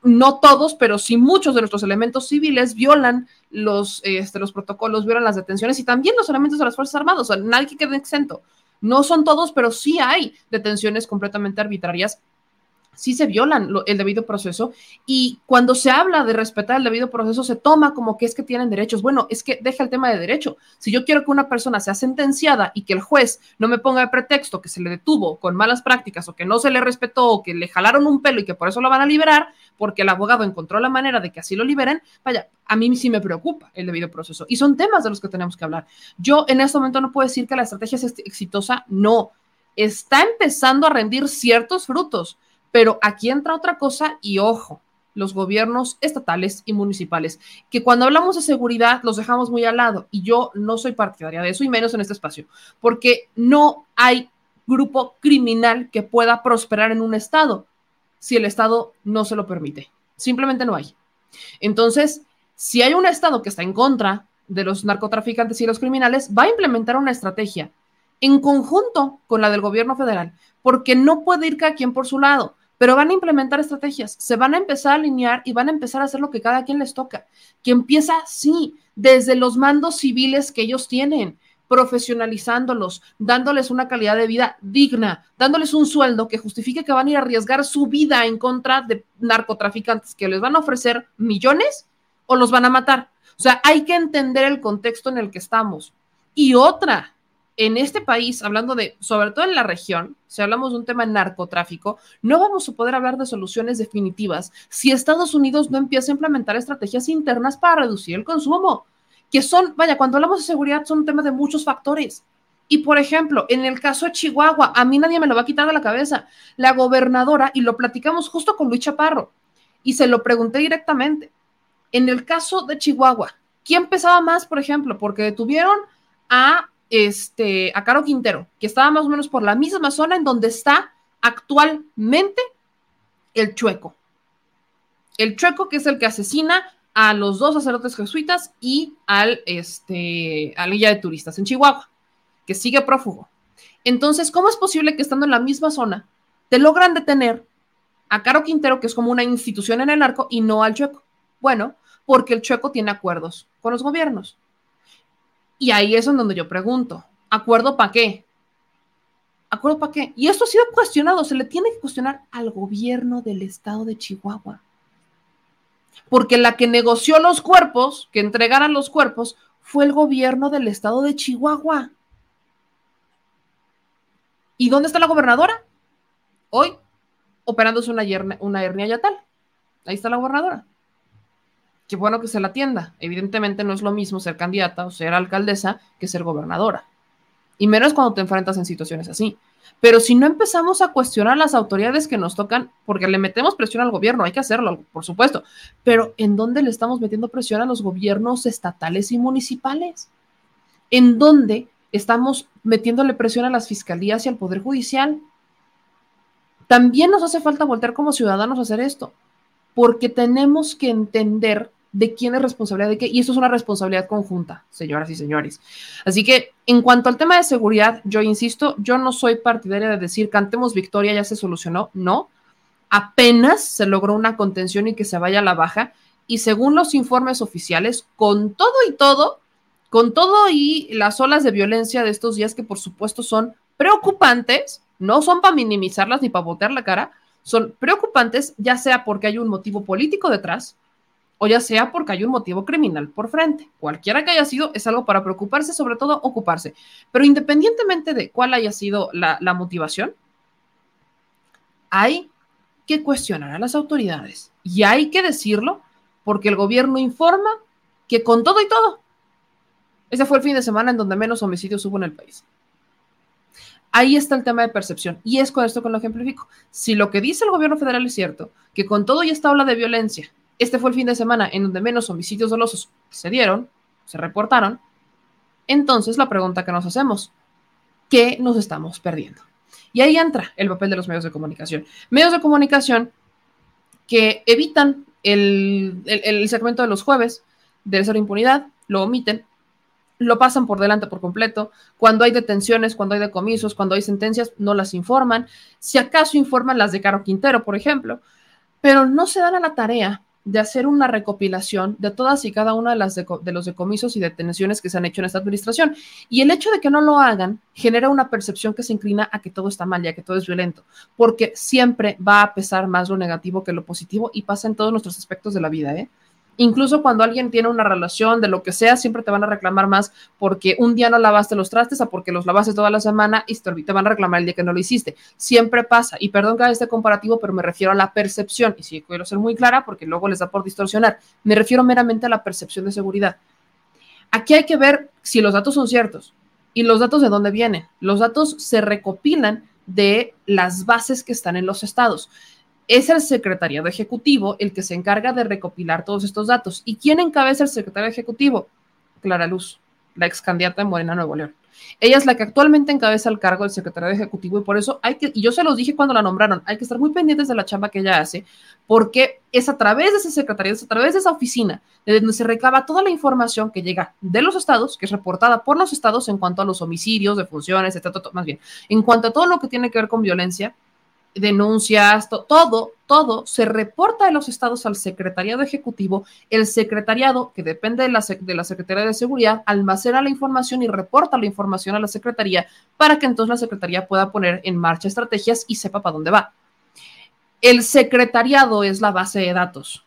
no todos, pero sí muchos de nuestros elementos civiles violan los, este, los protocolos, violan las detenciones y también los elementos de las Fuerzas Armadas. O sea, nadie quede exento. No son todos, pero sí hay detenciones completamente arbitrarias sí se violan el debido proceso y cuando se habla de respetar el debido proceso se toma como que es que tienen derechos. Bueno, es que deja el tema de derecho. Si yo quiero que una persona sea sentenciada y que el juez no me ponga de pretexto que se le detuvo con malas prácticas o que no se le respetó o que le jalaron un pelo y que por eso lo van a liberar porque el abogado encontró la manera de que así lo liberen, vaya, a mí sí me preocupa el debido proceso y son temas de los que tenemos que hablar. Yo en este momento no puedo decir que la estrategia es exitosa, no. Está empezando a rendir ciertos frutos pero aquí entra otra cosa y ojo, los gobiernos estatales y municipales, que cuando hablamos de seguridad los dejamos muy al lado y yo no soy partidaria de eso y menos en este espacio, porque no hay grupo criminal que pueda prosperar en un estado si el estado no se lo permite. Simplemente no hay. Entonces, si hay un estado que está en contra de los narcotraficantes y los criminales, va a implementar una estrategia en conjunto con la del gobierno federal, porque no puede ir cada quien por su lado pero van a implementar estrategias, se van a empezar a alinear y van a empezar a hacer lo que cada quien les toca, que empieza, sí, desde los mandos civiles que ellos tienen, profesionalizándolos, dándoles una calidad de vida digna, dándoles un sueldo que justifique que van a ir a arriesgar su vida en contra de narcotraficantes que les van a ofrecer millones o los van a matar. O sea, hay que entender el contexto en el que estamos. Y otra, en este país, hablando de, sobre todo en la región, si hablamos de un tema narcotráfico, no vamos a poder hablar de soluciones definitivas si Estados Unidos no empieza a implementar estrategias internas para reducir el consumo, que son, vaya, cuando hablamos de seguridad son un tema de muchos factores. Y por ejemplo, en el caso de Chihuahua, a mí nadie me lo va a quitar de la cabeza. La gobernadora, y lo platicamos justo con Luis Chaparro, y se lo pregunté directamente. En el caso de Chihuahua, ¿quién pesaba más, por ejemplo? Porque detuvieron a este, a Caro Quintero, que estaba más o menos por la misma zona en donde está actualmente el Chueco. El Chueco, que es el que asesina a los dos sacerdotes jesuitas y al, este, a la guía de turistas en Chihuahua, que sigue prófugo. Entonces, ¿cómo es posible que estando en la misma zona te logran detener a Caro Quintero, que es como una institución en el arco, y no al Chueco? Bueno, porque el Chueco tiene acuerdos con los gobiernos. Y ahí es en donde yo pregunto, ¿acuerdo para qué? ¿Acuerdo para qué? Y esto ha sido cuestionado, se le tiene que cuestionar al gobierno del estado de Chihuahua. Porque la que negoció los cuerpos, que entregaran los cuerpos, fue el gobierno del estado de Chihuahua. ¿Y dónde está la gobernadora? Hoy, operándose una, una hernia yatal. Ahí está la gobernadora qué bueno que se la atienda. Evidentemente no es lo mismo ser candidata o ser alcaldesa que ser gobernadora. Y menos cuando te enfrentas en situaciones así. Pero si no empezamos a cuestionar las autoridades que nos tocan, porque le metemos presión al gobierno, hay que hacerlo, por supuesto, pero ¿en dónde le estamos metiendo presión a los gobiernos estatales y municipales? ¿En dónde estamos metiéndole presión a las fiscalías y al Poder Judicial? También nos hace falta voltear como ciudadanos a hacer esto, porque tenemos que entender de quién es responsabilidad de qué, y eso es una responsabilidad conjunta, señoras y señores. Así que en cuanto al tema de seguridad, yo insisto, yo no soy partidaria de decir cantemos victoria, ya se solucionó, no. Apenas se logró una contención y que se vaya a la baja, y según los informes oficiales, con todo y todo, con todo y las olas de violencia de estos días que por supuesto son preocupantes, no son para minimizarlas ni para botear la cara, son preocupantes, ya sea porque hay un motivo político detrás, o ya sea porque hay un motivo criminal por frente. Cualquiera que haya sido, es algo para preocuparse, sobre todo ocuparse. Pero independientemente de cuál haya sido la, motivación, hay que cuestionar a las autoridades. Y hay que decirlo porque el gobierno informa que con todo y todo, ese fue el fin de semana en donde menos homicidios hubo en el país. Ahí está el tema de percepción. Y es con esto que lo ejemplifico. Si lo que dice el gobierno federal es cierto, que con todo y esta ola de violencia este fue el fin de semana en donde menos homicidios dolosos se dieron, se reportaron. Entonces la pregunta que nos hacemos, ¿qué nos estamos perdiendo? Y ahí entra el papel de los medios de comunicación. Medios de comunicación que evitan el, segmento de los jueves de cero impunidad, lo omiten, lo pasan por delante por completo. Cuando hay detenciones, cuando hay decomisos, cuando hay sentencias, no las informan. Si acaso informan las de Caro Quintero, por ejemplo, pero no se dan a la tarea de hacer una recopilación de todas y cada una de, las de los decomisos y detenciones que se han hecho en esta administración. Y el hecho de que no lo hagan genera una percepción que se inclina a que todo está mal y a que todo es violento, porque siempre va a pesar más lo negativo que lo positivo y pasa en todos nuestros aspectos de la vida. ¿eh? Incluso cuando alguien tiene una relación de lo que sea, siempre te van a reclamar más porque un día no lavaste los trastes o porque los lavaste toda la semana y te van a reclamar el día que no lo hiciste. Siempre pasa. Y perdón que haga este comparativo, pero me refiero a la percepción. Y sí, quiero ser muy clara porque luego les da por distorsionar. Me refiero meramente a la percepción de seguridad. Aquí hay que ver si los datos son ciertos y los datos de dónde vienen. Los datos se recopilan de las bases que están en los estados es el secretariado ejecutivo el que se encarga de recopilar todos estos datos. ¿Y quién encabeza el secretario ejecutivo? Clara Luz, la ex candidata de Morena Nuevo León. Ella es la que actualmente encabeza el cargo del secretario ejecutivo y por eso hay que, y yo se los dije cuando la nombraron, hay que estar muy pendientes de la chamba que ella hace, porque es a través de ese secretario, es a través de esa oficina, de donde se recaba toda la información que llega de los estados, que es reportada por los estados en cuanto a los homicidios, de funciones, etcétera, más bien, en cuanto a todo lo que tiene que ver con violencia, denuncias, todo, todo se reporta de los estados al secretariado ejecutivo. El secretariado, que depende de la, de la Secretaría de Seguridad, almacena la información y reporta la información a la Secretaría para que entonces la Secretaría pueda poner en marcha estrategias y sepa para dónde va. El secretariado es la base de datos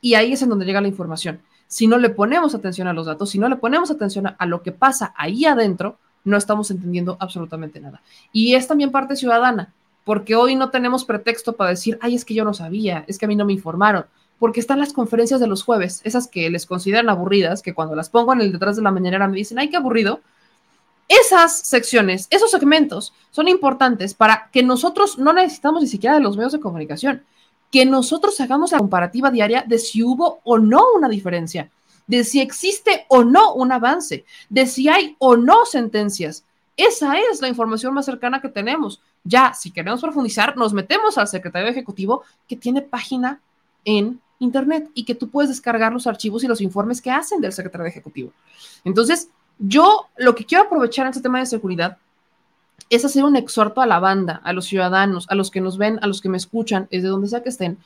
y ahí es en donde llega la información. Si no le ponemos atención a los datos, si no le ponemos atención a lo que pasa ahí adentro, no estamos entendiendo absolutamente nada. Y es también parte ciudadana porque hoy no tenemos pretexto para decir, ay, es que yo no sabía, es que a mí no me informaron, porque están las conferencias de los jueves, esas que les consideran aburridas, que cuando las pongo en el detrás de la mañanera me dicen, ay, qué aburrido. Esas secciones, esos segmentos son importantes para que nosotros no necesitamos ni siquiera de los medios de comunicación, que nosotros hagamos la comparativa diaria de si hubo o no una diferencia, de si existe o no un avance, de si hay o no sentencias. Esa es la información más cercana que tenemos. Ya, si queremos profundizar, nos metemos al secretario ejecutivo que tiene página en Internet y que tú puedes descargar los archivos y los informes que hacen del secretario ejecutivo. Entonces, yo lo que quiero aprovechar en este tema de seguridad es hacer un exhorto a la banda, a los ciudadanos, a los que nos ven, a los que me escuchan, desde donde sea que estén,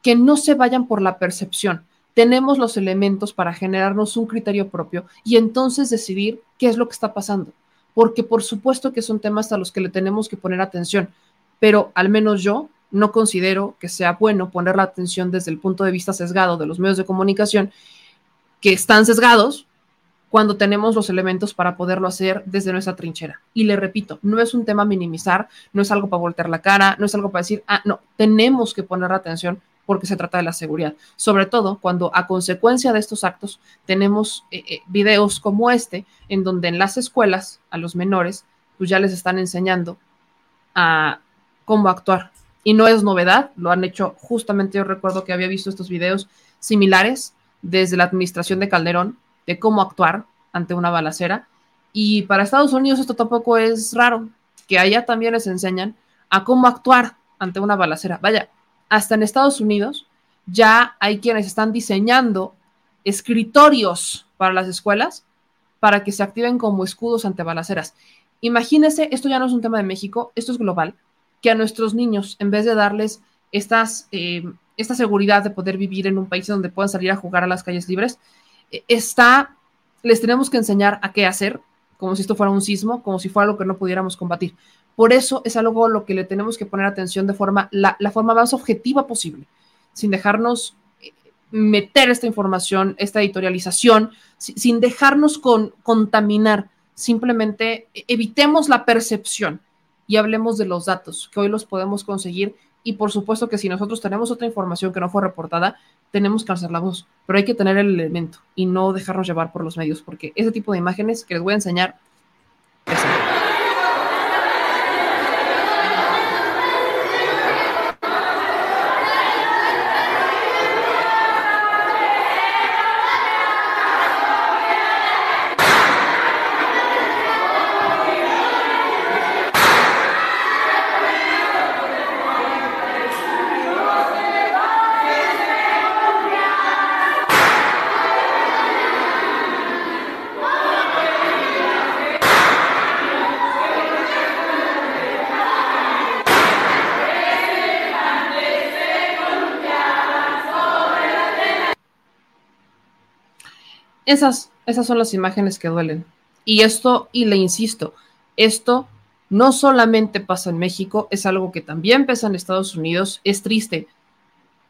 que no se vayan por la percepción. Tenemos los elementos para generarnos un criterio propio y entonces decidir qué es lo que está pasando porque por supuesto que son temas a los que le tenemos que poner atención, pero al menos yo no considero que sea bueno poner la atención desde el punto de vista sesgado de los medios de comunicación que están sesgados cuando tenemos los elementos para poderlo hacer desde nuestra trinchera. Y le repito, no es un tema minimizar, no es algo para voltear la cara, no es algo para decir, ah, no, tenemos que poner atención porque se trata de la seguridad. Sobre todo cuando a consecuencia de estos actos tenemos eh, eh, videos como este, en donde en las escuelas a los menores, pues ya les están enseñando a cómo actuar. Y no es novedad, lo han hecho justamente, yo recuerdo que había visto estos videos similares desde la administración de Calderón, de cómo actuar ante una balacera. Y para Estados Unidos esto tampoco es raro, que allá también les enseñan a cómo actuar ante una balacera. Vaya, hasta en Estados Unidos ya hay quienes están diseñando escritorios para las escuelas para que se activen como escudos ante balaceras. Imagínense, esto ya no es un tema de México, esto es global, que a nuestros niños, en vez de darles eh, esta seguridad de poder vivir en un país donde puedan salir a jugar a las calles libres, eh, está, les tenemos que enseñar a qué hacer, como si esto fuera un sismo, como si fuera algo que no pudiéramos combatir. Por eso es algo lo que le tenemos que poner atención de forma, la, forma más objetiva posible, sin dejarnos eh, meter esta información, esta editorialización, sin dejarnos con, contaminar. Simplemente evitemos la percepción y hablemos de los datos, que hoy los podemos conseguir. Y por supuesto que si nosotros tenemos otra información que no fue reportada, tenemos que alzar la voz, pero hay que tener el elemento y no dejarnos llevar por los medios, porque ese tipo de imágenes que les voy a enseñar Esas, esas son las imágenes que duelen. Y esto, y le insisto, esto no solamente pasa en México, es algo que también pasa en Estados Unidos. Es triste.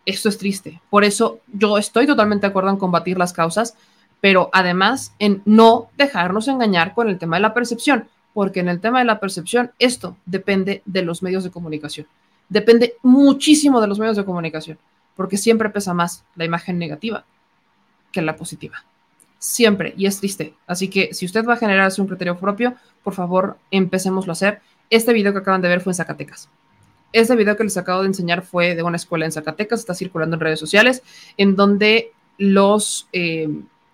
Esto es triste. Por eso yo estoy totalmente de acuerdo en combatir las causas, pero además en no dejarnos engañar con el tema de la percepción, porque en el tema de la percepción esto depende de los medios de comunicación. Depende muchísimo de los medios de comunicación, porque siempre pesa más la imagen negativa que la positiva siempre, y es triste. Así que si usted va a generarse un criterio propio, por favor, empecémoslo a hacer. Este video que acaban de ver fue en Zacatecas. Este video que les acabo de enseñar fue de una escuela en Zacatecas, está circulando en redes sociales, en donde los, eh,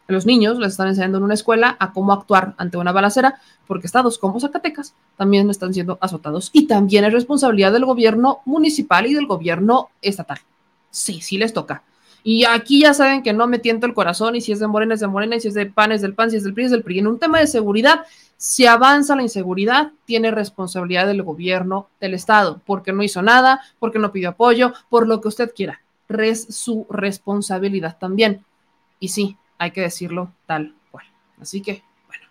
los niños les están enseñando en una escuela a cómo actuar ante una balacera, porque estados como Zacatecas también están siendo azotados. Y también es responsabilidad del gobierno municipal y del gobierno estatal. Sí, sí les toca. Y aquí ya saben que no me tiento el corazón y si es de Morena es de Morena y si es de PAN es del PAN, si es del PRI es del PRI. En un tema de seguridad, si avanza la inseguridad, tiene responsabilidad del gobierno del Estado, porque no hizo nada, porque no pidió apoyo, por lo que usted quiera. Es su responsabilidad también. Y sí, hay que decirlo tal cual. Así que, bueno.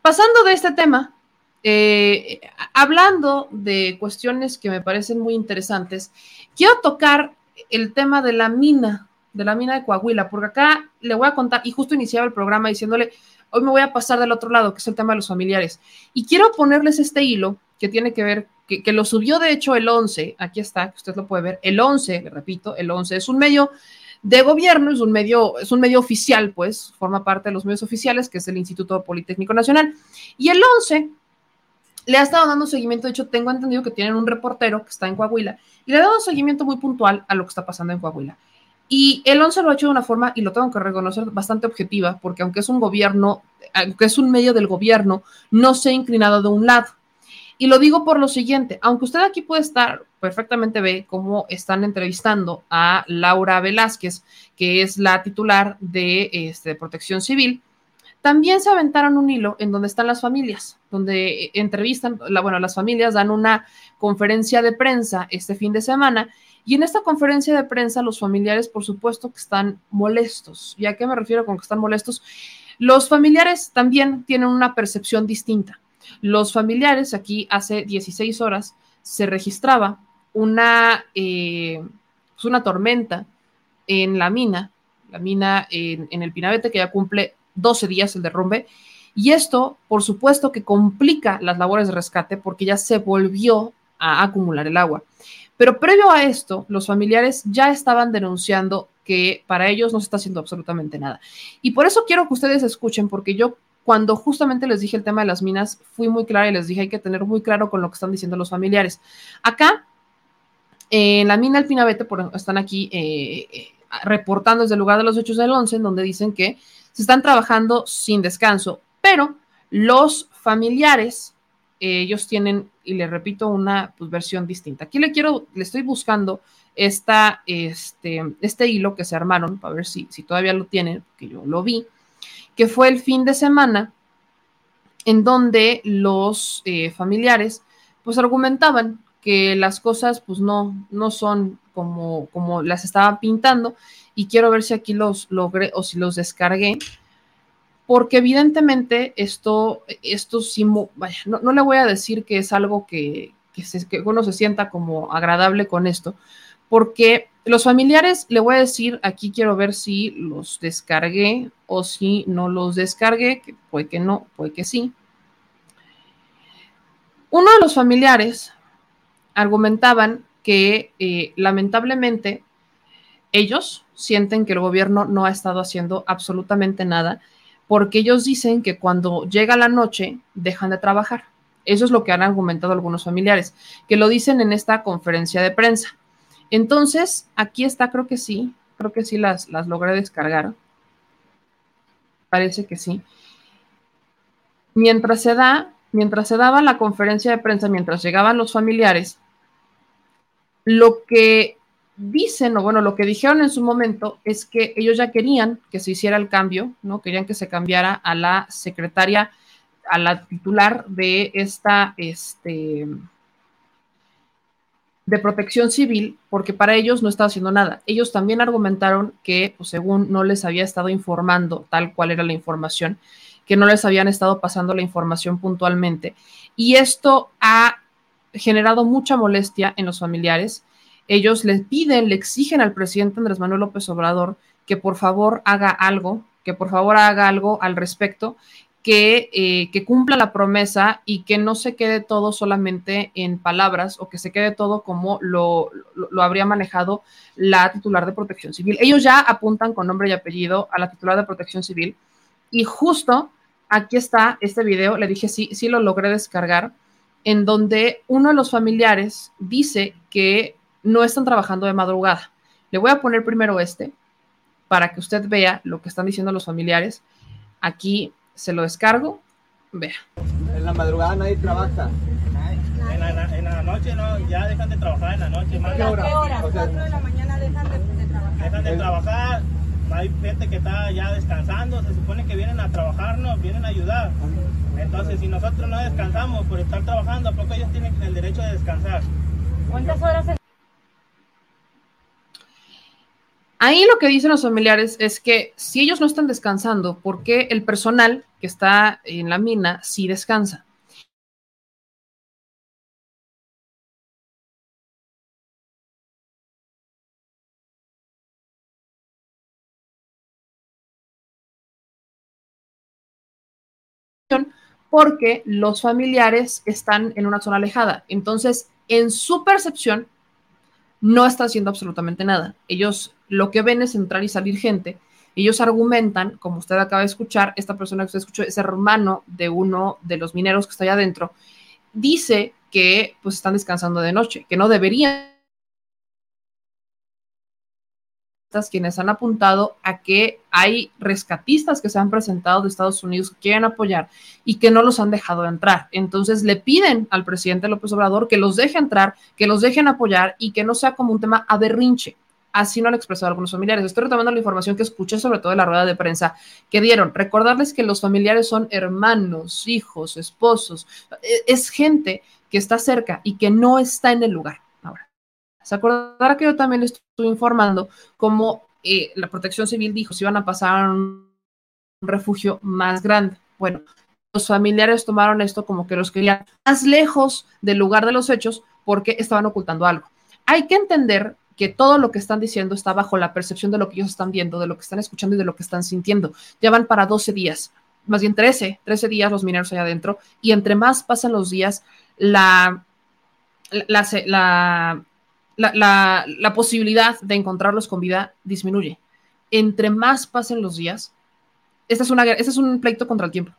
Pasando de este tema, eh, hablando de cuestiones que me parecen muy interesantes, quiero tocar el tema de la mina, de la mina de Coahuila, porque acá le voy a contar, y justo iniciaba el programa diciéndole, hoy me voy a pasar del otro lado, que es el tema de los familiares. Y quiero ponerles este hilo que tiene que ver, que, lo subió de hecho el 11, aquí está, que usted lo puede ver, el 11, le repito, el 11 es un medio de gobierno, es un medio, es un medio oficial, pues, forma parte de los medios oficiales, que es el Instituto Politécnico Nacional. Y el 11 le ha estado dando seguimiento, de hecho tengo entendido que tienen un reportero que está en Coahuila y le ha dado seguimiento muy puntual a lo que está pasando en Coahuila. Y el 11 lo ha hecho de una forma, y lo tengo que reconocer, bastante objetiva, porque aunque es un gobierno, aunque es un medio del gobierno, no se ha inclinado de un lado. Y lo digo por lo siguiente, aunque usted aquí puede estar, perfectamente ve cómo están entrevistando a Laura Velázquez, que es la titular de, este, de Protección Civil, también se aventaron un hilo en donde están las familias, donde entrevistan, la, bueno, las familias dan una conferencia de prensa este fin de semana y en esta conferencia de prensa los familiares, por supuesto, que están molestos. ¿Y a qué me refiero con que están molestos? Los familiares también tienen una percepción distinta. Los familiares, aquí hace 16 horas, se registraba una, eh, pues una tormenta en la mina, la mina en, en el Pinabete, que ya cumple 12 días el derrumbe. Y esto, por supuesto, que complica las labores de rescate porque ya se volvió a acumular el agua. Pero previo a esto, los familiares ya estaban denunciando que para ellos no se está haciendo absolutamente nada. Y por eso quiero que ustedes escuchen, porque yo cuando justamente les dije el tema de las minas, fui muy clara y les dije hay que tener muy claro con lo que están diciendo los familiares. Acá, en la mina Alpinabete, por, están aquí eh, eh, reportando desde el lugar de los hechos del 11, en donde dicen que se están trabajando sin descanso, pero los familiares, ellos tienen, y le repito, una pues, versión distinta. Aquí le quiero, le estoy buscando esta, este, este hilo que se armaron, para ver si, si todavía lo tienen, que yo lo vi, que fue el fin de semana en donde los eh, familiares pues argumentaban que las cosas pues no, no son como, como las estaban pintando y quiero ver si aquí los logré o si los descargué, porque evidentemente esto, esto sí, vaya, no, le voy a decir que es algo que, que, uno se sienta como agradable con esto, porque los familiares, le voy a decir, aquí quiero ver si los descargué o si no los descargué, puede que no, puede que sí. Uno de los familiares argumentaban que eh, lamentablemente ellos sienten que el gobierno no ha estado haciendo absolutamente nada porque ellos dicen que cuando llega la noche dejan de trabajar. Eso es lo que han argumentado algunos familiares, que lo dicen en esta conferencia de prensa. Entonces, aquí está, creo que sí, creo que sí las, las logré descargar. Parece que sí. Mientras se da, mientras se daba la conferencia de prensa, mientras llegaban los familiares, lo que dicen, o bueno, lo que dijeron en su momento es que ellos ya querían que se hiciera el cambio, ¿no? Querían que se cambiara a la secretaria, a la titular de esta, este, de protección civil porque para ellos no estaba haciendo nada. Ellos también argumentaron que, pues, según no les había estado informando tal cual era la información, que no les habían estado pasando la información puntualmente. Y esto ha generado mucha molestia en los familiares. Ellos les piden, le exigen al presidente Andrés Manuel López Obrador que por favor haga algo, que por favor haga algo al respecto eh, que, cumpla la promesa y que no se quede todo solamente en palabras o que se quede todo como lo, lo, habría manejado la titular de protección civil. Ellos ya apuntan con nombre y apellido a la titular de protección civil y justo aquí está este video, le dije sí, sí lo logré descargar, en donde uno de los familiares dice que no están trabajando de madrugada. Le voy a poner primero este para que usted vea lo que están diciendo los familiares. Aquí se lo descargo, vea. En la madrugada nadie trabaja. En la, en la noche no, ya dejan de trabajar en la noche. ¿A qué hora? ¿A las 4 de la mañana dejan de, de trabajar. Dejan de trabajar, hay gente que está ya descansando, se supone que vienen a trabajarnos, vienen a ayudar. Entonces, si nosotros no descansamos por estar trabajando, ¿a poco ellos tienen el derecho de descansar? ¿Cuántas horas Ahí lo que dicen los familiares es que si ellos no están descansando, ¿por qué el personal que está en la mina sí descansa? Porque los familiares están en una zona alejada. Entonces, en su percepción, no está haciendo absolutamente nada. Ellos lo que ven es entrar y salir gente. Ellos argumentan, como usted acaba de escuchar, esta persona que usted escuchó es hermano de uno de los mineros que está allá adentro, dice que pues están descansando de noche, que no deberían quienes han apuntado a que hay rescatistas que se han presentado de Estados Unidos que quieren apoyar y que no los han dejado entrar. Entonces le piden al presidente López Obrador que los deje entrar, que los dejen apoyar y que no sea como un tema a berrinche. Así lo han expresado algunos familiares. Estoy retomando la información que escuché sobre todo en la rueda de prensa que dieron. Recordarles que los familiares son hermanos, hijos, esposos. E, es gente que está cerca y que no está en el lugar. Se acordará que yo también estuve informando cómo eh, la protección civil dijo si iban a pasar a un refugio más grande. Bueno, los familiares tomaron esto como que los querían más lejos del lugar de los hechos porque estaban ocultando algo. Hay que entender que todo lo que están diciendo está bajo la percepción de lo que ellos están viendo, de lo que están escuchando y de lo que están sintiendo. Ya van para 12 días, más bien 13, 13 días los mineros allá adentro, y entre más pasan los días, la, la, la posibilidad de encontrarlos con vida disminuye. Entre más pasen los días, esta es, una, este es un pleito contra el tiempo.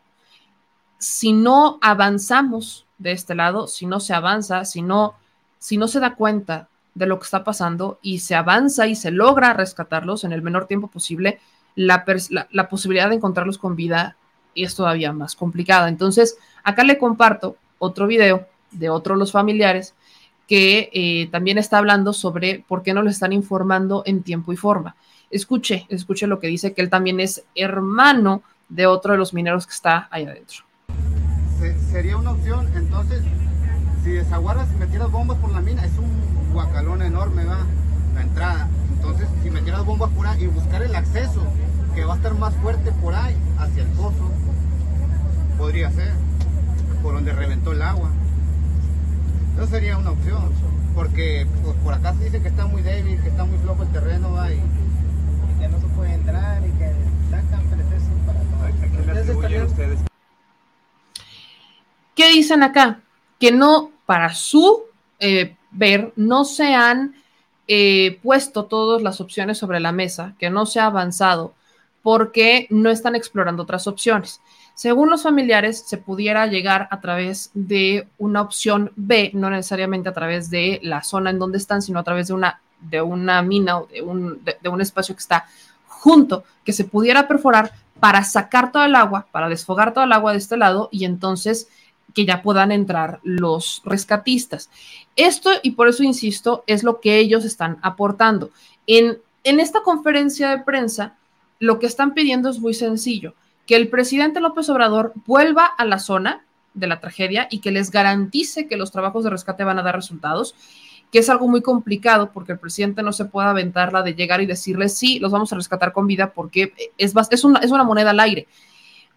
Si no avanzamos de este lado, si no se avanza, si no, si no se da cuenta de lo que está pasando y se avanza y se logra rescatarlos en el menor tiempo posible, la, la, posibilidad de encontrarlos con vida es todavía más complicada. Entonces, acá le comparto otro video de otro de los familiares que eh, también está hablando sobre por qué no le están informando en tiempo y forma. Escuche, escuche lo que dice, que él también es hermano de otro de los mineros que está ahí adentro. sería una opción, entonces, si desaguaras y metieras bombas por la mina, es un guacalón enorme, va, la entrada. Entonces, si metieras bombas por ahí y buscar el acceso, que va a estar más fuerte por ahí, hacia el pozo, podría ser, por donde reventó el agua. Eso sería una opción, porque pues, por acá se dice que está muy débil, que está muy flojo el terreno, va, y, que no se puede entrar y que sacan pretextos para todo. ¿A ustedes? ¿Qué dicen acá? Que no, para su eh, ver, no se han eh, puesto todas las opciones sobre la mesa, que no se ha avanzado, porque no están explorando otras opciones. Según los familiares, se pudiera llegar a través de una opción B, no necesariamente a través de la zona en donde están, sino a través de una, de una mina o de un, de un espacio que está junto, que se pudiera perforar para sacar todo el agua, para desfogar todo el agua de este lado y entonces que ya puedan entrar los rescatistas. Esto, y por eso insisto, es lo que ellos están aportando. En, en esta conferencia de prensa, lo que están pidiendo es muy sencillo, que el presidente López Obrador vuelva a la zona de la tragedia y que les garantice que los trabajos de rescate van a dar resultados que es algo muy complicado porque el presidente no se puede aventar la de llegar y decirle, sí, los vamos a rescatar con vida porque es, es, una, es una moneda al aire.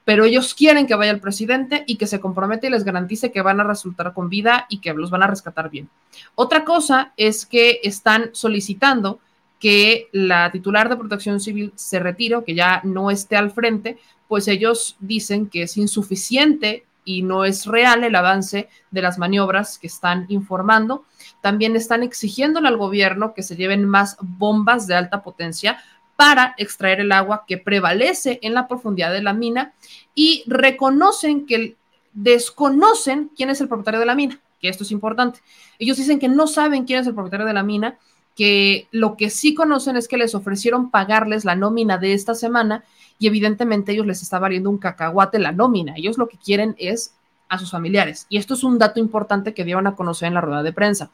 Pero ellos quieren que vaya el presidente y que se compromete y les garantice que van a resultar con vida y que los van a rescatar bien. Otra cosa es que están solicitando que la titular de protección civil se retire que ya no esté al frente, pues ellos dicen que es insuficiente y no es real el avance de las maniobras que están informando. También están exigiéndole al gobierno que se lleven más bombas de alta potencia para extraer el agua que prevalece en la profundidad de la mina y reconocen que desconocen quién es el propietario de la mina, que esto es importante. Ellos dicen que no saben quién es el propietario de la mina, que lo que sí conocen es que les ofrecieron pagarles la nómina de esta semana y evidentemente ellos les está valiendo un cacahuate la nómina. Ellos lo que quieren es a sus familiares. Y esto es un dato importante que dieron a conocer en la rueda de prensa.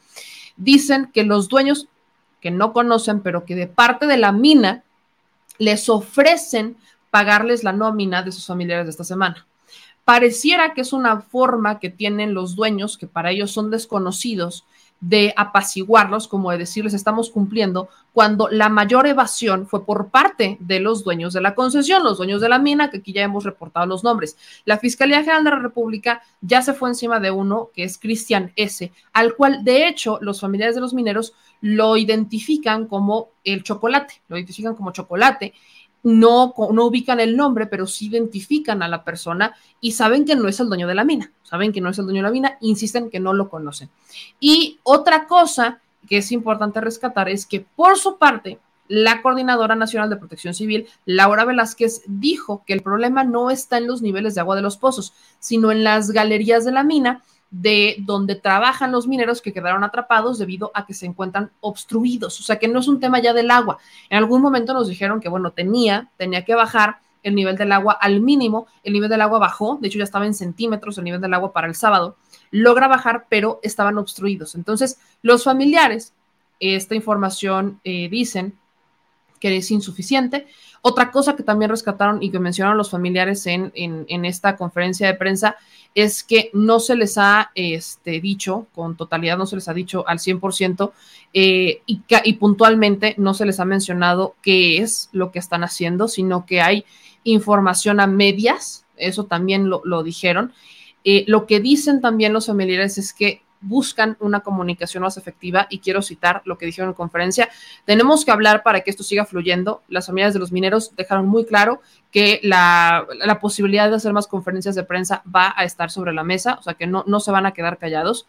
Dicen que los dueños que no conocen, pero que de parte de la mina les ofrecen pagarles la nómina de sus familiares de esta semana. Pareciera que es una forma que tienen los dueños, que para ellos son desconocidos, de apaciguarlos, como de decirles estamos cumpliendo, cuando la mayor evasión fue por parte de los dueños de la concesión, los dueños de la mina, que aquí ya hemos reportado los nombres. La Fiscalía General de la República ya se fue encima de uno, que es Cristian S., al cual de hecho los familiares de los mineros lo identifican como el chocolate, lo identifican como chocolate, no, no ubican el nombre, pero sí identifican a la persona y saben que no es el dueño de la mina, saben que no es el dueño de la mina, insisten que no lo conocen. Y otra cosa que es importante rescatar es que por su parte, la Coordinadora Nacional de Protección Civil, Laura Velázquez, dijo que el problema no está en los niveles de agua de los pozos, sino en las galerías de la mina de donde trabajan los mineros que quedaron atrapados debido a que se encuentran obstruidos. O sea que no es un tema ya del agua. En algún momento nos dijeron que, bueno, tenía, tenía que bajar el nivel del agua al mínimo. El nivel del agua bajó, de hecho ya estaba en centímetros el nivel del agua para el sábado. Logra bajar, pero estaban obstruidos. Entonces, los familiares, esta información eh, dicen que es insuficiente. Otra cosa que también rescataron y que mencionaron los familiares en, en esta conferencia de prensa es que no se les ha este, dicho, con totalidad no se les ha dicho al 100% eh, y, y puntualmente no se les ha mencionado qué es lo que están haciendo, sino que hay información a medias, eso también lo, dijeron. Eh, lo que dicen también los familiares es que buscan una comunicación más efectiva y quiero citar lo que dijeron en conferencia. Tenemos que hablar para que esto siga fluyendo. Las familias de los mineros dejaron muy claro que la, posibilidad de hacer más conferencias de prensa va a estar sobre la mesa, o sea que no, no se van a quedar callados.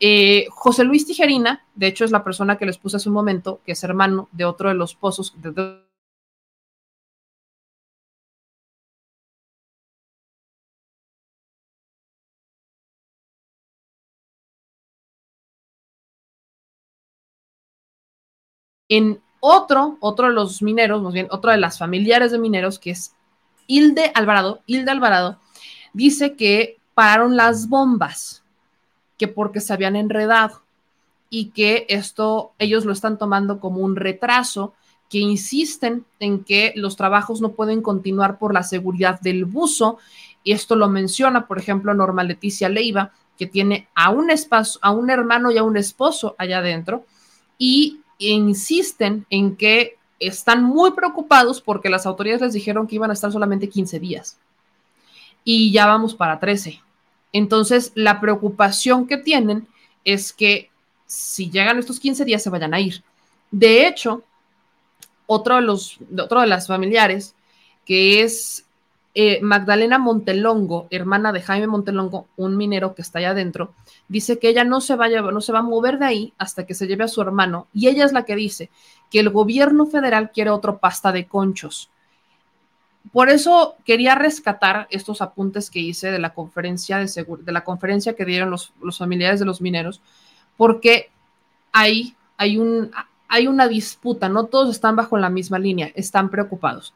Eh, José Luis Tijerina, de hecho, es la persona que les puse hace un momento, que es hermano de otro de los pozos, de en otro, otro de los mineros, más bien otro de las familiares de mineros, que es Hilde Alvarado, Hilde Alvarado, dice que pararon las bombas, que porque se habían enredado y que esto ellos lo están tomando como un retraso, que insisten en que los trabajos no pueden continuar por la seguridad del buzo, y esto lo menciona, por ejemplo, Norma Leticia Leiva, que tiene a un, espacio, a un hermano y a un esposo allá adentro, y insisten en que están muy preocupados porque las autoridades les dijeron que iban a estar solamente 15 días y ya vamos para 13. Entonces, la preocupación que tienen es que si llegan estos 15 días se vayan a ir. De hecho, otro de los otro de las familiares que es eh, Magdalena Montelongo, hermana de Jaime Montelongo, un minero que está allá adentro, dice que ella no se, va no se va a mover de ahí hasta que se lleve a su hermano. Y ella es la que dice que el gobierno federal quiere otro pasta de conchos. Por eso quería rescatar estos apuntes que hice de la conferencia de, de la conferencia que dieron los, familiares de los mineros, porque hay, un, hay una disputa, no todos están bajo la misma línea, están preocupados.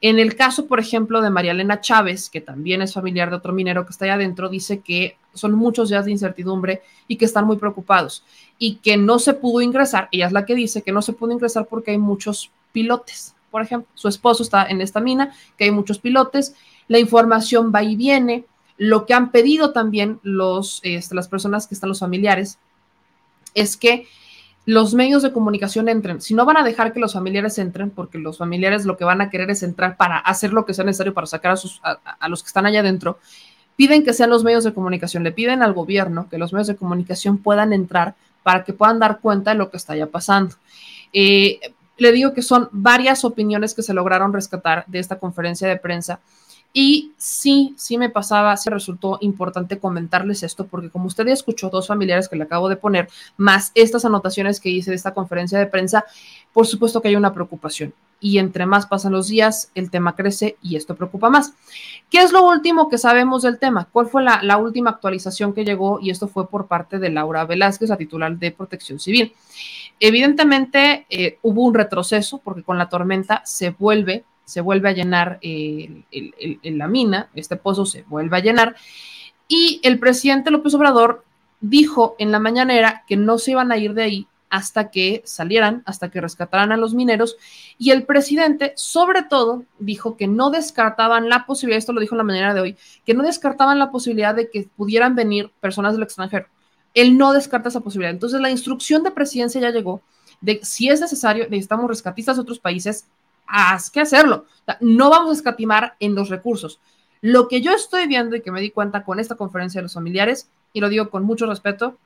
En el caso, por ejemplo, de María Elena Chávez, que también es familiar de otro minero que está ahí adentro, dice que son muchos días de incertidumbre y que están muy preocupados y que no se pudo ingresar. Ella es la que dice que no se pudo ingresar porque hay muchos pilotes. Por ejemplo, su esposo está en esta mina, que hay muchos pilotes, la información va y viene. Lo que han pedido también este, las personas que están los familiares es que los medios de comunicación entren. Si no van a dejar que los familiares entren, porque los familiares lo que van a querer es entrar para hacer lo que sea necesario para sacar a, sus, a, los que están allá adentro, piden que sean los medios de comunicación, le piden al gobierno que los medios de comunicación puedan entrar para que puedan dar cuenta de lo que está ya pasando. Eh, le digo que son varias opiniones que se lograron rescatar de esta conferencia de prensa y sí, sí me pasaba, sí resultó importante comentarles esto, porque como usted ya escuchó dos familiares que le acabo de poner, más estas anotaciones que hice de esta conferencia de prensa, por supuesto que hay una preocupación. Y entre más pasan los días, el tema crece y esto preocupa más. ¿Qué es lo último que sabemos del tema? ¿Cuál fue la, última actualización que llegó? Y esto fue por parte de Laura Velázquez, la titular de Protección Civil. Evidentemente eh, hubo un retroceso porque con la tormenta se vuelve se vuelve a llenar en la mina, este pozo se vuelve a llenar, y el presidente López Obrador dijo en la mañanera que no se iban a ir de ahí hasta que salieran, hasta que rescataran a los mineros, y el presidente, sobre todo, dijo que no descartaban la posibilidad, esto lo dijo en la mañana de hoy, que no descartaban la posibilidad de que pudieran venir personas del extranjero. Él no descarta esa posibilidad. Entonces, la instrucción de presidencia ya llegó de si es necesario, necesitamos rescatistas de otros países, haz que hacerlo. no vamos a escatimar en los recursos. Lo que yo estoy viendo y que me di cuenta con esta conferencia de los familiares, y lo digo con mucho respeto,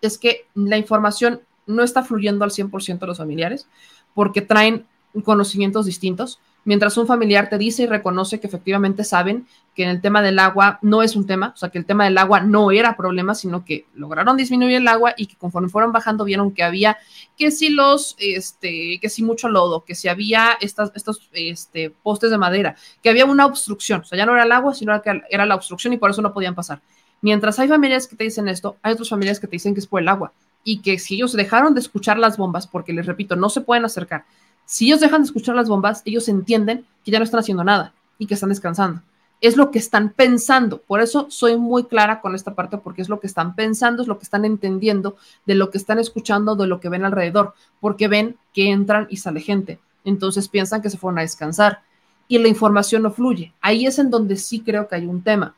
es que la información no está fluyendo al 100% de los familiares porque traen conocimientos distintos mientras un familiar te dice y reconoce que efectivamente saben que en el tema del agua no es un tema, o sea, que el tema del agua no era problema, sino que lograron disminuir el agua y que conforme fueron bajando vieron que había, que si los, este, que si mucho lodo, que si había estas, estos este, postes de madera, que había una obstrucción, o sea, ya no era el agua, sino que era la obstrucción y por eso no podían pasar. Mientras hay familias que te dicen esto, hay otras familias que te dicen que es por el agua y que si ellos dejaron de escuchar las bombas, porque les repito, no se pueden acercar, si ellos dejan de escuchar las bombas, ellos entienden que ya no están haciendo nada y que están descansando. Es lo que están pensando. Por eso soy muy clara con esta parte, porque es lo que están pensando, es lo que están entendiendo de lo que están escuchando, de lo que ven alrededor, porque ven que entran y sale gente. Entonces piensan que se fueron a descansar y la información no fluye. Ahí es en donde sí creo que hay un tema.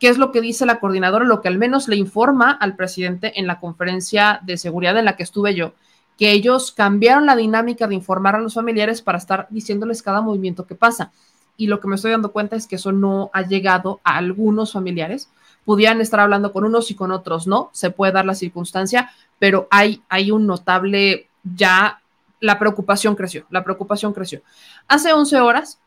¿Qué es lo que dice la coordinadora? Lo que al menos le informa al presidente en la conferencia de seguridad en la que estuve yo, que ellos cambiaron la dinámica de informar a los familiares para estar diciéndoles cada movimiento que pasa. Y lo que me estoy dando cuenta es que eso no ha llegado a algunos familiares. Pudieran estar hablando con unos y con otros, ¿no? Se puede dar la circunstancia, pero hay, hay un notable ya, la preocupación creció, la preocupación creció. Hace 11 horas,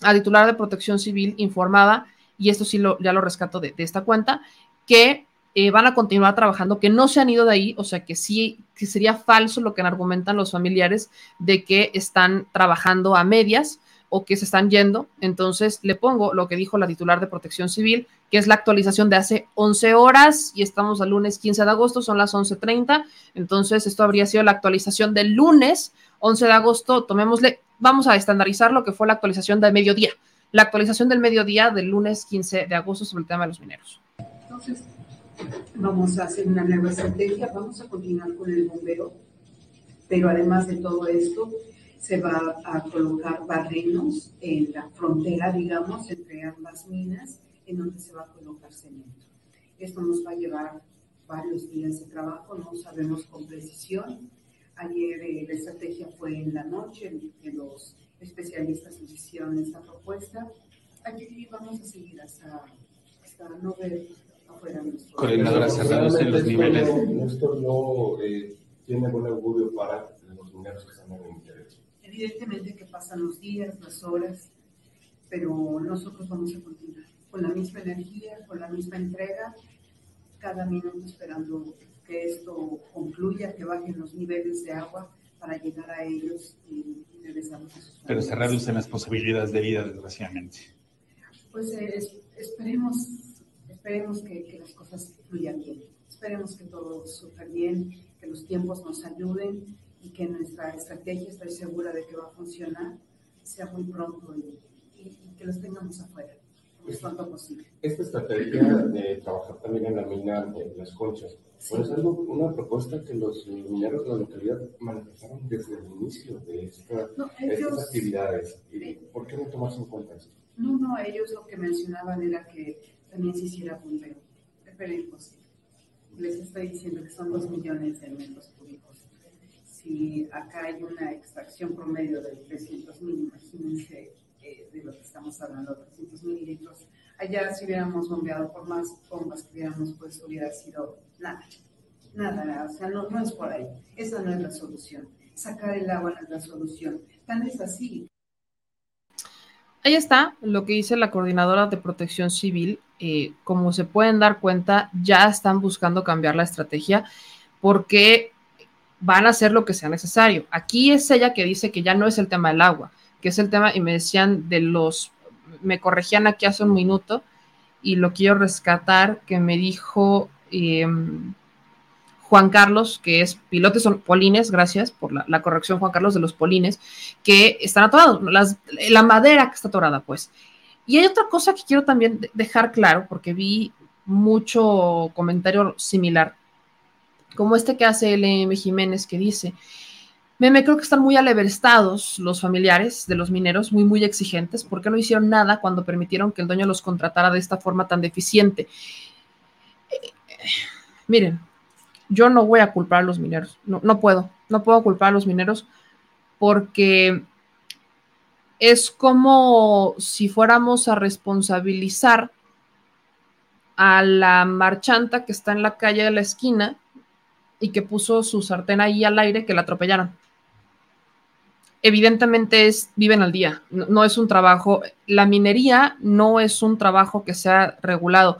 la titular de Protección Civil informaba, y esto sí lo, ya lo rescato de esta cuenta, que eh, van a continuar trabajando, que no se han ido de ahí, o sea que sí, que sería falso lo que argumentan los familiares de que están trabajando a medias o que se están yendo. Entonces le pongo lo que dijo la titular de Protección Civil, que es la actualización de hace 11 horas y estamos al lunes 15 de agosto, son las 11.30. Entonces esto habría sido la actualización del lunes 11 de agosto. Tomémosle, vamos a estandarizar lo que fue la actualización del mediodía. La actualización del mediodía del lunes 15 de agosto sobre el tema de los mineros. Entonces, vamos a hacer una nueva estrategia, vamos a continuar con el bombeo, pero además de todo esto, se va a colocar barrenos en la frontera, digamos, entre ambas minas, en donde se va a colocar cemento. Esto nos va a llevar varios días de trabajo, no sabemos con precisión. Ayer eh, la estrategia fue en la noche, que los especialistas hicieron esta propuesta. Aquí vamos a seguir hasta, hasta no ver Coordinadora, cerrados en los niveles. Esto no eh, tiene buen augurio para los mineros que están en el interior. Evidentemente que pasan los días, las horas, pero nosotros vamos a continuar con la misma energía, con la misma entrega, cada minuto esperando que esto concluya, que bajen los niveles de agua para llegar a ellos y, regresarlos a sus Pero cerrarlos en las posibilidades de vida, desgraciadamente. Pues eh, esperemos Esperemos que, las cosas fluyan bien. Esperemos que todo surja bien, que los tiempos nos ayuden y que nuestra estrategia, estoy segura de que va a funcionar, sea muy pronto y, que los tengamos afuera lo más pronto posible. Esta estrategia de trabajar también en la mina de las conchas, es algo, una propuesta que los mineros de la localidad manifestaron desde el inicio de esta, estas actividades. ¿Por qué no tomarse en cuenta esto? No, no, ellos lo que mencionaban era que también se hiciera bombeo, pero imposible. les estoy diciendo que son dos millones de metros cúbicos. Si acá hay una extracción promedio de 300 mil, imagínense eh, de lo que estamos hablando, 300 mililitros. Allá si hubiéramos bombeado por más bombas que hubiéramos puesto, hubiera sido nada, nada, o sea, no, no es por ahí. Esa no es la solución. Sacar el agua no es la solución. Tan es así Ahí está lo que dice la coordinadora de protección civil. Eh, como se pueden dar cuenta, ya están buscando cambiar la estrategia porque van a hacer lo que sea necesario. Aquí es ella que dice que ya no es el tema del agua, que es el tema, y me decían de los, me corregían aquí hace un minuto, y lo quiero rescatar, que me dijo em, Juan Carlos, que es piloto, son polines, gracias por la, corrección, Juan Carlos, de los polines, que están atorados, la madera que está atorada, pues. Y hay otra cosa que quiero también dejar claro, porque vi mucho comentario similar, como este que hace LM Jiménez, que dice, me, me creo que están muy aleverestados los familiares de los mineros, muy, muy exigentes, porque no hicieron nada cuando permitieron que el dueño los contratara de esta forma tan deficiente. Eh, miren, yo no voy a culpar a los mineros, no, no puedo, no puedo culpar a los mineros porque es como si fuéramos a responsabilizar a la marchanta que está en la calle de la esquina y que puso su sartén ahí al aire que la atropellaron. Evidentemente es, viven al día, no, no es un trabajo, la minería no es un trabajo que sea regulado.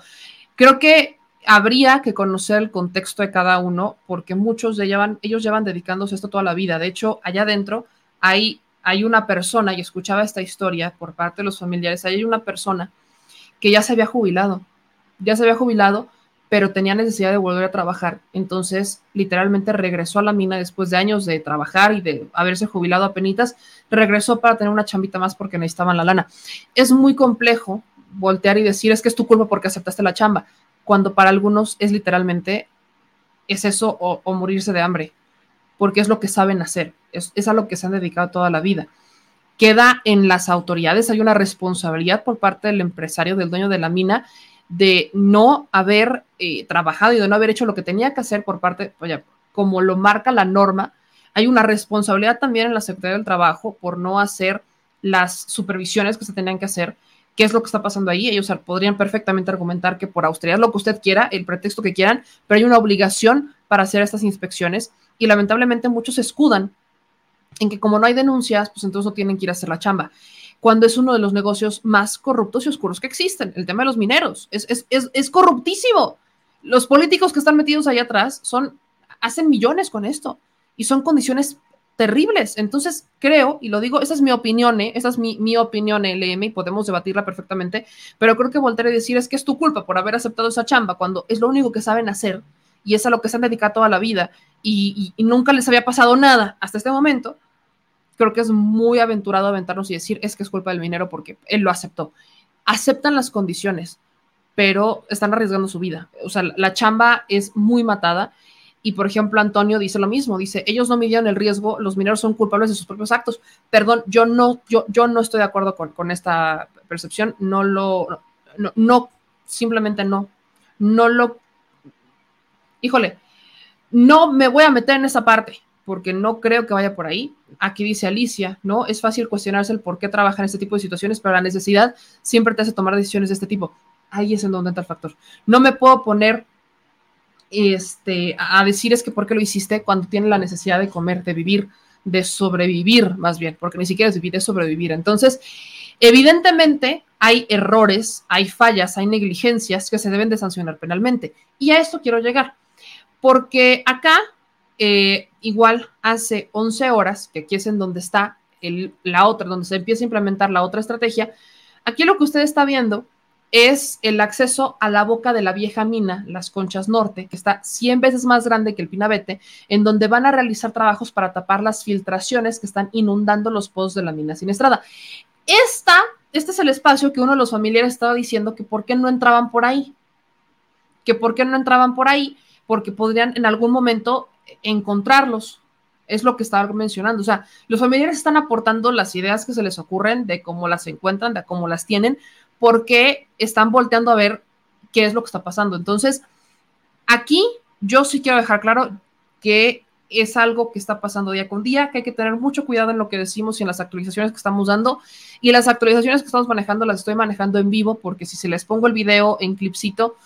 Creo que habría que conocer el contexto de cada uno porque muchos de llevan, ellos llevan dedicándose a esto toda la vida. De hecho, allá adentro hay, hay una persona, y escuchaba esta historia por parte de los familiares, hay una persona que ya se había jubilado, ya se había jubilado, pero tenía necesidad de volver a trabajar. Entonces, literalmente regresó a la mina después de años de trabajar y de haberse jubilado a penitas, regresó para tener una chambita más porque necesitaban la lana. Es muy complejo voltear y decir, es que es tu culpa porque aceptaste la chamba cuando para algunos es literalmente, es eso o, morirse de hambre, porque es lo que saben hacer, es, a lo que se han dedicado toda la vida. Queda en las autoridades, hay una responsabilidad por parte del empresario, del dueño de la mina, de no haber eh, trabajado y de no haber hecho lo que tenía que hacer por parte, oye, como lo marca la norma, hay una responsabilidad también en la Secretaría del Trabajo por no hacer las supervisiones que se tenían que hacer qué es lo que está pasando ahí. Ellos podrían perfectamente argumentar que por austeridad, lo que usted quiera, el pretexto que quieran, pero hay una obligación para hacer estas inspecciones y lamentablemente muchos escudan en que como no hay denuncias, pues entonces no tienen que ir a hacer la chamba. Cuando es uno de los negocios más corruptos y oscuros que existen, el tema de los mineros, es, es, es, es corruptísimo. Los políticos que están metidos ahí atrás son, hacen millones con esto y son condiciones terribles. Entonces, creo, y lo digo, esa es mi opinión, ¿eh? esa es mi, mi opinión, LM, y podemos debatirla perfectamente, pero creo que volver a decir es que es tu culpa por haber aceptado esa chamba cuando es lo único que saben hacer y es a lo que se han dedicado toda la vida y, nunca les había pasado nada hasta este momento. Creo que es muy aventurado aventarnos y decir es que es culpa del minero porque él lo aceptó. Aceptan las condiciones, pero están arriesgando su vida. O sea, la chamba es muy matada y por ejemplo, Antonio dice lo mismo, dice, ellos no midieron el riesgo, los mineros son culpables de sus propios actos. Perdón, yo no, yo, yo no estoy de acuerdo con, esta percepción, no lo, no, no, simplemente no, no lo, híjole, no me voy a meter en esa parte, porque no creo que vaya por ahí. Aquí dice Alicia, ¿no? Es fácil cuestionarse el por qué trabajar en este tipo de situaciones, pero la necesidad siempre te hace tomar decisiones de este tipo. Ahí es en donde entra el factor. No me puedo poner este, a decir es que por qué lo hiciste cuando tiene la necesidad de comer, de vivir, de sobrevivir más bien, porque ni siquiera es vivir, sobrevivir. Entonces, evidentemente hay errores, hay fallas, hay negligencias que se deben de sancionar penalmente. Y a esto quiero llegar, porque acá, eh, igual hace 11 horas, que aquí es en donde está la otra, donde se empieza a implementar la otra estrategia, aquí lo que usted está viendo es el acceso a la boca de la vieja mina, Las Conchas Norte, que está 100 veces más grande que el Pinabete, en donde van a realizar trabajos para tapar las filtraciones que están inundando los pozos de la mina siniestrada. Esta, este es el espacio que uno de los familiares estaba diciendo que por qué no entraban por ahí, que por qué no entraban por ahí, porque podrían en algún momento encontrarlos. Es lo que estaba mencionando. O sea, los familiares están aportando las ideas que se les ocurren de cómo las encuentran, de cómo las tienen, porque están volteando a ver qué es lo que está pasando. Entonces, aquí yo sí quiero dejar claro que es algo que está pasando día con día, que hay que tener mucho cuidado en lo que decimos y en las actualizaciones que estamos dando. Y las actualizaciones que estamos manejando las estoy manejando en vivo porque si se les pongo el video en clipcito,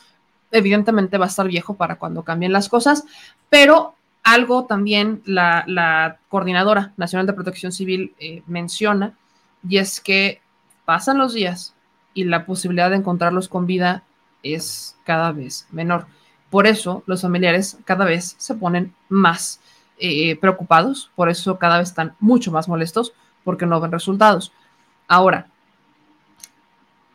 evidentemente va a estar viejo para cuando cambien las cosas, pero algo también la, Coordinadora Nacional de Protección Civil eh, menciona, y es que pasan los días y la posibilidad de encontrarlos con vida es cada vez menor. Por eso los familiares cada vez se ponen más eh, preocupados, por eso cada vez están mucho más molestos porque no ven resultados. Ahora,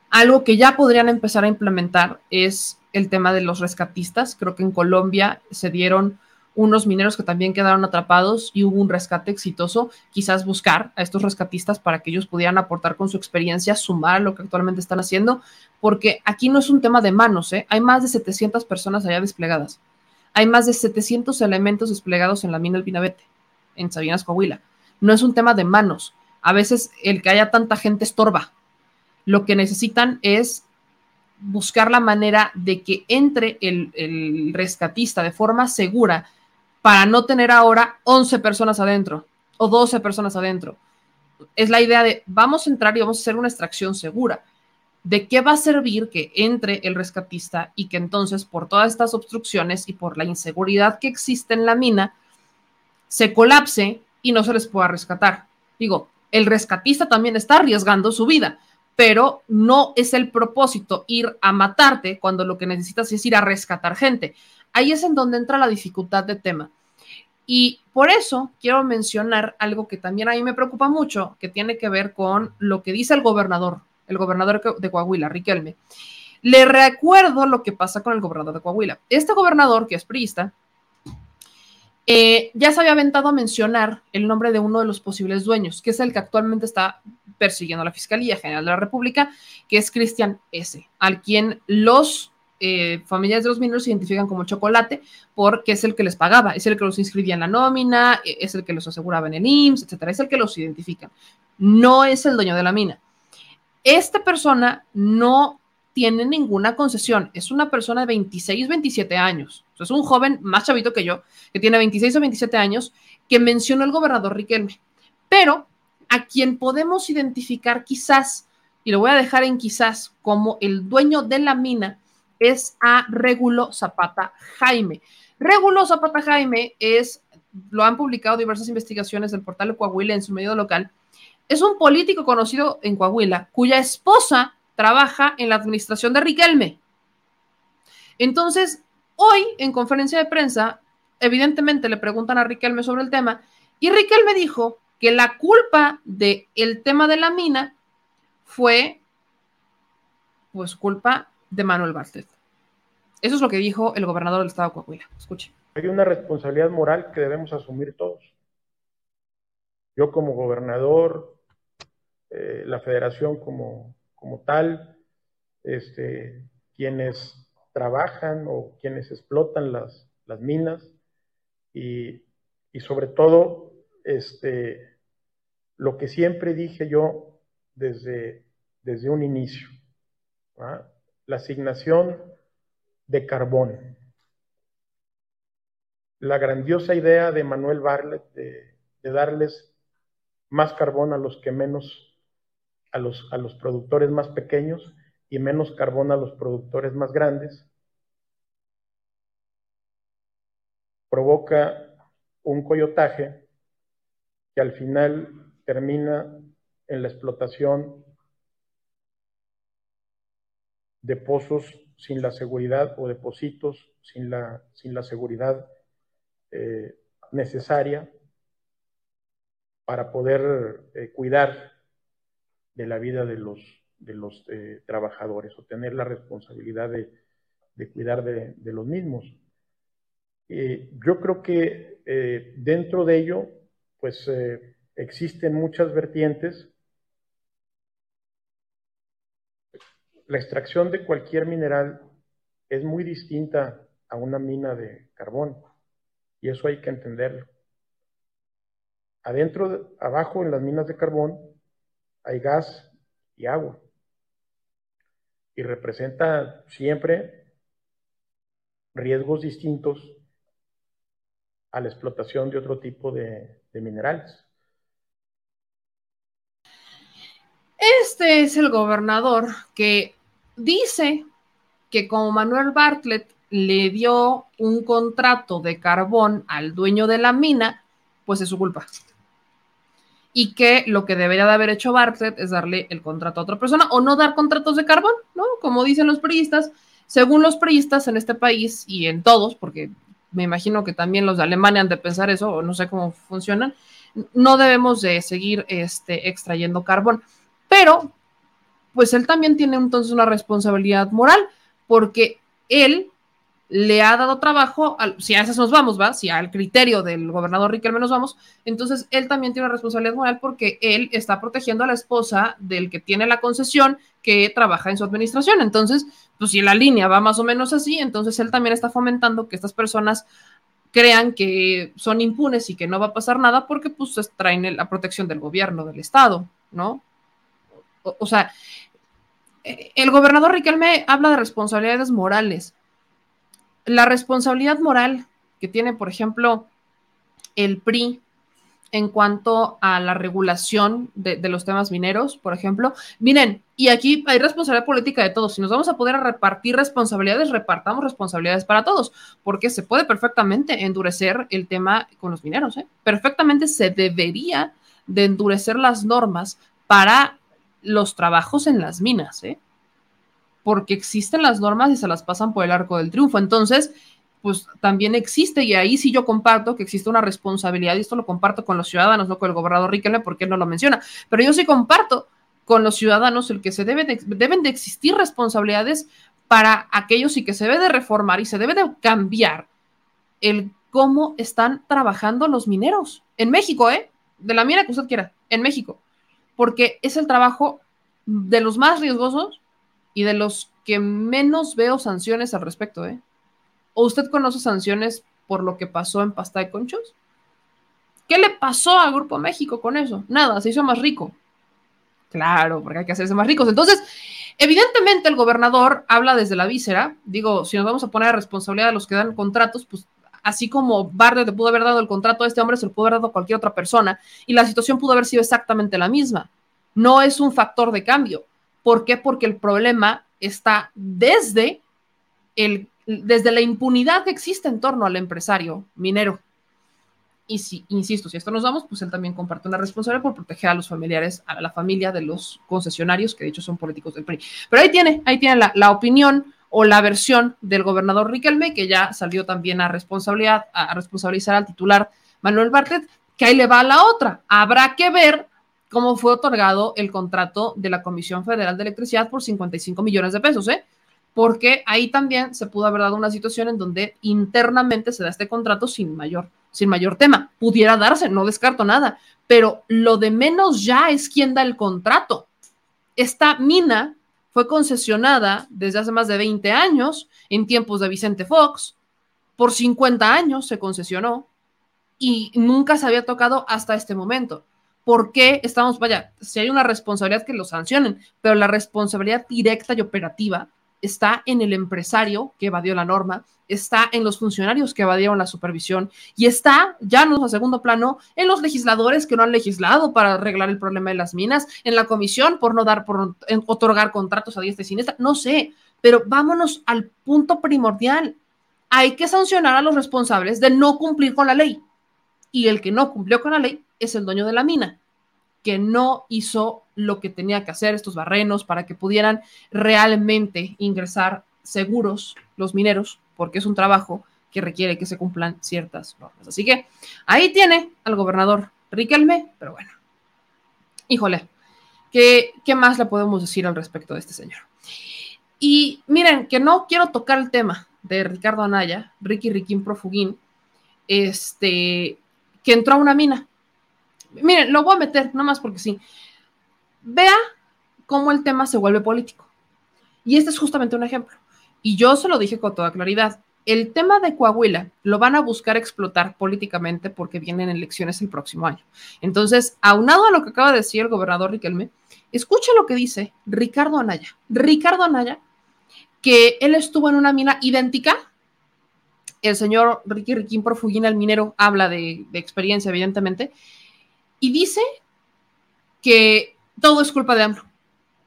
algo que ya podrían empezar a implementar es el tema de los rescatistas. Creo que en Colombia se dieron unos mineros que también quedaron atrapados y hubo un rescate exitoso, quizás buscar a estos rescatistas para que ellos pudieran aportar con su experiencia, sumar lo que actualmente están haciendo, porque aquí no es un tema de manos, ¿eh? hay más de 700 personas allá desplegadas, hay más de 700 elementos desplegados en la mina El Pinabete, en Sabinas, Coahuila. No es un tema de manos, a veces el que haya tanta gente estorba. Lo que necesitan es buscar la manera de que entre el, el rescatista de forma segura para no tener ahora 11 personas adentro o 12 personas adentro. Es la idea de vamos a entrar y vamos a hacer una extracción segura. ¿De qué va a servir que entre el rescatista y que entonces por todas estas obstrucciones y por la inseguridad que existe en la mina se colapse y no se les pueda rescatar? Digo, el rescatista también está arriesgando su vida, pero no es el propósito ir a matarte cuando lo que necesitas es ir a rescatar gente. Ahí es en donde entra la dificultad de tema. Y por eso quiero mencionar algo que también a mí me preocupa mucho, que tiene que ver con lo que dice el gobernador, el gobernador de Coahuila, Riquelme. Le recuerdo lo que pasa con el gobernador de Coahuila. Este gobernador, que es priista, eh, ya se había aventado a mencionar el nombre de uno de los posibles dueños, que es el que actualmente está persiguiendo la Fiscalía General de la República, que es Cristian S., al quien los eh, familias de los mineros se identifican como chocolate porque es el que les pagaba, es el que los inscribía en la nómina, e, es el que los aseguraba en el IMSS, etcétera, es el que los identifica. No es el dueño de la mina. Esta persona no tiene ninguna concesión, es una persona de 26, 27 años, es un joven más chavito que yo, que tiene 26 o 27 años, que mencionó el gobernador Riquelme, pero a quien podemos identificar quizás, y lo voy a dejar en quizás, como el dueño de la mina, es a Regulo Zapata Jaime. Regulo Zapata Jaime es, lo han publicado diversas investigaciones del portal de Coahuila en su medio local, es un político conocido en Coahuila cuya esposa trabaja en la administración de Riquelme. Entonces, hoy en conferencia de prensa, evidentemente le preguntan a Riquelme sobre el tema y Riquelme dijo que la culpa del el tema de la mina fue pues culpa de Manuel Bartlett. Eso es lo que dijo el gobernador del estado de Coahuila. Escuche. Hay una responsabilidad moral que debemos asumir todos. Yo como gobernador, eh, la federación como, como tal, este, quienes trabajan o quienes explotan las, las minas y, y, sobre todo este, lo que siempre dije yo desde, desde un inicio la asignación de carbón. La grandiosa idea de Manuel Barlet de, darles más carbón a los que menos, a los, a los productores más pequeños y menos carbón a los productores más grandes, provoca un coyotaje que al final termina en la explotación de pozos sin la seguridad o depósitos sin la, sin la seguridad eh, necesaria para poder eh, cuidar de la vida de los, de los eh, trabajadores o tener la responsabilidad de, cuidar de, de, los mismos. yo creo que dentro de ello, pues existen muchas vertientes la extracción de cualquier mineral es muy distinta a una mina de carbón y eso hay que entenderlo. Adentro, abajo en las minas de carbón hay gas y agua y representa siempre riesgos distintos a la explotación de otro tipo de, de minerales. Este es el gobernador que dice que como Manuel Bartlett le dio un contrato de carbón al dueño de la mina, pues es su culpa. Y que lo que debería de haber hecho Bartlett es darle el contrato a otra persona o no dar contratos de carbón, ¿no? Como dicen los periodistas, según los periodistas en este país y en todos, porque me imagino que también los de Alemania han de pensar eso, o no sé cómo funcionan, no debemos de seguir este, extrayendo carbón. Pero, pues él también tiene entonces una responsabilidad moral, porque él le ha dado trabajo, si a esas nos vamos, ¿va? Si al criterio del gobernador Riquelme nos vamos, entonces él también tiene una responsabilidad moral porque él está protegiendo a la esposa del que tiene la concesión que trabaja en su administración. Entonces, pues si la línea va más o menos así, entonces él también está fomentando que estas personas crean que son impunes y que no va a pasar nada porque pues traen la protección del gobierno, del Estado, ¿no? o sea, eh, el gobernador Riquelme habla de responsabilidades morales la responsabilidad moral que tiene, por ejemplo, el PRI en cuanto a la regulación de, los temas mineros, por ejemplo. Miren, y aquí hay responsabilidad política de todos. Si nos vamos a poder repartir responsabilidades, repartamos responsabilidades para todos, porque se puede perfectamente endurecer el tema con los mineros. ¿eh? Perfectamente se debería de endurecer las normas para los trabajos en las minas. ¿eh? Porque existen las normas y se las pasan por el arco del triunfo. Entonces, pues también existe, y ahí sí yo comparto que existe una responsabilidad, y esto lo comparto con los ciudadanos, no con el gobernador Riquelme, porque él no lo menciona, pero yo sí comparto con los ciudadanos el que se debe deben de existir responsabilidades para aquellos y que se debe de reformar y se debe de cambiar el cómo están trabajando los mineros en México, ¿eh? De la mina que usted quiera, en México, porque es el trabajo de los más riesgosos y de los que menos veo sanciones al respecto, ¿eh? ¿O usted conoce sanciones por lo que pasó en Pasta de Conchos? ¿Qué le pasó al Grupo México con eso? Nada, se hizo más rico. Claro, porque hay que hacerse más ricos. Entonces, evidentemente el gobernador habla desde la víscera. Digo, si nos vamos a poner a responsabilidad de los que dan contratos, pues así como Bardet te pudo haber dado el contrato a este hombre, se lo pudo haber dado a cualquier otra persona. Y la situación pudo haber sido exactamente la misma. No es un factor de cambio. ¿Por qué? Porque el problema está desde, el, desde la impunidad que existe en torno al empresario minero. Y si, insisto, si esto nos vamos, pues él también comparte una responsabilidad por proteger a los familiares, a la familia de los concesionarios, que de hecho son políticos del PRI. Pero ahí tiene, ahí tiene la, la opinión o la versión del gobernador Riquelme, que ya salió también a responsabilidad, a responsabilizar al titular Manuel Bartlett, que ahí le va a la otra. Habrá que ver cómo fue otorgado el contrato de la Comisión Federal de Electricidad por 55 millones de pesos, ¿eh? Porque ahí también se pudo haber dado una situación en donde internamente se da este contrato sin mayor, sin mayor tema. Pudiera darse, no descarto nada, pero lo de menos ya es quien da el contrato. Esta mina fue concesionada desde hace más de 20 años, en tiempos de Vicente Fox, por 50 años se concesionó y nunca se había tocado hasta este momento. ¿Por qué estamos, vaya, si hay una responsabilidad que lo sancionen, pero la responsabilidad directa y operativa está en el empresario que evadió la norma, está en los funcionarios que evadieron la supervisión y está, ya no a segundo plano, en los legisladores que no han legislado para arreglar el problema de las minas, en la comisión por no dar, por otorgar contratos a diestra y siniestra, no sé, pero vámonos al punto primordial. Hay que sancionar a los responsables de no cumplir con la ley. Y el que no cumplió con la ley es el dueño de la mina, que no hizo lo que tenía que hacer estos barrenos para que pudieran realmente ingresar seguros los mineros, porque es un trabajo que requiere que se cumplan ciertas normas. Así que ahí tiene al gobernador Riquelme, pero bueno, híjole, ¿qué, ¿qué más le podemos decir al respecto de este señor? Y miren, que no quiero tocar el tema de Ricardo Anaya, Ricky Riquín Profugín, este, que entró a una mina miren, lo voy a meter, nada más porque sí. Vea cómo el tema se vuelve político. Y este es justamente un ejemplo. Y yo se lo dije con toda claridad. El tema de Coahuila lo van a buscar explotar políticamente porque vienen elecciones el próximo año. Entonces, aunado a lo que acaba de decir el gobernador Riquelme, escucha lo que dice Ricardo Anaya. Ricardo Anaya, que él estuvo en una mina idéntica el señor Ricky Riquín Porfugina, el minero, habla de, experiencia, evidentemente, y dice que todo es culpa de AMLO.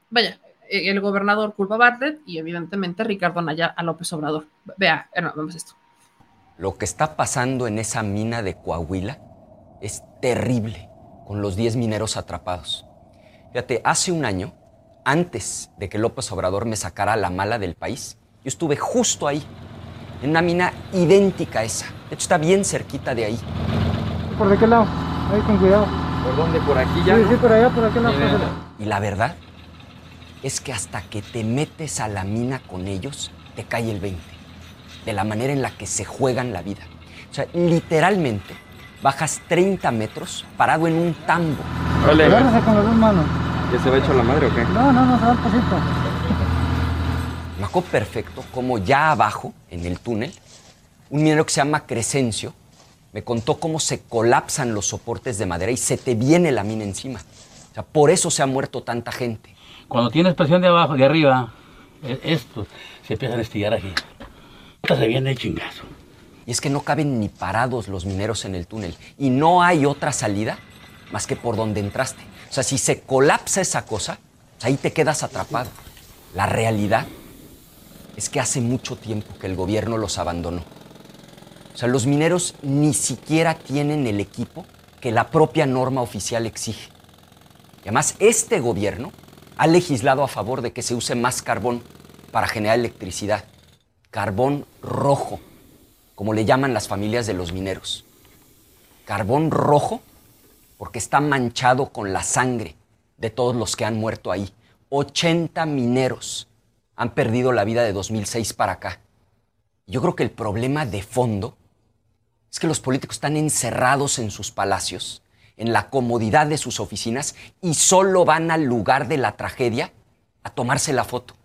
Vaya, el gobernador culpa a Bartlett y evidentemente Ricardo Anaya a López Obrador. Vea, no, vamos esto. Lo que está pasando en esa mina de Coahuila es terrible con los 10 mineros atrapados. Fíjate, hace un año, antes de que López Obrador me sacara la mala del país, yo estuve justo ahí, en una mina idéntica a esa. De hecho, está bien cerquita de ahí. ¿Por de qué lado? Ahí con cuidado. ¿Por dónde? ¿Por aquí ya? Sí, sí, por allá, por aquel lado. Y la verdad es que hasta que te metes a la mina con ellos, te cae el 20. De la manera en la que se juegan la vida. O sea, literalmente bajas 30 metros parado en un tambo. Vale. Agárrese con las dos manos. ¿Ya se va hecho la madre o qué? No, no, no, se va un pasito. Acuerdo perfecto como ya abajo, en el túnel, un minero que se llama Crescencio me contó cómo se colapsan los soportes de madera y se te viene la mina encima. O sea, por eso se ha muerto tanta gente. Cuando tienes presión de abajo, de arriba, e, esto se empieza a estillar aquí. Se viene el chingazo. Y es que no caben ni parados los mineros en el túnel. Y no hay otra salida más que por donde entraste. O sea, si se colapsa esa cosa, pues ahí te quedas atrapado. La realidad es que hace mucho tiempo que el gobierno los abandonó. O sea, los mineros ni siquiera tienen el equipo que la propia norma oficial exige. Y además, este gobierno ha legislado a favor de que se use más carbón para generar electricidad. Carbón rojo, como le llaman las familias de los mineros. Carbón rojo porque está manchado con la sangre de todos los que han muerto ahí. 80 mineros han perdido la vida de 2006 para acá. Yo creo que el problema de fondo es que los políticos están encerrados en sus palacios, en la comodidad de sus oficinas y solo van al lugar de la tragedia a tomarse la foto.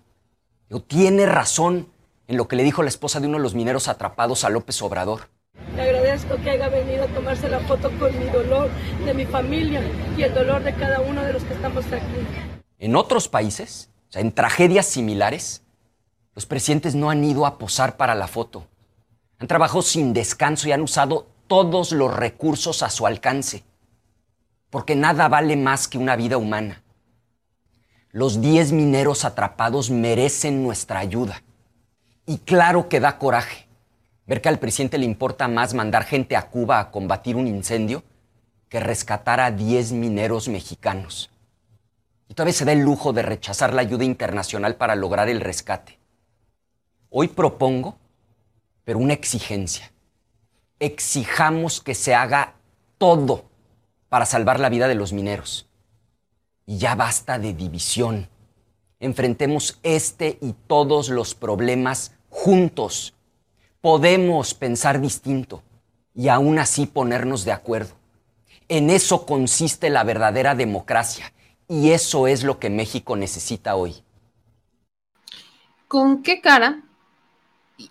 tiene razón en lo que le dijo la esposa de uno de los mineros atrapados a López Obrador. Le agradezco que haya venido a tomarse la foto con mi dolor, de mi familia y el dolor de cada uno de los que estamos aquí. En otros países, en tragedias similares, los presidentes no han ido a posar para la foto. Han trabajado sin descanso y han usado todos los recursos a su alcance. Porque nada vale más que una vida humana. Los 10 mineros atrapados merecen nuestra ayuda. Y claro que da coraje ver que al presidente le importa más mandar gente a Cuba a combatir un incendio que rescatar a 10 mineros mexicanos. Y todavía se da el lujo de rechazar la ayuda internacional para lograr el rescate. Hoy propongo pero una exigencia. Exijamos que se haga todo para salvar la vida de los mineros. Y ya basta de división. Enfrentemos este y todos los problemas juntos. Podemos pensar distinto y aún así ponernos de acuerdo. En eso consiste la verdadera democracia y eso es lo que México necesita hoy. ¿Con qué cara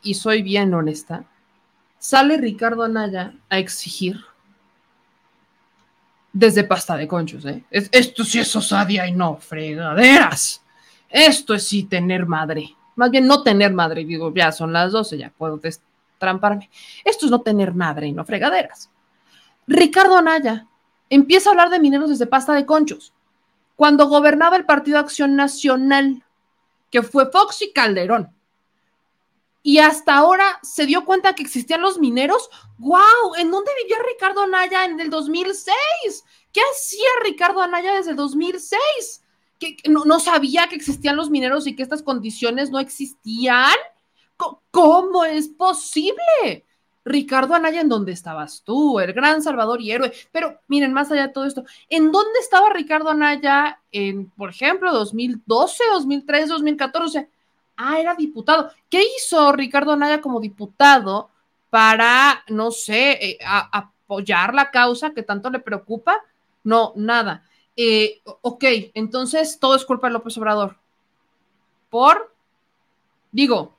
y soy bien honesta, sale Ricardo Anaya a exigir desde pasta de conchos, ¿eh? esto sí es osadia y no fregaderas. Esto es sí tener madre. Más bien no tener madre, digo, ya son las 12, ya puedo destramparme. Esto es no tener madre y no fregaderas. Ricardo Anaya empieza a hablar de mineros desde pasta de conchos. Cuando gobernaba el Partido Acción Nacional, que fue Fox y Calderón, y hasta ahora se dio cuenta que existían los mineros. ¡Wow! ¿En dónde vivía Ricardo Anaya en el 2006? ¿Qué hacía Ricardo Anaya desde el 2006? ¿Que no, no, sabía que existían los mineros y que estas condiciones no existían? ¿Cómo es posible? Ricardo Anaya, ¿en dónde estabas tú? El gran salvador y héroe. Pero miren, más allá de todo esto, ¿en dónde estaba Ricardo Anaya en, por ejemplo, 2012, 2013, 2014? Ah, era diputado. ¿Qué hizo Ricardo Anaya como diputado para, no sé, eh, apoyar la causa que tanto le preocupa? No, nada. Eh, ok, entonces todo es culpa de López Obrador. ¿Por? Digo,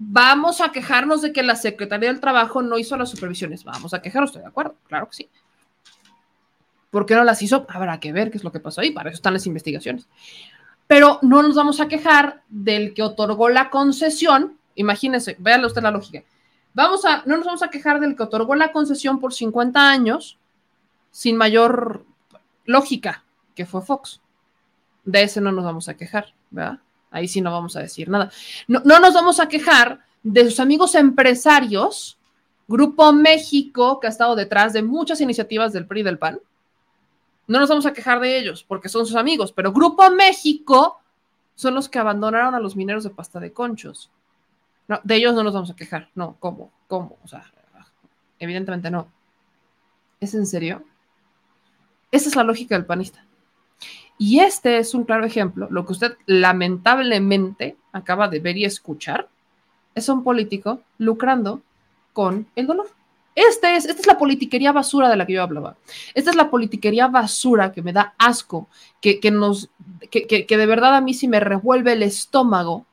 vamos a quejarnos de que la Secretaría del Trabajo no hizo las supervisiones. Vamos a quejarnos, estoy de acuerdo, claro que sí. ¿Por qué no las hizo? Habrá que ver qué es lo que pasó ahí, para eso están las investigaciones pero no nos vamos a quejar del que otorgó la concesión. Imagínense, véanle usted la lógica. vamos a, no nos vamos a quejar del que otorgó la concesión por 50 años sin mayor lógica, que fue Fox. De ese no nos vamos a quejar, ¿verdad? Ahí sí no vamos a decir nada. No, no nos vamos a quejar de sus amigos empresarios, Grupo México, que ha estado detrás de muchas iniciativas del PRI y del PAN. No nos vamos a quejar de ellos porque son sus amigos, pero Grupo México son los que abandonaron a los mineros de pasta de conchos. De ellos no nos vamos a quejar. No, ¿cómo? ¿Cómo? O sea, evidentemente no. ¿Es en serio? Esa es la lógica del panista. Y este es un claro ejemplo, lo que usted lamentablemente acaba de ver y escuchar, es un político lucrando con el dolor. Este es, esta es la politiquería basura de la que yo hablaba. Esta es la politiquería basura que me da asco, que, nos, que, que de verdad a mí sí me revuelve el estómago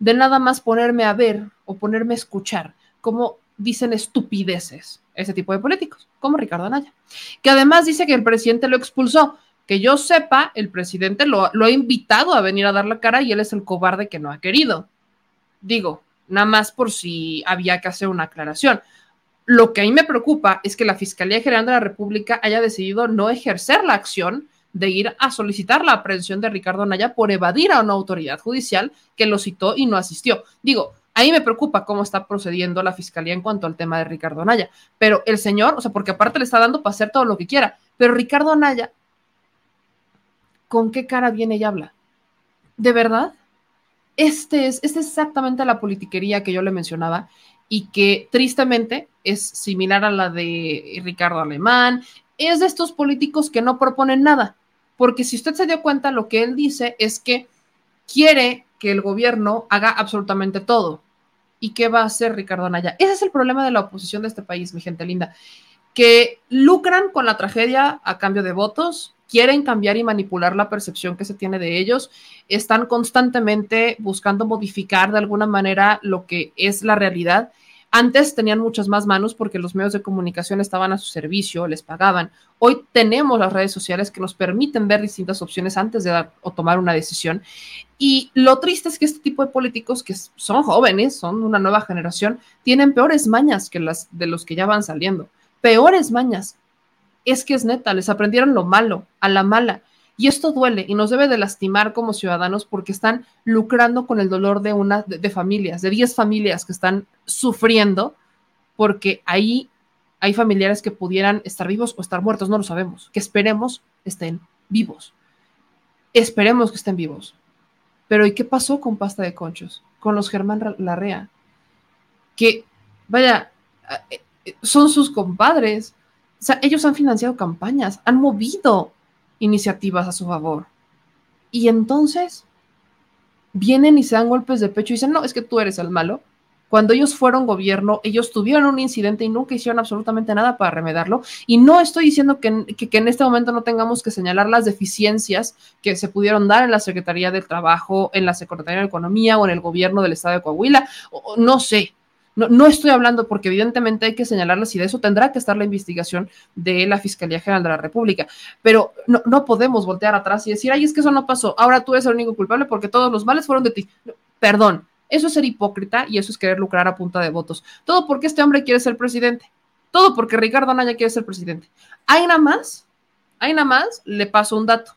de nada más ponerme a ver o ponerme a escuchar cómo dicen estupideces ese tipo de políticos, como Ricardo Anaya, que además dice que el presidente lo expulsó. Que yo sepa, el presidente lo, lo ha invitado a venir a dar la cara y él es el cobarde que no ha querido. Digo, nada más por si había que hacer una aclaración. Lo que a mí me preocupa es que la Fiscalía General de la República haya decidido no ejercer la acción de ir a solicitar la aprehensión de Ricardo Anaya por evadir a una autoridad judicial que lo citó y no asistió. Digo, ahí me preocupa cómo está procediendo la fiscalía en cuanto al tema de Ricardo Anaya. Pero el señor, o sea, porque aparte le está dando para hacer todo lo que quiera, pero Ricardo Anaya, ¿con qué cara viene y habla? ¿De verdad? Este es, es exactamente la politiquería que yo le mencionaba y que tristemente es similar a la de Ricardo Alemán, es de estos políticos que no proponen nada, porque si usted se dio cuenta, lo que él dice es que quiere que el gobierno haga absolutamente todo. ¿Y qué va a hacer Ricardo Anaya? Ese es el problema de la oposición de este país, mi gente linda, que lucran con la tragedia a cambio de votos, quieren cambiar y manipular la percepción que se tiene de ellos, están constantemente buscando modificar de alguna manera lo que es la realidad antes tenían muchas más manos porque los medios de comunicación estaban a su servicio, les pagaban. Hoy tenemos las redes sociales que nos permiten ver distintas opciones antes de dar o tomar una decisión. Y lo triste es que este tipo de políticos que son jóvenes, son una nueva generación, tienen peores mañas que las de los que ya van saliendo. Peores mañas. Es que es neta, les aprendieron lo malo, a la mala. Y esto duele y nos debe de lastimar como ciudadanos porque están lucrando con el dolor de una de, familias, de 10 familias que están sufriendo porque ahí hay familiares que pudieran estar vivos o estar muertos, no lo sabemos, que esperemos estén vivos. Esperemos que estén vivos. Pero ¿y qué pasó con Pasta de Conchos? Con los Germán Larrea. Que, vaya, eh, eh, son sus compadres. Ellos han financiado campañas, han movido iniciativas a su favor. Y entonces vienen y se dan golpes de pecho y dicen, no, es que tú eres el malo. Cuando ellos fueron gobierno, ellos tuvieron un incidente y nunca hicieron absolutamente nada para remedarlo. Y no estoy diciendo que, que, en este momento no tengamos que señalar las deficiencias que se pudieron dar en la Secretaría del Trabajo, en la Secretaría de Economía o en el gobierno del Estado de Coahuila. O, no sé, no, estoy hablando porque evidentemente hay que señalarlas y de eso tendrá que estar la investigación de la Fiscalía General de la República, pero no, no podemos voltear atrás y decir, ay, es que eso no pasó, ahora tú eres el único culpable porque todos los males fueron de ti. Perdón, eso es ser hipócrita y eso es querer lucrar a punta de votos. Todo porque este hombre quiere ser presidente, todo porque Ricardo Anaya quiere ser presidente. Hay nada más, hay nada más, le paso un dato,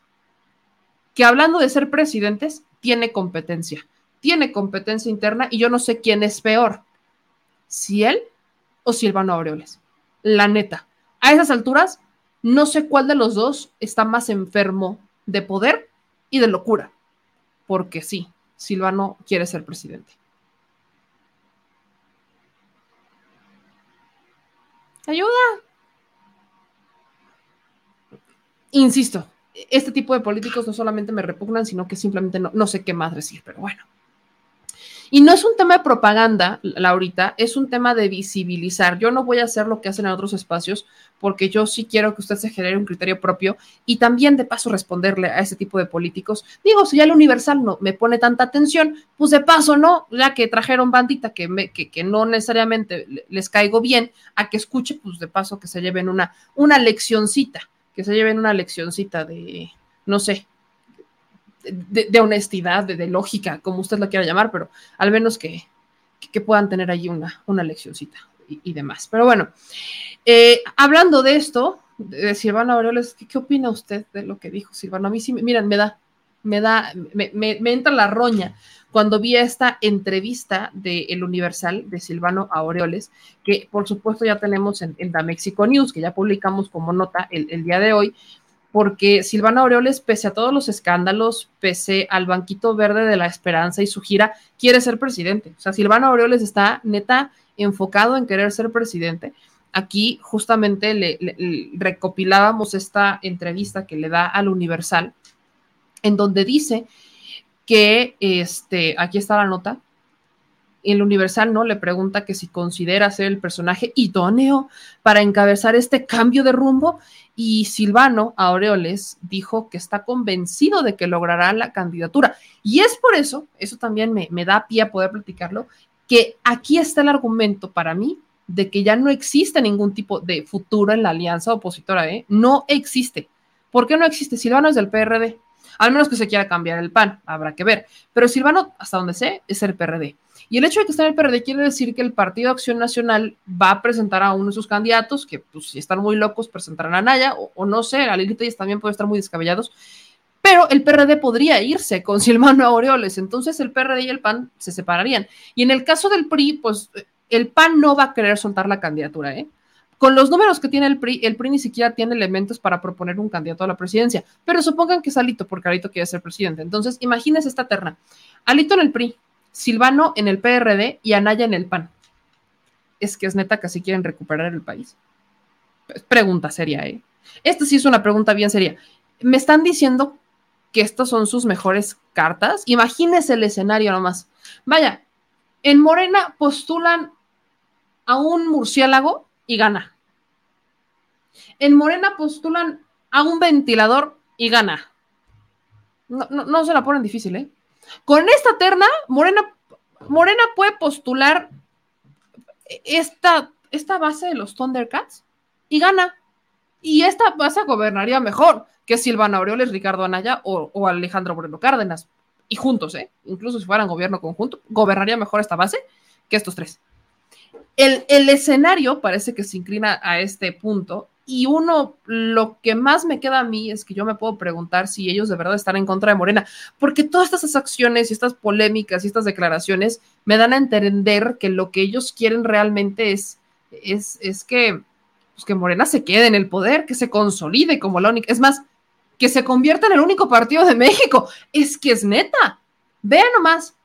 que hablando de ser presidentes, tiene competencia, tiene competencia interna y yo no sé quién es peor si él o Silvano Aureoles. La neta. A esas alturas, no sé cuál de los dos está más enfermo de poder y de locura. Porque sí, Silvano quiere ser presidente. Ayuda. Insisto, este tipo de políticos no solamente me repugnan, sino que simplemente no, no sé qué más decir, pero bueno. Y no es un tema de propaganda, Laurita, es un tema de visibilizar. Yo no voy a hacer lo que hacen en otros espacios porque yo sí quiero que usted se genere un criterio propio y también de paso responderle a ese tipo de políticos. Digo, si ya el Universal no me pone tanta atención, pues de paso, ¿no? Ya que trajeron bandita que, me, que, que no necesariamente les caigo bien, a que escuche, pues de paso que se lleven una, una leccioncita, que se lleven una leccioncita de, no sé, de, honestidad, de, lógica, como usted lo quiera llamar, pero al menos que, puedan tener allí una, una leccioncita y, demás. Pero bueno, eh, hablando de esto, de Silvano Aureoles, ¿qué, opina usted de lo que dijo Silvano? A mí sí, miren, me da, me da, me, me, entra la roña cuando vi esta entrevista de El Universal de Silvano Aureoles, que por supuesto ya tenemos en, en Mexico News, que ya publicamos como nota el día de hoy, porque Silvano Aureoles, pese a todos los escándalos, pese al banquito verde de la esperanza y su gira, quiere ser presidente. O sea, Silvano Aureoles está neta enfocado en querer ser presidente. Aquí justamente le, recopilábamos esta entrevista que le da al Universal, en donde dice que, este, aquí está la nota, el Universal no le pregunta que si considera ser el personaje idóneo para encabezar este cambio de rumbo y Silvano Aureoles dijo que está convencido de que logrará la candidatura. Y es por eso, eso también me, me da pie a poder platicarlo, que aquí está el argumento para mí de que ya no existe ningún tipo de futuro en la alianza opositora, ¿eh? No existe. ¿Por qué no existe? Silvano es del PRD. Al menos que se quiera cambiar el PAN, habrá que ver. Pero Silvano, hasta donde sé, es el PRD. Y el hecho de que esté en el PRD quiere decir que el Partido Acción Nacional va a presentar a uno de sus candidatos, que pues si están muy locos presentarán a Naya, o, no sé, a Lilith y también puede estar muy descabellados, pero el PRD podría irse con Silvano Aureoles, entonces el PRD y el PAN se separarían. Y en el caso del PRI, pues el PAN no va a querer soltar la candidatura, ¿eh? Con los números que tiene el PRI, el PRI ni siquiera tiene elementos para proponer un candidato a la presidencia, pero supongan que es Alito, porque Alito quiere ser presidente. Entonces, imagínense esta terna. Alito en el PRI, Silvano en el PRD y Anaya en el PAN. Es que es neta que así quieren recuperar el país. Pregunta seria, ¿eh? Esta sí es una pregunta bien seria. Me están diciendo que estas son sus mejores cartas. Imagínense el escenario nomás. Vaya, en Morena postulan a un murciélago y gana. En Morena postulan a un ventilador y gana. No, se la ponen difícil, ¿eh? Con esta terna, Morena, Morena puede postular esta, esta base de los Thundercats y gana. Y esta base gobernaría mejor que Silvana Aureoles, Ricardo Anaya o, Alejandro Moreno Cárdenas. Y juntos, ¿eh? Incluso si fueran gobierno conjunto, gobernaría mejor esta base que estos tres. El, el, escenario parece que se inclina a este punto y uno, lo que más me queda a mí es que yo me puedo preguntar si ellos de verdad están en contra de Morena, porque todas estas acciones y estas polémicas y estas declaraciones me dan a entender que lo que ellos quieren realmente es, es, es que, pues que Morena se quede en el poder, que se consolide como la única. Es más, que se convierta en el único partido de México. Es que es neta. Vean nomás.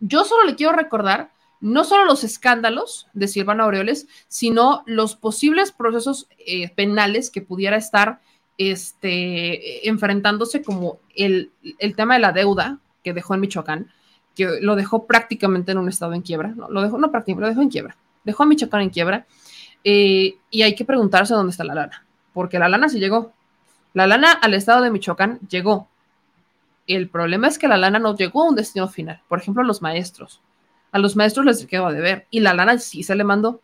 Yo solo le quiero recordar no solo los escándalos de Silvana Aureoles, sino los posibles procesos eh, penales que pudiera estar este, enfrentándose como el, tema de la deuda que dejó en Michoacán, que lo dejó prácticamente en un estado en quiebra, no, lo dejó, no prácticamente, lo dejó en quiebra, dejó a Michoacán en quiebra, eh, y hay que preguntarse dónde está la lana, porque la lana sí llegó, la lana al estado de Michoacán llegó. El problema es que la lana no llegó a un destino final. Por ejemplo, los maestros. A los maestros les quedó de ver y la lana sí se le mandó.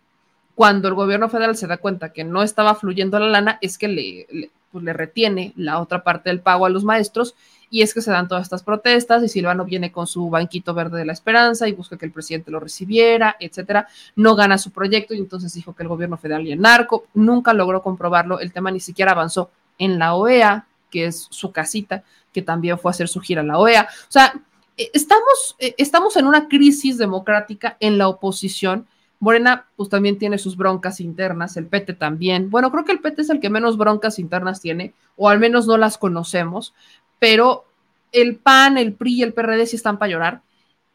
Cuando el gobierno federal se da cuenta que no estaba fluyendo la lana, es que le, pues le retiene la otra parte del pago a los maestros y es que se dan todas estas protestas y Silvano viene con su banquito verde de la esperanza y busca que el presidente lo recibiera, etcétera. No gana su proyecto y entonces dijo que el gobierno federal y el narco nunca logró comprobarlo. El tema ni siquiera avanzó en la OEA, que es su casita, que también fue a hacer su gira a la OEA. O sea, estamos, eh, estamos en una crisis democrática en la oposición. Morena, pues también tiene sus broncas internas, el PT también. Bueno, creo que el PT es el que menos broncas internas tiene, o al menos no las conocemos, pero el PAN, el PRI y el PRD sí están para llorar.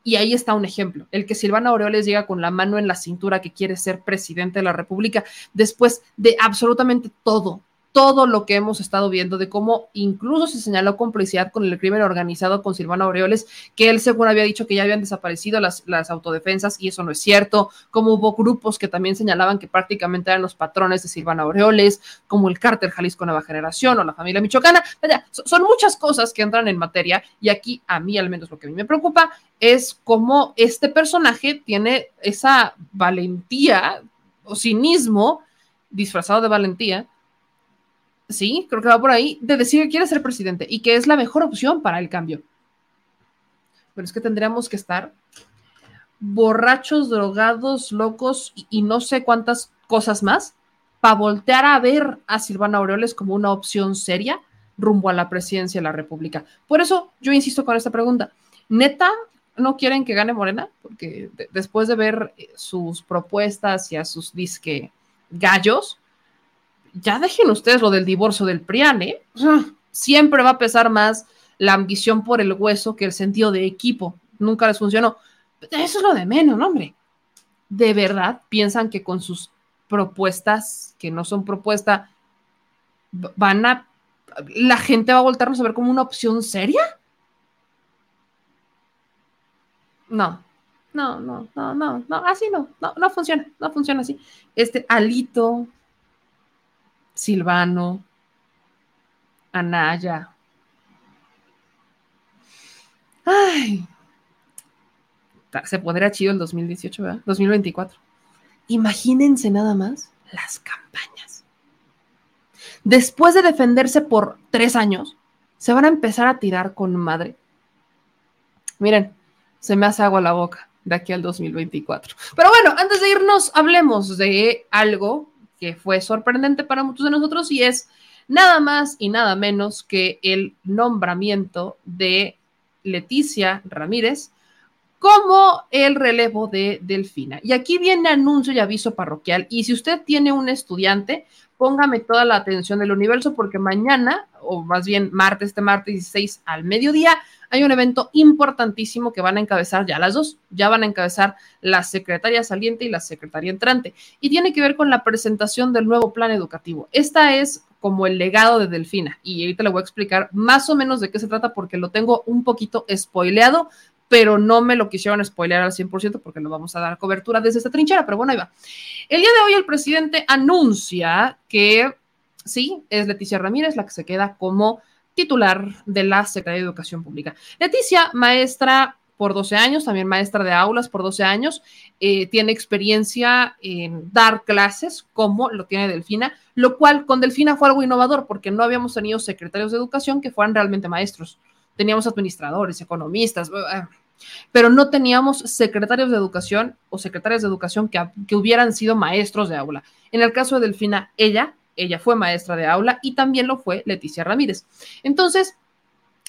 Y ahí está un ejemplo, el que Silvana Aureoles llega con la mano en la cintura que quiere ser presidente de la República después de absolutamente todo, todo lo que hemos estado viendo de cómo incluso se señaló complicidad con el crimen organizado con Silvano Aureoles, que él según había dicho que ya habían desaparecido las, las autodefensas y eso no es cierto, como hubo grupos que también señalaban que prácticamente eran los patrones de Silvano Aureoles, como el cártel Jalisco Nueva Generación o la familia michoacana. son muchas cosas que entran en materia y aquí a mí al menos lo que a mí me preocupa es cómo este personaje tiene esa valentía o cinismo disfrazado de valentía sí, creo que va por ahí, de decir que quiere ser presidente y que es la mejor opción para el cambio. Pero es que tendríamos que estar borrachos, drogados, locos y, no sé cuántas cosas más para voltear a ver a Silvana Aureoles como una opción seria rumbo a la presidencia de la República. Por eso yo insisto con esta pregunta. ¿Neta no quieren que gane Morena? Porque de- después de ver eh, sus propuestas y a sus disque gallos, ya dejen ustedes lo del divorcio del PRIAN, ¿eh? Siempre va a pesar más la ambición por el hueso que el sentido de equipo. Nunca les funcionó. Eso es lo de menos, ¿no, hombre. ¿De verdad piensan que con sus propuestas, que no son propuesta, van a... la gente va a voltarnos a ver como una opción seria? No, no, no, no, no, no, así no, no, no funciona, no funciona así. Este Alito, Silvano, Anaya. Ay, se podría chido el 2018, ¿verdad? 2024. Imagínense nada más las campañas. Después de defenderse por tres años, se van a empezar a tirar con madre. Miren, se me hace agua la boca de aquí al 2024. Pero bueno, antes de irnos, hablemos de algo que fue sorprendente para muchos de nosotros y es nada más y nada menos que el nombramiento de Leticia Ramírez como el relevo de Delfina. Y aquí viene anuncio y aviso parroquial. Y si usted tiene un estudiante, póngame toda la atención del universo porque mañana, o más bien martes, este martes 16 al mediodía, hay un evento importantísimo que van a encabezar ya las dos. Ya van a encabezar la secretaria saliente y la secretaria entrante. Y tiene que ver con la presentación del nuevo plan educativo. Esta es como el legado de Delfina. Y ahorita le voy a explicar más o menos de qué se trata porque lo tengo un poquito spoileado, pero no me lo quisieron spoilear al 100% porque lo vamos a dar cobertura desde esta trinchera, pero bueno, ahí va. El día de hoy el presidente anuncia que sí, es Leticia Ramírez la que se queda como titular de la Secretaría de Educación Pública. Leticia, maestra por 12 años, también maestra de aulas por 12 años, eh, tiene experiencia en dar clases, como lo tiene Delfina, lo cual con Delfina fue algo innovador porque no habíamos tenido secretarios de educación que fueran realmente maestros. Teníamos administradores, economistas, pero no teníamos secretarios de educación o secretarias de educación que, que hubieran sido maestros de aula. En el caso de Delfina, ella, ella fue maestra de aula y también lo fue Leticia Ramírez. Entonces,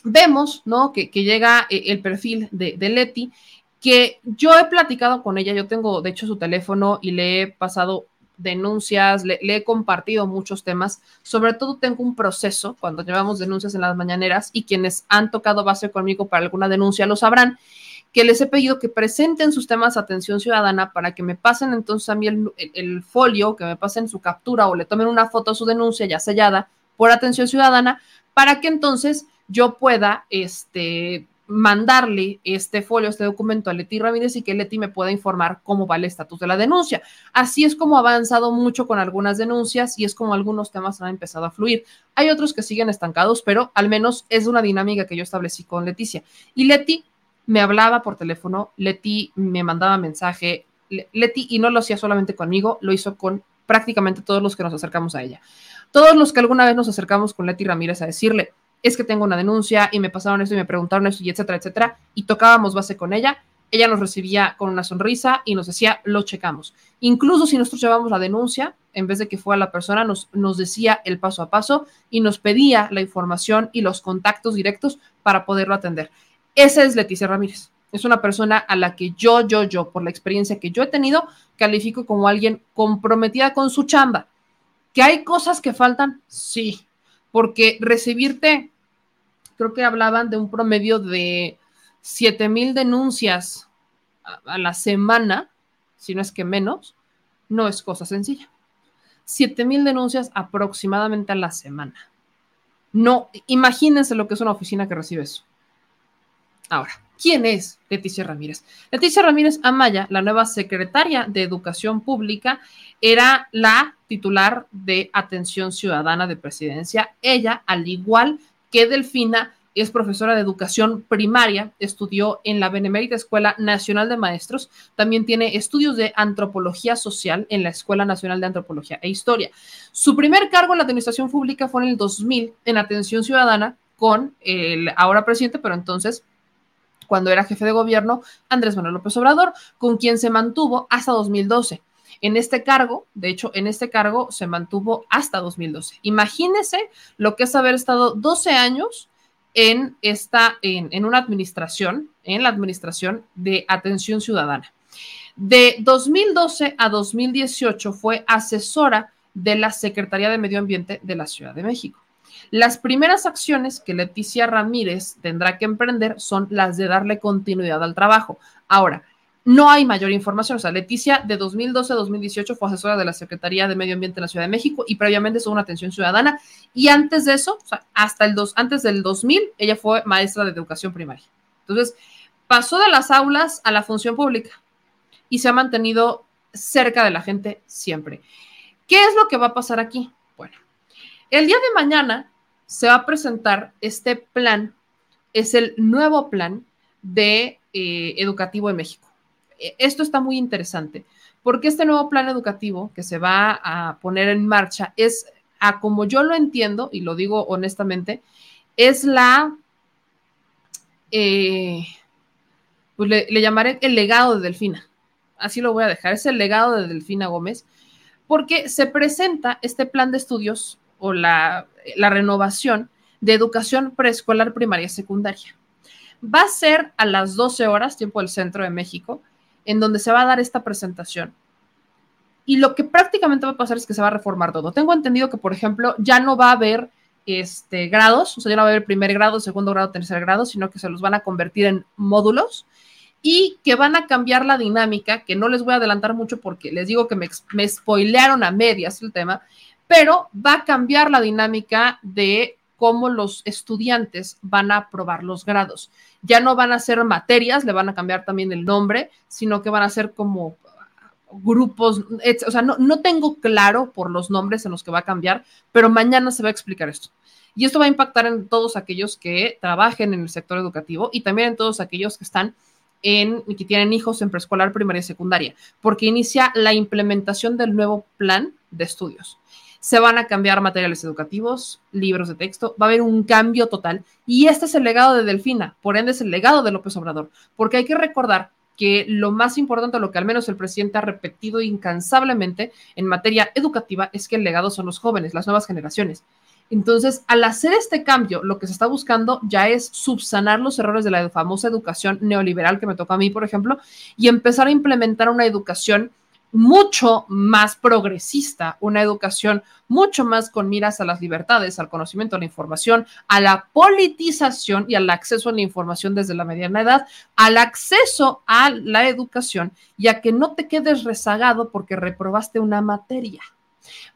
vemos, ¿no? Que, llega eh, el perfil de, de, Leti, que yo he platicado con ella, yo tengo de hecho su teléfono y le he pasado denuncias, le, le, he compartido muchos temas, sobre todo tengo un proceso cuando llevamos denuncias en las mañaneras y quienes han tocado base conmigo para alguna denuncia lo sabrán, que les he pedido que presenten sus temas a atención ciudadana para que me pasen entonces a mí el, folio, que me pasen su captura o le tomen una foto a su denuncia ya sellada por atención ciudadana, para que entonces yo pueda este, mandarle este folio, este documento a Leti Ramírez y que Leti me pueda informar cómo va el estatus de la denuncia. Así es como ha avanzado mucho con algunas denuncias y es como algunos temas han empezado a fluir. Hay otros que siguen estancados, pero al menos es una dinámica que yo establecí con Leticia. Y Leti me hablaba por teléfono, Leti me mandaba mensaje, Leti, y no lo hacía solamente conmigo, lo hizo con prácticamente todos los que nos acercamos a ella. Todos los que alguna vez nos acercamos con Leti Ramírez a decirle, es que tengo una denuncia y me pasaron esto y me preguntaron esto y etcétera, etcétera, y tocábamos base con ella, ella nos recibía con una sonrisa y nos decía, lo checamos. Incluso si nosotros llevamos la denuncia, en vez de que fuera la persona, nos, nos decía el paso a paso y nos pedía la información y los contactos directos para poderlo atender. Esa es Leticia Ramírez. Es una persona a la que yo, yo, yo, por la experiencia que yo he tenido, califico como alguien comprometida con su chamba. ¿Que hay cosas que faltan? Sí, porque recibirte, creo que hablaban de un promedio de 7 mil denuncias a, a, la semana, si no es que menos, no es cosa sencilla. 7 mil denuncias aproximadamente a la semana. No, imagínense lo que es una oficina que recibe eso. Ahora, ¿quién es Leticia Ramírez? Leticia Ramírez Amaya, la nueva secretaria de Educación Pública, era la titular de Atención Ciudadana de Presidencia. Ella, al igual que Delfina, es profesora de educación primaria, estudió en la Benemérita Escuela Nacional de Maestros, también tiene estudios de antropología social en la Escuela Nacional de Antropología e Historia. Su primer cargo en la administración pública fue en el 2000 en Atención Ciudadana con el ahora presidente, pero entonces cuando era jefe de gobierno Andrés Manuel López Obrador, con quien se mantuvo hasta 2012. En este cargo, de hecho, en este cargo se mantuvo hasta 2012. Imagínese lo que es haber estado 12 años en esta, en, en una administración, en la administración de atención ciudadana. De 2012 a 2018 fue asesora de la Secretaría de Medio Ambiente de la Ciudad de México. Las primeras acciones que Leticia Ramírez tendrá que emprender son las de darle continuidad al trabajo. Ahora, no hay mayor información. O sea, Leticia de 2012 a 2018 fue asesora de la Secretaría de Medio Ambiente en la Ciudad de México y previamente estuvo una atención ciudadana. Y antes de eso, o sea, hasta el dos, antes del 2000, ella fue maestra de educación primaria. Entonces, pasó de las aulas a la función pública y se ha mantenido cerca de la gente siempre. ¿Qué es lo que va a pasar aquí? Bueno, el día de mañana se va a presentar este plan, es el nuevo plan de eh, educativo en México. E, esto está muy interesante porque este nuevo plan educativo que se va a poner en marcha es, a como yo lo entiendo, y lo digo honestamente, es la, eh, pues le, le, llamaré el legado de Delfina. Así lo voy a dejar, es el legado de Delfina Gómez, porque se presenta este plan de estudios o la, la renovación de educación preescolar, primaria y secundaria. Va a ser a las 12 horas, tiempo del centro de México, en donde se va a dar esta presentación. Y lo que prácticamente va a pasar es que se va a reformar todo. Tengo entendido que, por ejemplo, ya no va a haber este, grados, o sea, ya no va a haber primer grado, segundo grado, tercer grado, sino que se los van a convertir en módulos y que van a cambiar la dinámica, que no les voy a adelantar mucho porque les digo que me, me spoilearon a medias el tema, pero va a cambiar la dinámica de cómo los estudiantes van a aprobar los grados. Ya no van a ser materias, le van a cambiar también el nombre, sino que van a ser como grupos, o sea, no, no tengo claro por los nombres en los que va a cambiar, pero mañana se va a explicar esto. Y esto va a impactar en todos aquellos que trabajen en el sector educativo y también en todos aquellos que están en, que tienen hijos en preescolar, primaria y secundaria, porque inicia la implementación del nuevo plan de estudios se van a cambiar materiales educativos, libros de texto, va a haber un cambio total. Y este es el legado de Delfina, por ende es el legado de López Obrador, porque hay que recordar que lo más importante, lo que al menos el presidente ha repetido incansablemente en materia educativa, es que el legado son los jóvenes, las nuevas generaciones. Entonces, al hacer este cambio, lo que se está buscando ya es subsanar los errores de la famosa educación neoliberal que me toca a mí, por ejemplo, y empezar a implementar una educación mucho más progresista, una educación mucho más con miras a las libertades, al conocimiento, a la información, a la politización y al acceso a la información desde la mediana edad, al acceso a la educación y a que no te quedes rezagado porque reprobaste una materia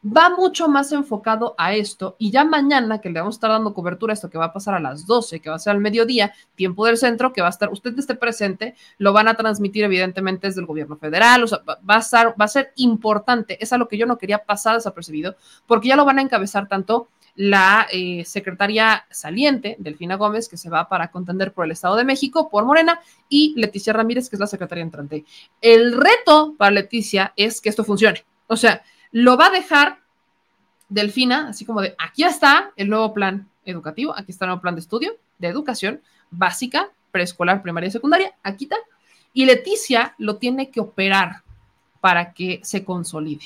va mucho más enfocado a esto y ya mañana que le vamos a estar dando cobertura a esto que va a pasar a las 12, que va a ser al mediodía, tiempo del centro, que va a estar, usted esté presente, lo van a transmitir evidentemente desde el gobierno federal, o sea, va a, ser, va a ser importante, es algo que yo no quería pasar desapercibido, porque ya lo van a encabezar tanto la eh, secretaria saliente, Delfina Gómez, que se va para contender por el Estado de México, por Morena, y Leticia Ramírez, que es la secretaria entrante. El reto para Leticia es que esto funcione. O sea, lo va a dejar Delfina, así como de, aquí está el nuevo plan educativo, aquí está el nuevo plan de estudio, de educación básica, preescolar, primaria y secundaria, aquí está. Y Leticia lo tiene que operar para que se consolide.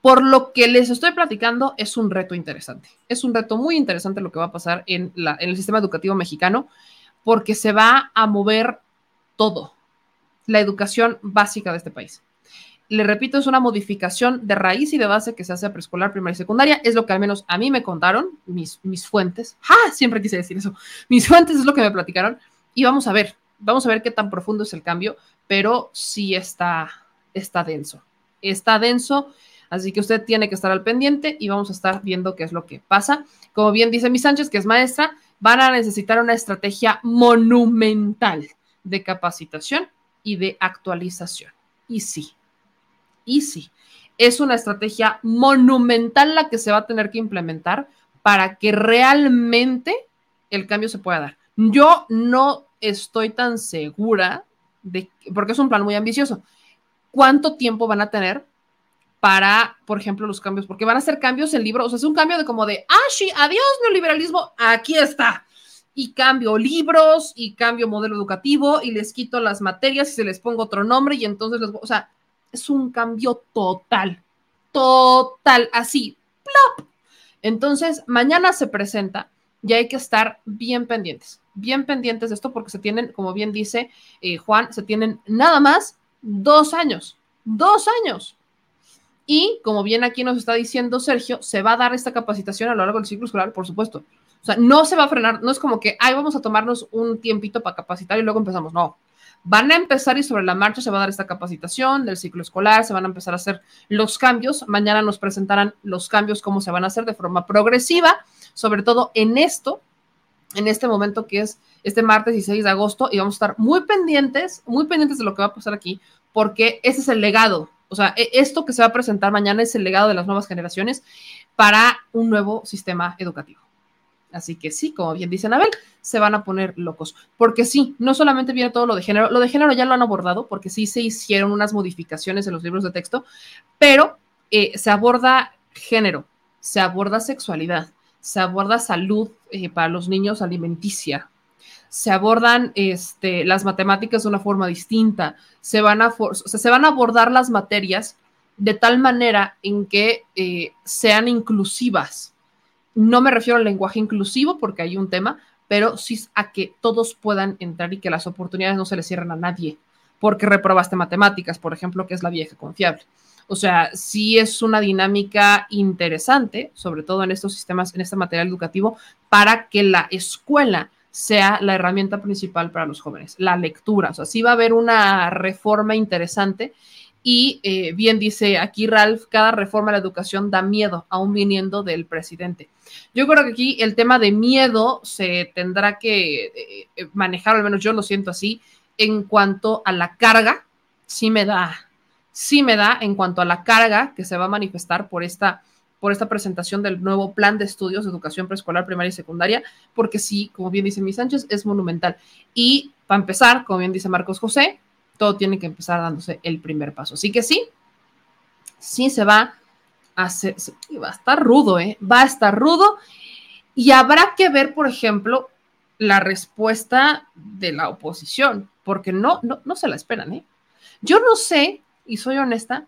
Por lo que les estoy platicando, es un reto interesante. Es un reto muy interesante lo que va a pasar en, la, en el sistema educativo mexicano, porque se va a mover todo, la educación básica de este país le repito, es una modificación de raíz y de base que se hace a preescolar, primaria y secundaria. Es lo que al menos a mí me contaron, mis, fuentes. ¡Ah! Siempre quise decir eso. Mis fuentes es lo que me platicaron. Y vamos a ver, vamos a ver qué tan profundo es el cambio, pero sí está, está denso. Está denso, así que usted tiene que estar al pendiente y vamos a estar viendo qué es lo que pasa. Como bien dice mi Sánchez, que es maestra, van a necesitar una estrategia monumental de capacitación y de actualización. Y sí, Easy. Es una estrategia monumental la que se va a tener que implementar para que realmente el cambio se pueda dar. Yo no estoy tan segura de, porque es un plan muy ambicioso, cuánto tiempo van a tener para, por ejemplo, los cambios, porque van a ser cambios en libros, o sea, es un cambio de como de, ah, sí, adiós neoliberalismo, aquí está. y cambio libros y cambio modelo educativo y les quito las materias y se les pongo otro nombre y entonces les, o sea, es un cambio total, total, así, plop. Entonces, mañana se presenta y hay que estar bien pendientes, bien pendientes de esto porque se tienen, como bien dice eh, Juan, se tienen nada más dos años, dos años. Y como bien aquí nos está diciendo Sergio, se va a dar esta capacitación a lo largo del ciclo escolar, por supuesto. O sea, no se va a frenar, no es como que, ay, vamos a tomarnos un tiempito para capacitar y luego empezamos. No, van a empezar y sobre la marcha se va a dar esta capacitación del ciclo escolar, se van a empezar a hacer los cambios. Mañana nos presentarán los cambios, cómo se van a hacer de forma progresiva, sobre todo en esto, en este momento que es este martes 16 de agosto y vamos a estar muy pendientes, muy pendientes de lo que va a pasar aquí, porque ese es el legado. O sea, e-, esto que se va a presentar mañana es el legado de las nuevas generaciones para un nuevo sistema educativo. Así que sí, como bien dice Anabel, se van a poner locos. Porque sí, no solamente viene todo lo de género, lo de género ya lo han abordado, porque sí se hicieron unas modificaciones en los libros de texto, pero eh, se aborda género, se aborda sexualidad, se aborda salud eh, para los niños alimenticia, se abordan este, las matemáticas de una forma distinta, se van, a se van a abordar las materias de tal manera en que eh, sean inclusivas no me refiero al lenguaje inclusivo porque hay un tema, pero sí a que todos puedan entrar y que las oportunidades no se les cierren a nadie porque reprobaste matemáticas, por ejemplo, que es la vieja confiable. O sea, sí es una dinámica interesante, sobre todo en estos sistemas, en este material educativo, para que la escuela sea la herramienta principal para los jóvenes, la lectura. O sea, sí va a haber una reforma interesante y eh, bien dice aquí Ralph, cada reforma a la educación da miedo, aún viniendo del presidente. Yo creo que aquí el tema de miedo se tendrá que eh, eh, manejar, al menos yo lo siento así, en cuanto a la carga, sí me da, sí me da en cuanto a la carga que se va a manifestar por esta, por esta presentación del nuevo plan de estudios de educación preescolar, primaria y secundaria, porque sí, como bien dice mi Sánchez, es monumental. Y para empezar, como bien dice Marcos José, todo tiene que empezar dándose el primer paso. Así que sí, sí se va a hacer, va a estar rudo, ¿eh? Va a estar rudo y habrá que ver, por ejemplo, la respuesta de la oposición, porque no, no, no se la esperan, ¿eh? Yo no sé, y soy honesta,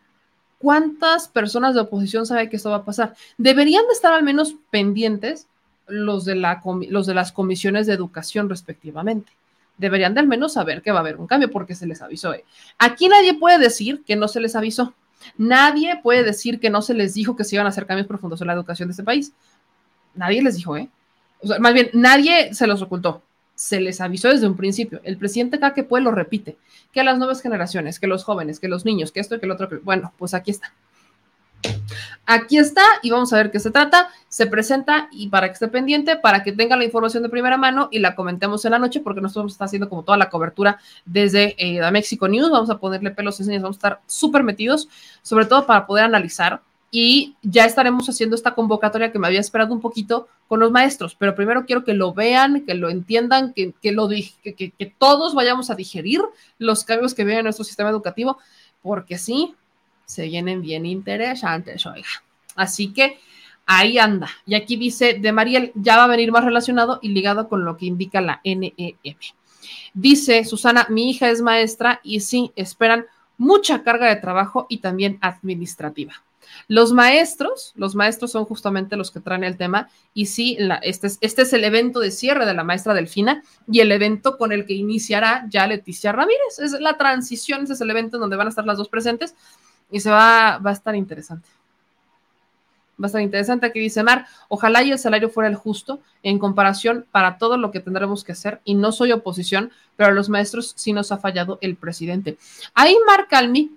cuántas personas de oposición saben que esto va a pasar. Deberían de estar al menos pendientes los de, la, los de las comisiones de educación respectivamente deberían de al menos saber que va a haber un cambio porque se les avisó. ¿eh? Aquí nadie puede decir que no se les avisó. Nadie puede decir que no se les dijo que se iban a hacer cambios profundos en la educación de este país. Nadie les dijo, ¿eh? O sea, más bien, nadie se los ocultó. Se les avisó desde un principio. El presidente cada que puede lo repite. Que a las nuevas generaciones, que los jóvenes, que los niños, que esto y que el otro. Bueno, pues aquí está. Aquí está y vamos a ver qué se trata. Se presenta y para que esté pendiente, para que tenga la información de primera mano y la comentemos en la noche, porque nosotros estamos haciendo como toda la cobertura desde eh, la México News. Vamos a ponerle pelos y señas, vamos a estar súper metidos, sobre todo para poder analizar. Y ya estaremos haciendo esta convocatoria que me había esperado un poquito con los maestros, pero primero quiero que lo vean, que lo entiendan, que, que lo, que, que todos vayamos a digerir los cambios que vienen en nuestro sistema educativo, porque sí, se vienen bien interesantes, oiga. Así que ahí anda. Y aquí dice, de Mariel ya va a venir más relacionado y ligado con lo que indica la NEM. Dice Susana, mi hija es maestra y sí, esperan mucha carga de trabajo y también administrativa. Los maestros, los maestros son justamente los que traen el tema y sí, este, es, este es el evento de cierre de la maestra Delfina y el evento con el que iniciará ya Leticia Ramírez. Es la transición, ese es el evento en donde van a estar las dos presentes y se va, va a estar interesante. Va a estar interesante. Aquí dice Mar, ojalá y el salario fuera el justo en comparación para todo lo que tendremos que hacer. Y no soy oposición, pero a los maestros sí nos ha fallado el presidente. Ahí, Mar Calmi,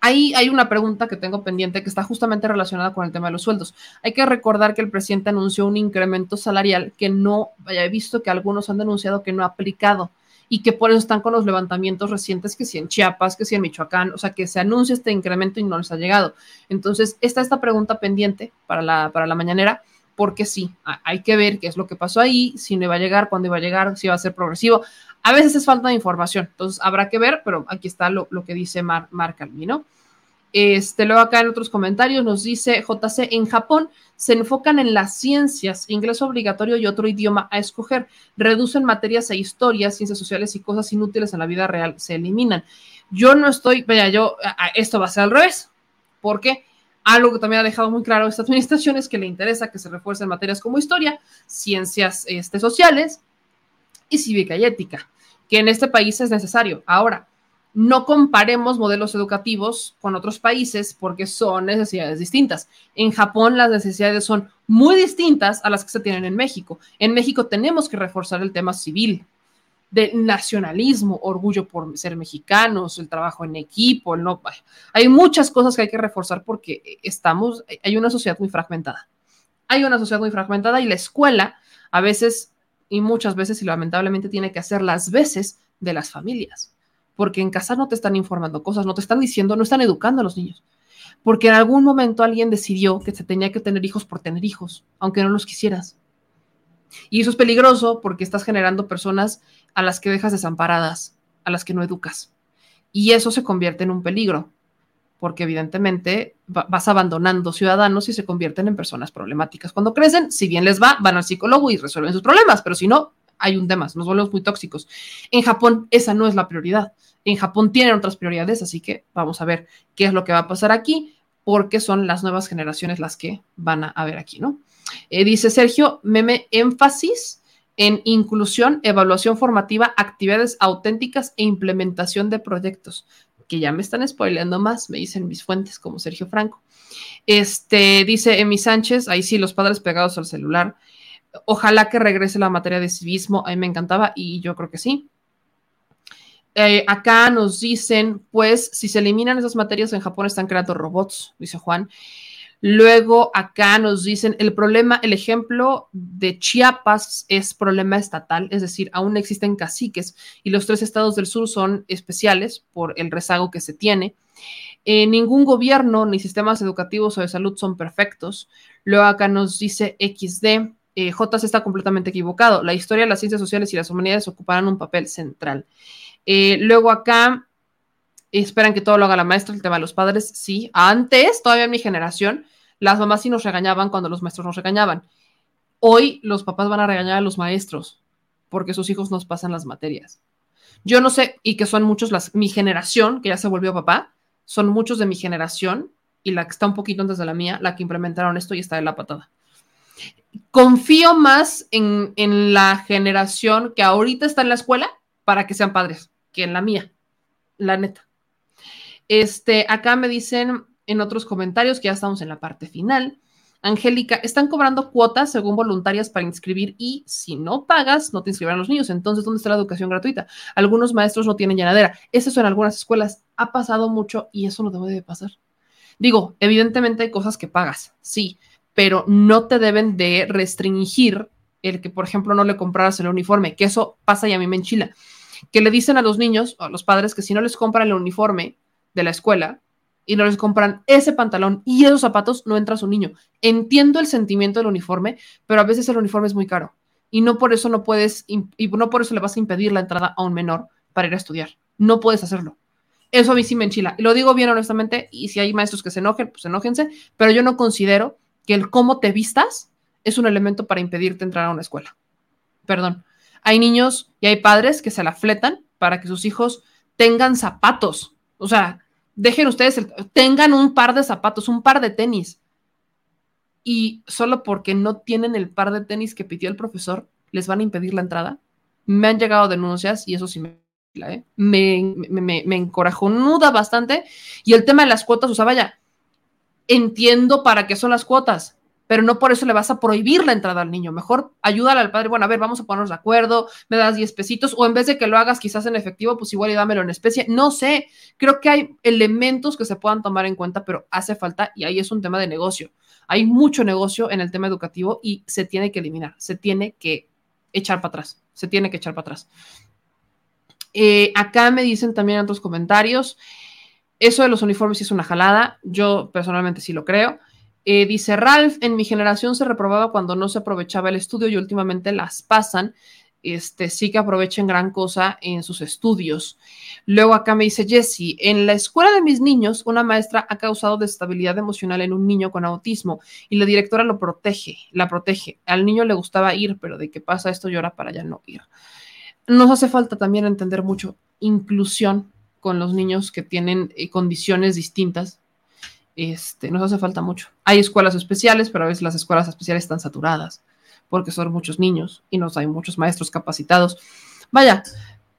Ahí hay una pregunta que tengo pendiente que está justamente relacionada con el tema de los sueldos. Hay que recordar que el presidente anunció un incremento salarial que no, he visto que algunos han denunciado que no ha aplicado y que por eso están con los levantamientos recientes que si en Chiapas, que si en Michoacán, o sea, que se anuncia este incremento y no les ha llegado. Entonces, está esta pregunta pendiente para la, para la mañanera, porque sí, hay que ver qué es lo que pasó ahí, si no iba a llegar, cuándo iba a llegar, si va a ser progresivo. A veces es falta de información, entonces habrá que ver, pero aquí está lo, que dice Mar, Mar Calvino. Este, luego acá en otros comentarios nos dice JC, en Japón se enfocan en las ciencias, inglés obligatorio y otro idioma a escoger, reducen materias e historias, ciencias sociales y cosas inútiles en la vida real, se eliminan. Yo no estoy, vaya, yo, esto va a ser al revés, porque algo que también ha dejado muy claro esta administración es que le interesa que se refuercen materias como historia, ciencias este, sociales y cívica y ética, que en este país es necesario. Ahora, no comparemos modelos educativos con otros países porque son necesidades distintas. En Japón las necesidades son muy distintas a las que se tienen en México. En México tenemos que reforzar el tema civil, del nacionalismo, orgullo por ser mexicanos, el trabajo en equipo, no, hay muchas cosas que hay que reforzar porque estamos, hay una sociedad muy fragmentada. Hay una sociedad muy fragmentada y la escuela a veces y muchas veces y lamentablemente tiene que hacer las veces de las familias porque en casa no te están informando cosas, no te están diciendo, no están educando a los niños. Porque en algún momento alguien decidió que se tenía que tener hijos por tener hijos, aunque no los quisieras. Y eso es peligroso porque estás generando personas a las que dejas desamparadas, a las que no educas. Y eso se convierte en un peligro, porque evidentemente vas abandonando ciudadanos y se convierten en personas problemáticas. Cuando crecen, si bien les va, van al psicólogo y resuelven sus problemas, pero si no, hay un tema, nos volvemos muy tóxicos. En Japón esa no es la prioridad. En Japón tienen otras prioridades, así que vamos a ver qué es lo que va a pasar aquí, porque son las nuevas generaciones las que van a, ver aquí, ¿no? Eh, dice Sergio, meme énfasis en inclusión, evaluación formativa, actividades auténticas e implementación de proyectos, que ya me están spoileando más, me dicen mis fuentes como Sergio Franco. Este, dice Emi Sánchez, ahí sí, los padres pegados al celular. Ojalá que regrese la materia de civismo, a mí me encantaba y yo creo que sí. Eh, acá nos dicen, pues, si se eliminan esas materias en Japón están creando robots, dice Juan. Luego acá nos dicen, el problema, el ejemplo de Chiapas es problema estatal, es decir, aún existen caciques y los tres estados del sur son especiales por el rezago que se tiene. Eh, ningún gobierno ni sistemas educativos o de salud son perfectos. Luego acá nos dice XD, eh, está completamente equivocado. La historia, las ciencias sociales y las humanidades ocuparán un papel central. Eh, luego acá esperan que todo lo haga la maestra, el tema de los padres, sí. Antes, todavía en mi generación, las mamás sí nos regañaban cuando los maestros nos regañaban. Hoy los papás van a regañar a los maestros porque sus hijos nos pasan las materias. Yo no sé, y que son muchos, las, mi generación, que ya se volvió papá, son muchos de mi generación y la que está un poquito antes de la mía, la que implementaron esto y está de la patada confío más en, la generación que ahorita está en la escuela para que sean padres que en la mía, la neta. Este, acá me dicen en otros comentarios que ya estamos en la parte final. Angélica, están cobrando cuotas según voluntarias para inscribir y si no pagas, no te inscribirán los niños. Entonces, ¿dónde está la educación gratuita? Algunos maestros no tienen llenadera. Eso en algunas escuelas. Ha pasado mucho y eso no debe de pasar. Digo, evidentemente hay cosas que pagas, sí, pero no te deben de restringir el que, por ejemplo, no le compraras el uniforme, que eso pasa y a mí me enchila. Que le dicen a los niños, a los padres, que si no les compran el uniforme de la escuela y no les compran ese pantalón y esos zapatos, no entra su niño. Entiendo el sentimiento del uniforme, pero a veces el uniforme es muy caro y no por eso no puedes, y no por eso le vas a impedir la entrada a un menor para ir a estudiar. No puedes hacerlo. Eso a mí sí me enchila. Lo digo bien honestamente, y si hay maestros que se enojen, pues enójense, pero yo no considero que el cómo te vistas es un elemento para impedirte entrar a una escuela. Perdón. Hay niños y hay padres que se la fletan para que sus hijos tengan zapatos. O sea, dejen ustedes, tengan un par de zapatos, un par de tenis. Y solo porque no tienen el par de tenis que pidió el profesor, les van a impedir la entrada. Me han llegado denuncias y eso sí me, ¿eh? me, me, me encorajonuda bastante. Y el tema de las cuotas, o sea, vaya, entiendo para qué son las cuotas, pero no por eso le vas a prohibir la entrada al niño. Mejor ayúdale al padre, bueno, a ver, vamos a ponernos de acuerdo, me das 10 pesitos, o en vez de que lo hagas quizás en efectivo, pues igual y dámelo en especie. No sé, creo que hay elementos que se puedan tomar en cuenta, pero hace falta, y ahí es un tema de negocio. Hay mucho negocio en el tema educativo y se tiene que eliminar, se tiene que echar para atrás, se tiene que echar para atrás. Eh, acá me dicen también otros comentarios. Eso de los uniformes sí es una jalada, yo personalmente sí lo creo. Eh, dice Ralph, en mi generación se reprobaba cuando no se aprovechaba el estudio y últimamente las pasan. este, sí que aprovechen gran cosa en sus estudios. Luego acá me dice Jessie, en la escuela de mis niños, una maestra ha causado destabilidad emocional en un niño con autismo y la directora lo protege, la protege. Al niño le gustaba ir, pero de qué pasa esto llora para ya no ir. Nos hace falta también entender mucho inclusión con los niños que tienen eh, condiciones distintas. Este, nos hace falta mucho. Hay escuelas especiales, pero a veces las escuelas especiales están saturadas porque son muchos niños y nos hay muchos maestros capacitados. Vaya,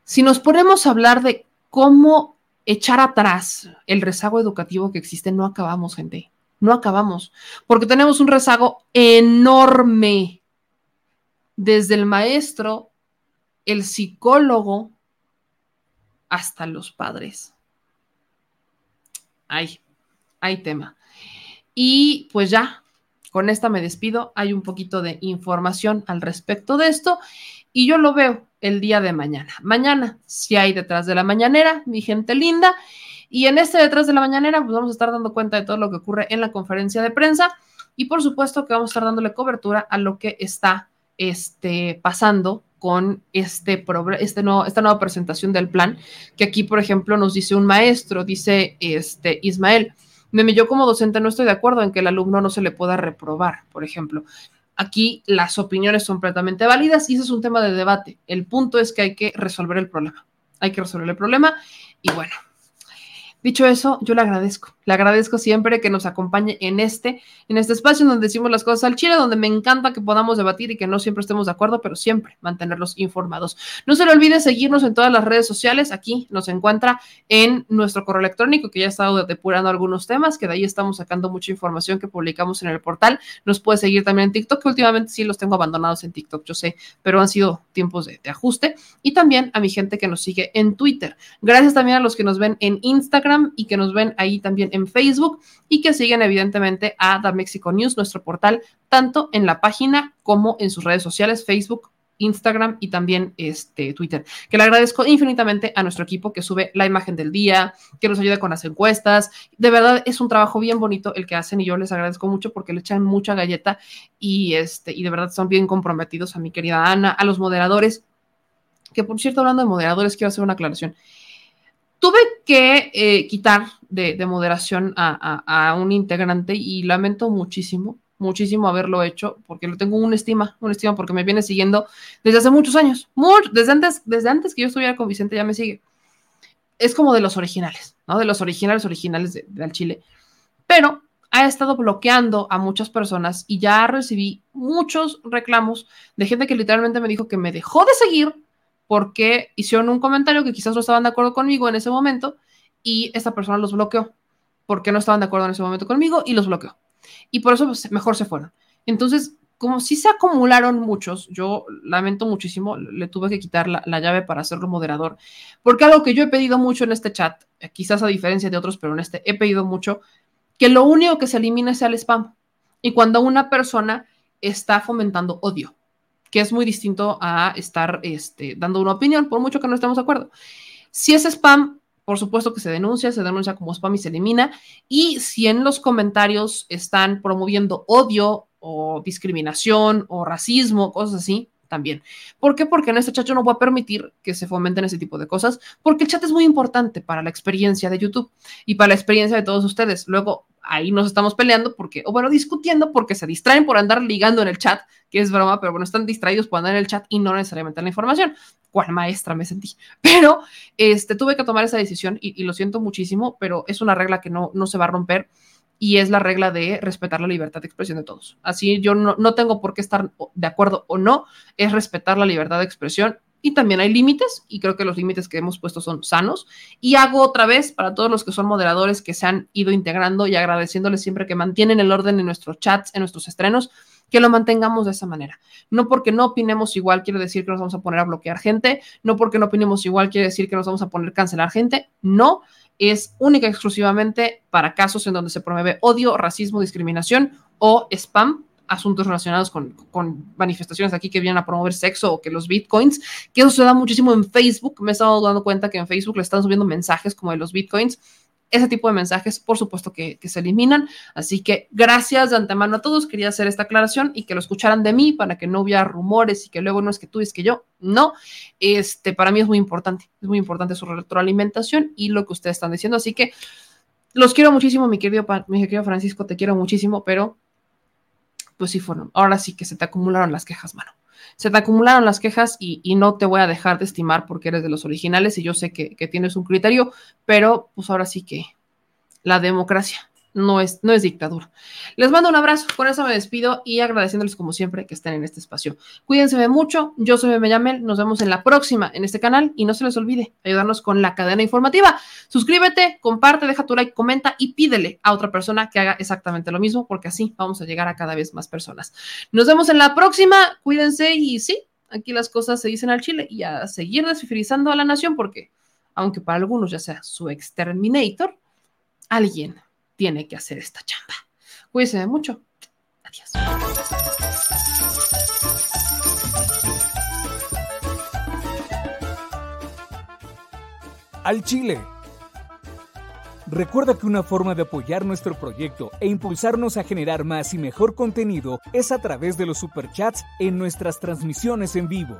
si nos ponemos a hablar de cómo echar atrás el rezago educativo que existe, no acabamos, gente. No acabamos, porque tenemos un rezago enorme desde el maestro, el psicólogo, hasta los padres. Hay, hay tema. Y pues ya, con esta me despido. Hay un poquito de información al respecto de esto y yo lo veo el día de mañana. Mañana, si hay detrás de la mañanera, mi gente linda. Y en este detrás de la mañanera, pues vamos a estar dando cuenta de todo lo que ocurre en la conferencia de prensa y por supuesto que vamos a estar dándole cobertura a lo que está este, pasando con este, este nuevo, esta nueva presentación del plan, que aquí, por ejemplo, nos dice un maestro, dice este, Ismael, yo como docente no estoy de acuerdo en que el alumno no se le pueda reprobar, por ejemplo. Aquí las opiniones son completamente válidas y ese es un tema de debate. El punto es que hay que resolver el problema. Hay que resolver el problema y bueno, Dicho eso, yo le agradezco. Le agradezco siempre que nos acompañe en este, en este espacio donde decimos las cosas al chile, donde me encanta que podamos debatir y que no siempre estemos de acuerdo, pero siempre mantenerlos informados. No se le olvide seguirnos en todas las redes sociales. Aquí nos encuentra en nuestro correo electrónico, que ya ha estado depurando algunos temas, que de ahí estamos sacando mucha información que publicamos en el portal. Nos puede seguir también en TikTok, que últimamente sí los tengo abandonados en TikTok, yo sé, pero han sido tiempos de, de ajuste. Y también a mi gente que nos sigue en Twitter. Gracias también a los que nos ven en Instagram y que nos ven ahí también en Facebook y que siguen evidentemente a The Mexico News, nuestro portal, tanto en la página como en sus redes sociales, Facebook, Instagram y también este Twitter. Que le agradezco infinitamente a nuestro equipo que sube la imagen del día, que nos ayuda con las encuestas. De verdad es un trabajo bien bonito el que hacen y yo les agradezco mucho porque le echan mucha galleta y este y de verdad son bien comprometidos a mi querida Ana, a los moderadores. Que por cierto, hablando de moderadores, quiero hacer una aclaración. Tuve que eh, quitar de, moderación a, un integrante y lamento muchísimo, muchísimo haberlo hecho porque lo tengo una estima, una estima porque me viene siguiendo desde hace muchos años, desde, antes, desde antes que yo estuviera con Vicente ya me sigue. Es como de los originales, ¿no? De los originales, originales de, de Chile. Pero ha estado bloqueando a muchas personas y ya recibí muchos reclamos de gente que literalmente me dijo que me dejó de seguir porque hicieron un comentario que quizás no estaban de acuerdo conmigo en ese momento y esta persona los bloqueó porque no estaban de acuerdo en ese momento conmigo y los bloqueó. Y por eso pues, mejor se fueron. Entonces, como si se acumularon muchos, yo lamento muchísimo, le tuve que quitar la, la, llave para hacerlo moderador, porque algo que yo he pedido mucho en este chat, eh, quizás a diferencia de otros, pero en este he pedido mucho, que lo único que se elimine sea el spam. Y cuando una persona está fomentando odio, que es muy distinto a estar este, dando una opinión, por mucho que no estemos de acuerdo. Si es spam, por supuesto que se denuncia, se denuncia como spam y se elimina. Y si en los comentarios están promoviendo odio o discriminación o racismo, cosas así, también. ¿Por qué? Porque en este chat yo no voy a permitir que se fomenten ese tipo de cosas, porque el chat es muy importante para la experiencia de YouTube y para la experiencia de todos ustedes. Luego, ahí nos estamos peleando porque, o bueno, discutiendo porque se distraen por andar ligando en el chat, que es broma, pero bueno, están distraídos por andar en el chat y no necesariamente en la información. ¿Cuál maestra me sentí? Pero este, tuve que tomar esa decisión y, y, lo siento muchísimo, pero es una regla que no, no se va a romper y es la regla de respetar la libertad de expresión de todos. Así yo no, no tengo por qué estar de acuerdo o no, es respetar la libertad de expresión y también hay límites y creo que los límites que hemos puesto son sanos. Y hago otra vez para todos los que son moderadores que se han ido integrando y agradeciéndoles siempre que mantienen el orden en nuestros chats, en nuestros estrenos, que lo mantengamos de esa manera. No porque no opinemos igual quiere decir que nos vamos a poner a bloquear gente, no porque no opinemos igual quiere decir que nos vamos a poner a cancelar gente, no, es única y exclusivamente para casos en donde se promueve odio, racismo, discriminación o spam asuntos relacionados con, manifestaciones aquí que vienen a promover sexo o que los bitcoins, que eso se da muchísimo en Facebook. Me he estado dando cuenta que en Facebook le están subiendo mensajes como de los bitcoins. ese tipo de mensajes, por supuesto que, se eliminan. Así que gracias de antemano a todos. Quería hacer esta aclaración y que lo escucharan de mí para que no hubiera rumores y que luego no es que tú, es que yo. No, este, para mí es muy importante. Es muy importante su retroalimentación y lo que ustedes están diciendo. Así que los quiero muchísimo, mi querido, mi querido Francisco, te quiero muchísimo, pero pues sí fueron. Ahora sí que se te acumularon las quejas, mano se te acumularon las quejas y, no te voy a dejar de estimar porque eres de los originales y yo sé que, que tienes un criterio, pero pues ahora sí que la democracia no es, no es dictadura. Les mando un abrazo, con eso me despido y agradeciéndoles como siempre que estén en este espacio. Cuídense mucho, yo soy Meme nos vemos en la próxima en este canal y no se les olvide ayudarnos con la cadena informativa. Suscríbete, comparte, deja tu like, comenta y pídele a otra persona que haga exactamente lo mismo porque así vamos a llegar a cada vez más personas. Nos vemos en la próxima, cuídense y sí, aquí las cosas se dicen al Chile y a seguir desfifirizando a la nación porque aunque para algunos ya sea su exterminator, alguien tiene que hacer esta chamba. Cuídense mucho. Adiós. Al Chile. Recuerda que una forma de apoyar nuestro proyecto e impulsarnos a generar más y mejor contenido es a través de los superchats en nuestras transmisiones en vivo.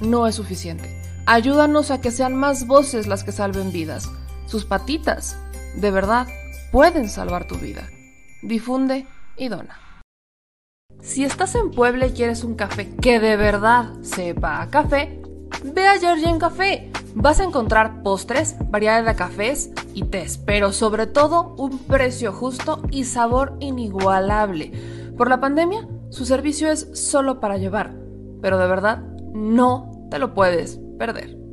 no es suficiente. Ayúdanos a que sean más voces las que salven vidas. Sus patitas, de verdad, pueden salvar tu vida. Difunde y dona. Si estás en Puebla y quieres un café que de verdad sepa a café, ve a en Café. Vas a encontrar postres, variedad de cafés y tés, pero sobre todo un precio justo y sabor inigualable. Por la pandemia, su servicio es solo para llevar, pero de verdad no te lo puedes perder.